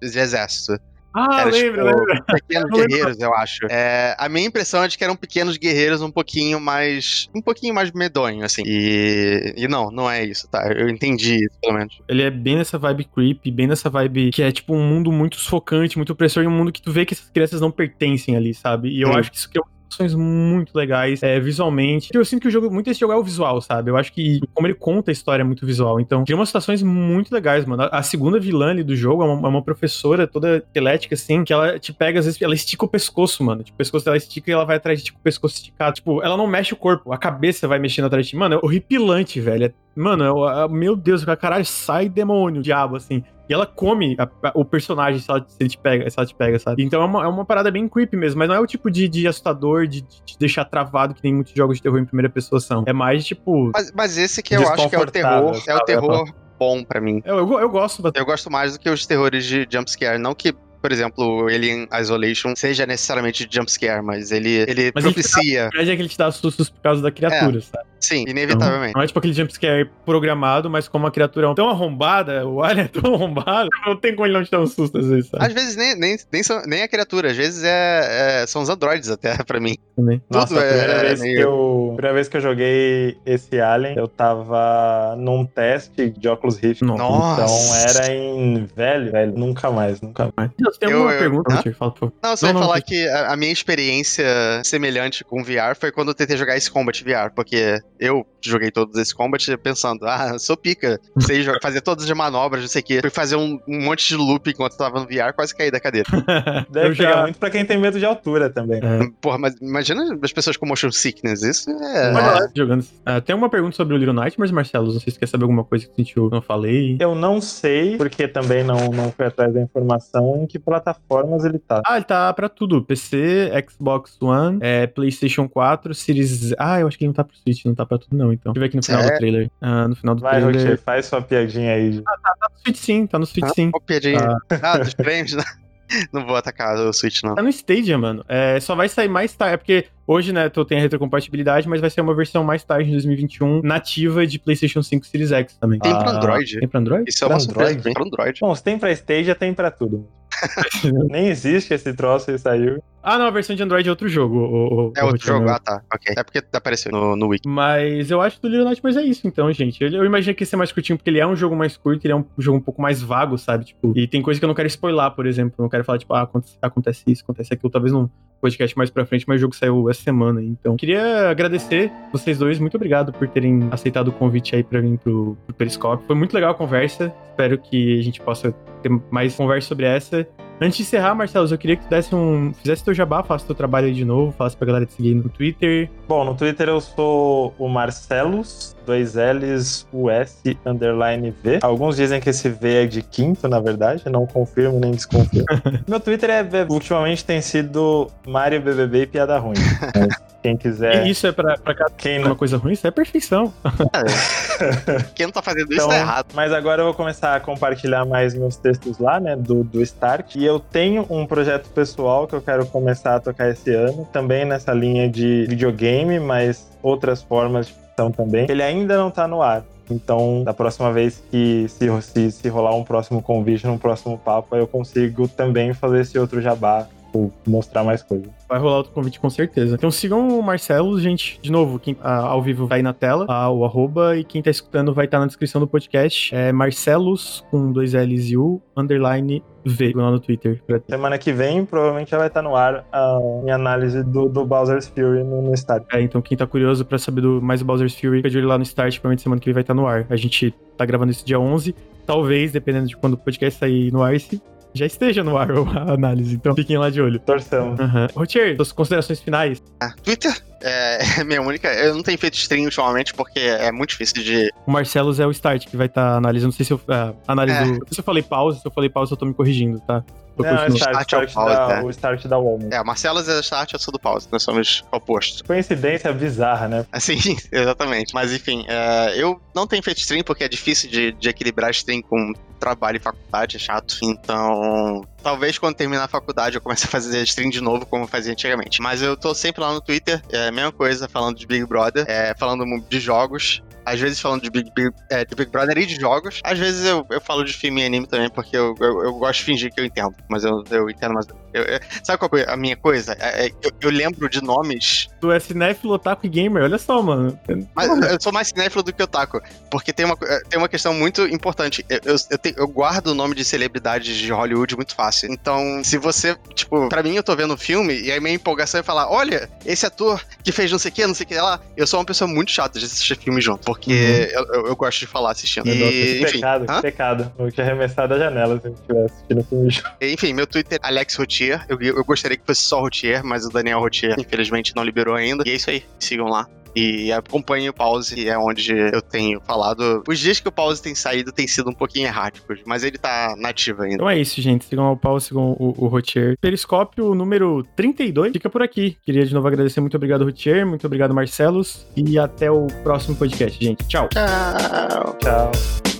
S3: de exército.
S1: Ah,
S3: Era,
S1: lembro,
S3: tipo,
S1: lembro.
S3: Pequenos guerreiros, eu acho. É, a minha impressão é de que eram pequenos guerreiros um pouquinho mais. um pouquinho mais medonho, assim. E. E não, não é isso, tá? Eu entendi isso, pelo menos.
S1: Ele é bem nessa vibe creepy, bem nessa vibe que é tipo um mundo muito sufocante, muito opressor, e um mundo que tu vê que essas crianças não pertencem ali, sabe? E eu
S3: Sim.
S1: acho que isso cria situações muito legais é, visualmente. Eu sinto que o jogo, muito desse jogo é o visual, sabe? Eu acho que como ele conta a história é muito visual. Então, cria umas situações muito legais, mano. A, segunda vilã ali do jogo é uma, é uma professora toda esquelética, assim, que ela te pega, às vezes, ela estica o pescoço, mano. Tipo, o pescoço dela estica e ela vai atrás de ti com o pescoço esticado. Tipo, ela não mexe o corpo, a cabeça vai mexendo atrás de ti. Mano, é horripilante, velho. É- Mano, é o- a- meu Deus, caralho, sai demônio, diabo, assim. E ela come a- a- o personagem se, ela, se ele te pega, se ela te pega, sabe? Então é uma, é uma parada bem creepy mesmo, mas não é o tipo de, de assustador, de, te deixar travado, que nem muitos jogos de terror em primeira pessoa são. É mais tipo.
S3: Mas, mas esse que eu acho que é o terror. É o terror bom pra mim.
S1: Eu, eu, eu gosto.
S3: Eu gosto mais do que os terrores de jumpscare. Não que, por exemplo, Alien Isolation seja necessariamente de jumpscare, mas ele, ele
S1: Mas ele
S3: propicia.
S1: Verdade é que ele te dá sustos por causa da criatura, sabe?
S3: Sim,
S1: Então,
S3: inevitavelmente.
S1: não é tipo aquele jumpscare programado, mas como a criatura é tão arrombada, o alien é tão arrombado, não tem como ele não te dar um susto às vezes, sabe?
S3: Às vezes nem, nem, nem, são- nem a criatura, às vezes é, é- são os androides até, pra mim.
S1: Também.
S2: Nossa,
S3: Tudo
S2: a primeira,
S3: é
S2: vez
S3: meio-
S2: que eu, a primeira vez que eu joguei esse Alien, eu tava num teste de óculos Rift.
S1: Nossa.
S3: Nossa.
S2: Então era em velho, velho, nunca mais, nunca mais.
S1: Você tem
S3: Eu-
S1: alguma
S3: eu-
S1: pergunta? Richard? Fala, por.
S3: Não, eu só
S1: Não,
S3: ia
S1: não,
S3: falar
S1: tem-
S3: que a, a minha experiência semelhante com VR foi quando eu tentei jogar esse Combat VR, porque eu joguei todos esse Combat pensando, ah, sou pica, sei fazer todas as manobras, não sei o quê. Fui fazer um, um monte de loop enquanto eu tava no VR, quase caí da cadeira.
S2: Deve
S1: eu
S2: pegar
S1: já.
S2: muito pra quem tem medo de altura também.
S1: É,
S3: Porra, mas imagina as pessoas com motion sickness, isso é...
S1: Lá, jogando. Ah, tem uma pergunta sobre o Little Nightmares, Marcelo. Não sei se você quer saber alguma coisa que sentiu não falei.
S2: Eu não sei, porque também não, não fui atrás da informação, em que plataformas ele tá.
S1: Ah, ele tá pra tudo. PC, Xbox One, é, PlayStation 4, Series... Ah, eu acho que ele não tá pro Switch, não tá pra tudo não, então. Deixa eu ver aqui no final do
S3: Sério?
S1: trailer. Ah, no final do
S2: Vai,
S1: trailer...
S2: Faz sua piadinha aí.
S1: Tá no Switch sim, tá no Switch sim.
S3: Ó, piadinha. Ah, dos prêmios, né? Não vou atacar o Switch, não.
S1: Tá no Stadia, mano. É, só vai sair mais tarde. É porque hoje, né, tu tem a retrocompatibilidade, mas vai ser uma versão mais tarde, em 2021, nativa de PlayStation 5 Series X também.
S3: Tem pra
S2: Ah,
S3: Android.
S1: Tem pra Android?
S3: Isso é uma
S2: Pra
S3: surpresa,
S2: Android?
S3: tem pra Android.
S2: Bom, se tem pra Stadia, tem pra tudo. Nem existe esse troço e saiu.
S1: Ah, não, a versão de Android é outro jogo. o- o-
S3: É
S1: o
S3: outro jogo, ah tá, ok. É porque apareceu no, no Wiki.
S1: Mas eu acho que o Little Nightmares é isso, então, gente. Eu, eu imaginei que ia ser mais curtinho, porque ele é um jogo mais curto, ele é um jogo um pouco mais vago, sabe? Tipo, e tem coisa que eu não quero spoiler, por exemplo. Eu não quero falar, tipo, ah, acontece, acontece isso, acontece aquilo, talvez num podcast mais pra frente, mas o jogo saiu essa semana. Então, queria agradecer vocês dois. Muito obrigado por terem aceitado o convite aí pra vir pro, pro Periscope. Foi muito legal a conversa. Espero que a gente possa ter mais conversa sobre essa. Antes de encerrar, Marcelo, eu queria que tu desse um. Fizesse teu jabá, faça teu trabalho aí de novo, falasse pra galera te seguir no Twitter.
S2: Bom, no Twitter eu sou o Marcelos, dois L's, US, underline V. Alguns dizem que esse V é de quinto, na verdade, não confirmo nem desconfirmo. Meu Twitter é, é- ultimamente tem sido Mario BBB e piada ruim. Mas quem quiser,
S1: E isso é pra, pra cada
S2: quem
S1: uma
S2: não...
S1: coisa ruim? Isso é perfeição.
S3: Quem não tá fazendo isso
S2: Então,
S3: tá errado.
S2: mas agora eu vou começar a compartilhar mais meus textos lá, né, do, do Start. E eu tenho um projeto pessoal que eu quero começar a tocar esse ano, também nessa linha de videogame, mas outras formas de ficção também. Ele ainda não tá no ar. Então, da próxima vez que se, se, se rolar um próximo convite, num próximo papo, eu consigo também fazer esse outro jabá, ou mostrar mais coisas.
S1: Vai rolar outro convite com certeza. Então sigam o Marcelo, gente. De novo, quem ah, ao vivo vai na tela, ah, o arroba, e quem tá escutando vai estar na descrição do podcast. É Marcelos, com dois L's e U, underline V, lá no Twitter.
S2: Semana que vem, provavelmente já vai estar no ar a minha análise do, do Bowser's Fury no, no Start.
S1: É, então quem tá curioso pra saber do mais do Bowser's Fury, fica de olho lá no Start, provavelmente semana que vem vai estar no ar. A gente tá gravando isso dia 11, talvez, dependendo de quando o podcast sair no ar, esse já esteja no ar a análise, então fiquem lá de olho.
S2: Torçamos.
S1: Uhum. Rotier, suas considerações finais?
S3: Ah, Twitter é minha única. Eu não tenho feito stream ultimamente porque é muito difícil de.
S1: O Marcelos é o Start que vai estar analisando. Não sei se eu. ah, análise
S3: É.
S1: do- não sei se eu falei pausa, se eu falei pausa, eu tô me corrigindo, tá?
S2: Não, é o. Start,
S3: Start é o
S2: da,
S3: né?
S2: o Start da Wall.
S3: É, o Marcelo é start, eu sou do pause. Nós somos opostos.
S2: Coincidência bizarra, né?
S3: Assim, exatamente. Mas enfim, é, eu não tenho feito stream porque é difícil de, de equilibrar stream com trabalho e faculdade, é chato. Então, talvez quando terminar a faculdade eu comece a fazer stream de novo, como eu fazia antigamente. Mas eu tô sempre lá no Twitter, é a mesma coisa, falando de Big Brother, é, falando de jogos. Às vezes falando de Big, Big, é, de Big Brother e de jogos. Às vezes eu, eu falo de filme e anime também, porque eu, eu, eu gosto de fingir que eu entendo. Mas eu, eu entendo mais. eu- sabe qual é a minha coisa? É- é- eu lembro de nomes
S1: Tu é cinéfilo, otaku e gamer, olha só, mano.
S3: mas eu sou mais cinéfilo do que otaku. Porque tem uma, eh, tem uma questão muito importante. Eu, eu, eu, te- eu guardo o nome de celebridades de Hollywood muito fácil. Então, se você, tipo, pra mim eu tô vendo um filme e aí minha empolgação é falar: olha, esse ator que fez não sei o que, não sei o que lá. Eu sou uma pessoa muito chata de assistir filme junto. Porque eu, eu, eu gosto de falar assistindo.
S2: Nossa,
S3: E,
S2: que
S3: enfim,
S2: pecado,
S3: hã?
S2: que pecado. Eu tinha arremessado a janela se eu estivesse assistindo filme junto.
S3: enfim, meu Twitter é Alex Rotier. Eu, eu gostaria que fosse só Rotier, mas o Daniel Rotier, infelizmente, não liberou ainda. E é isso aí. Sigam lá. E acompanhem o Pause, que é onde eu tenho falado. Os dias que o Pause tem saído tem sido um pouquinho erráticos, mas ele tá nativo ainda.
S1: Então é isso, gente. Sigam o Paulo, sigam o, o Rotier. Periscópio número 32 fica por aqui. Queria de novo agradecer. Muito obrigado, Rotier. Muito obrigado, Marcelos. E até o próximo podcast, gente. Tchau.
S3: Tchau.
S2: Tchau.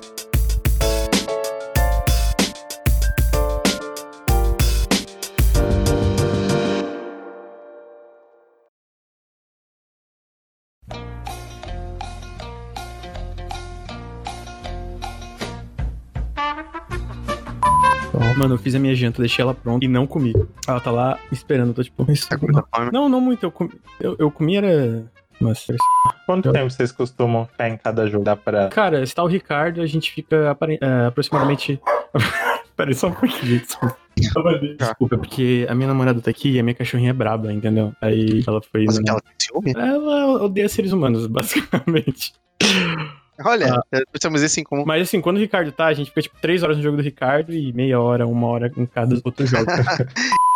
S1: Mano, eu fiz a minha janta, deixei ela pronta e não comi. Ela tá lá esperando, tô tipo. "Mas-
S3: Tá muita fome?
S1: Não, não muito. Eu comi, eu, eu comi era. Mas,
S2: Quanto tempo vocês costumam ficar em cada jogo? Dá pra.
S1: cara, se tá o Ricardo, a gente fica apare- é, aproximadamente. Peraí, só um pouquinho, desculpa. Desculpa, porque a minha namorada tá aqui e a minha cachorrinha é braba, entendeu? Aí ela foi.
S3: Mas
S1: né?
S3: que ela tem ciúme?
S1: Ela odeia seres humanos, basicamente.
S3: Olha,
S1: Ah.
S3: temos isso em comum.
S1: Mas assim, quando o Ricardo tá, a gente fica tipo três horas no jogo do Ricardo e meia hora, uma hora em cada outro jogo.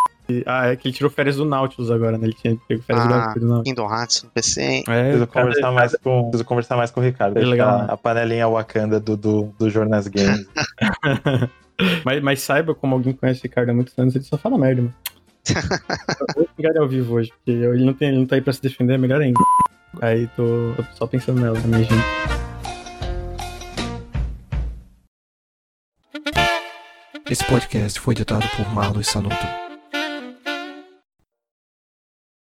S1: Ah, é que ele tirou férias do Nautilus agora, né? Ele tinha pego férias do
S3: Ah.
S1: Nautilus. Não.
S3: Kingdom Hearts no PC, hein?
S1: É,
S2: Preciso conversar, mais com, preciso conversar mais com o Ricardo.
S1: É legal,
S2: tá
S1: né?
S2: a panelinha Wakanda do, do, do Jonas Games.
S1: mas, mas saiba, como alguém conhece o Ricardo há muitos anos, ele só fala merda, mano. Eu vou ao vivo hoje, porque ele não, tem, ele não tá aí pra se defender, é melhor ainda. Aí tô, tô só pensando nela, minha gente.
S6: Esse podcast foi editado por Marlos Sanuto.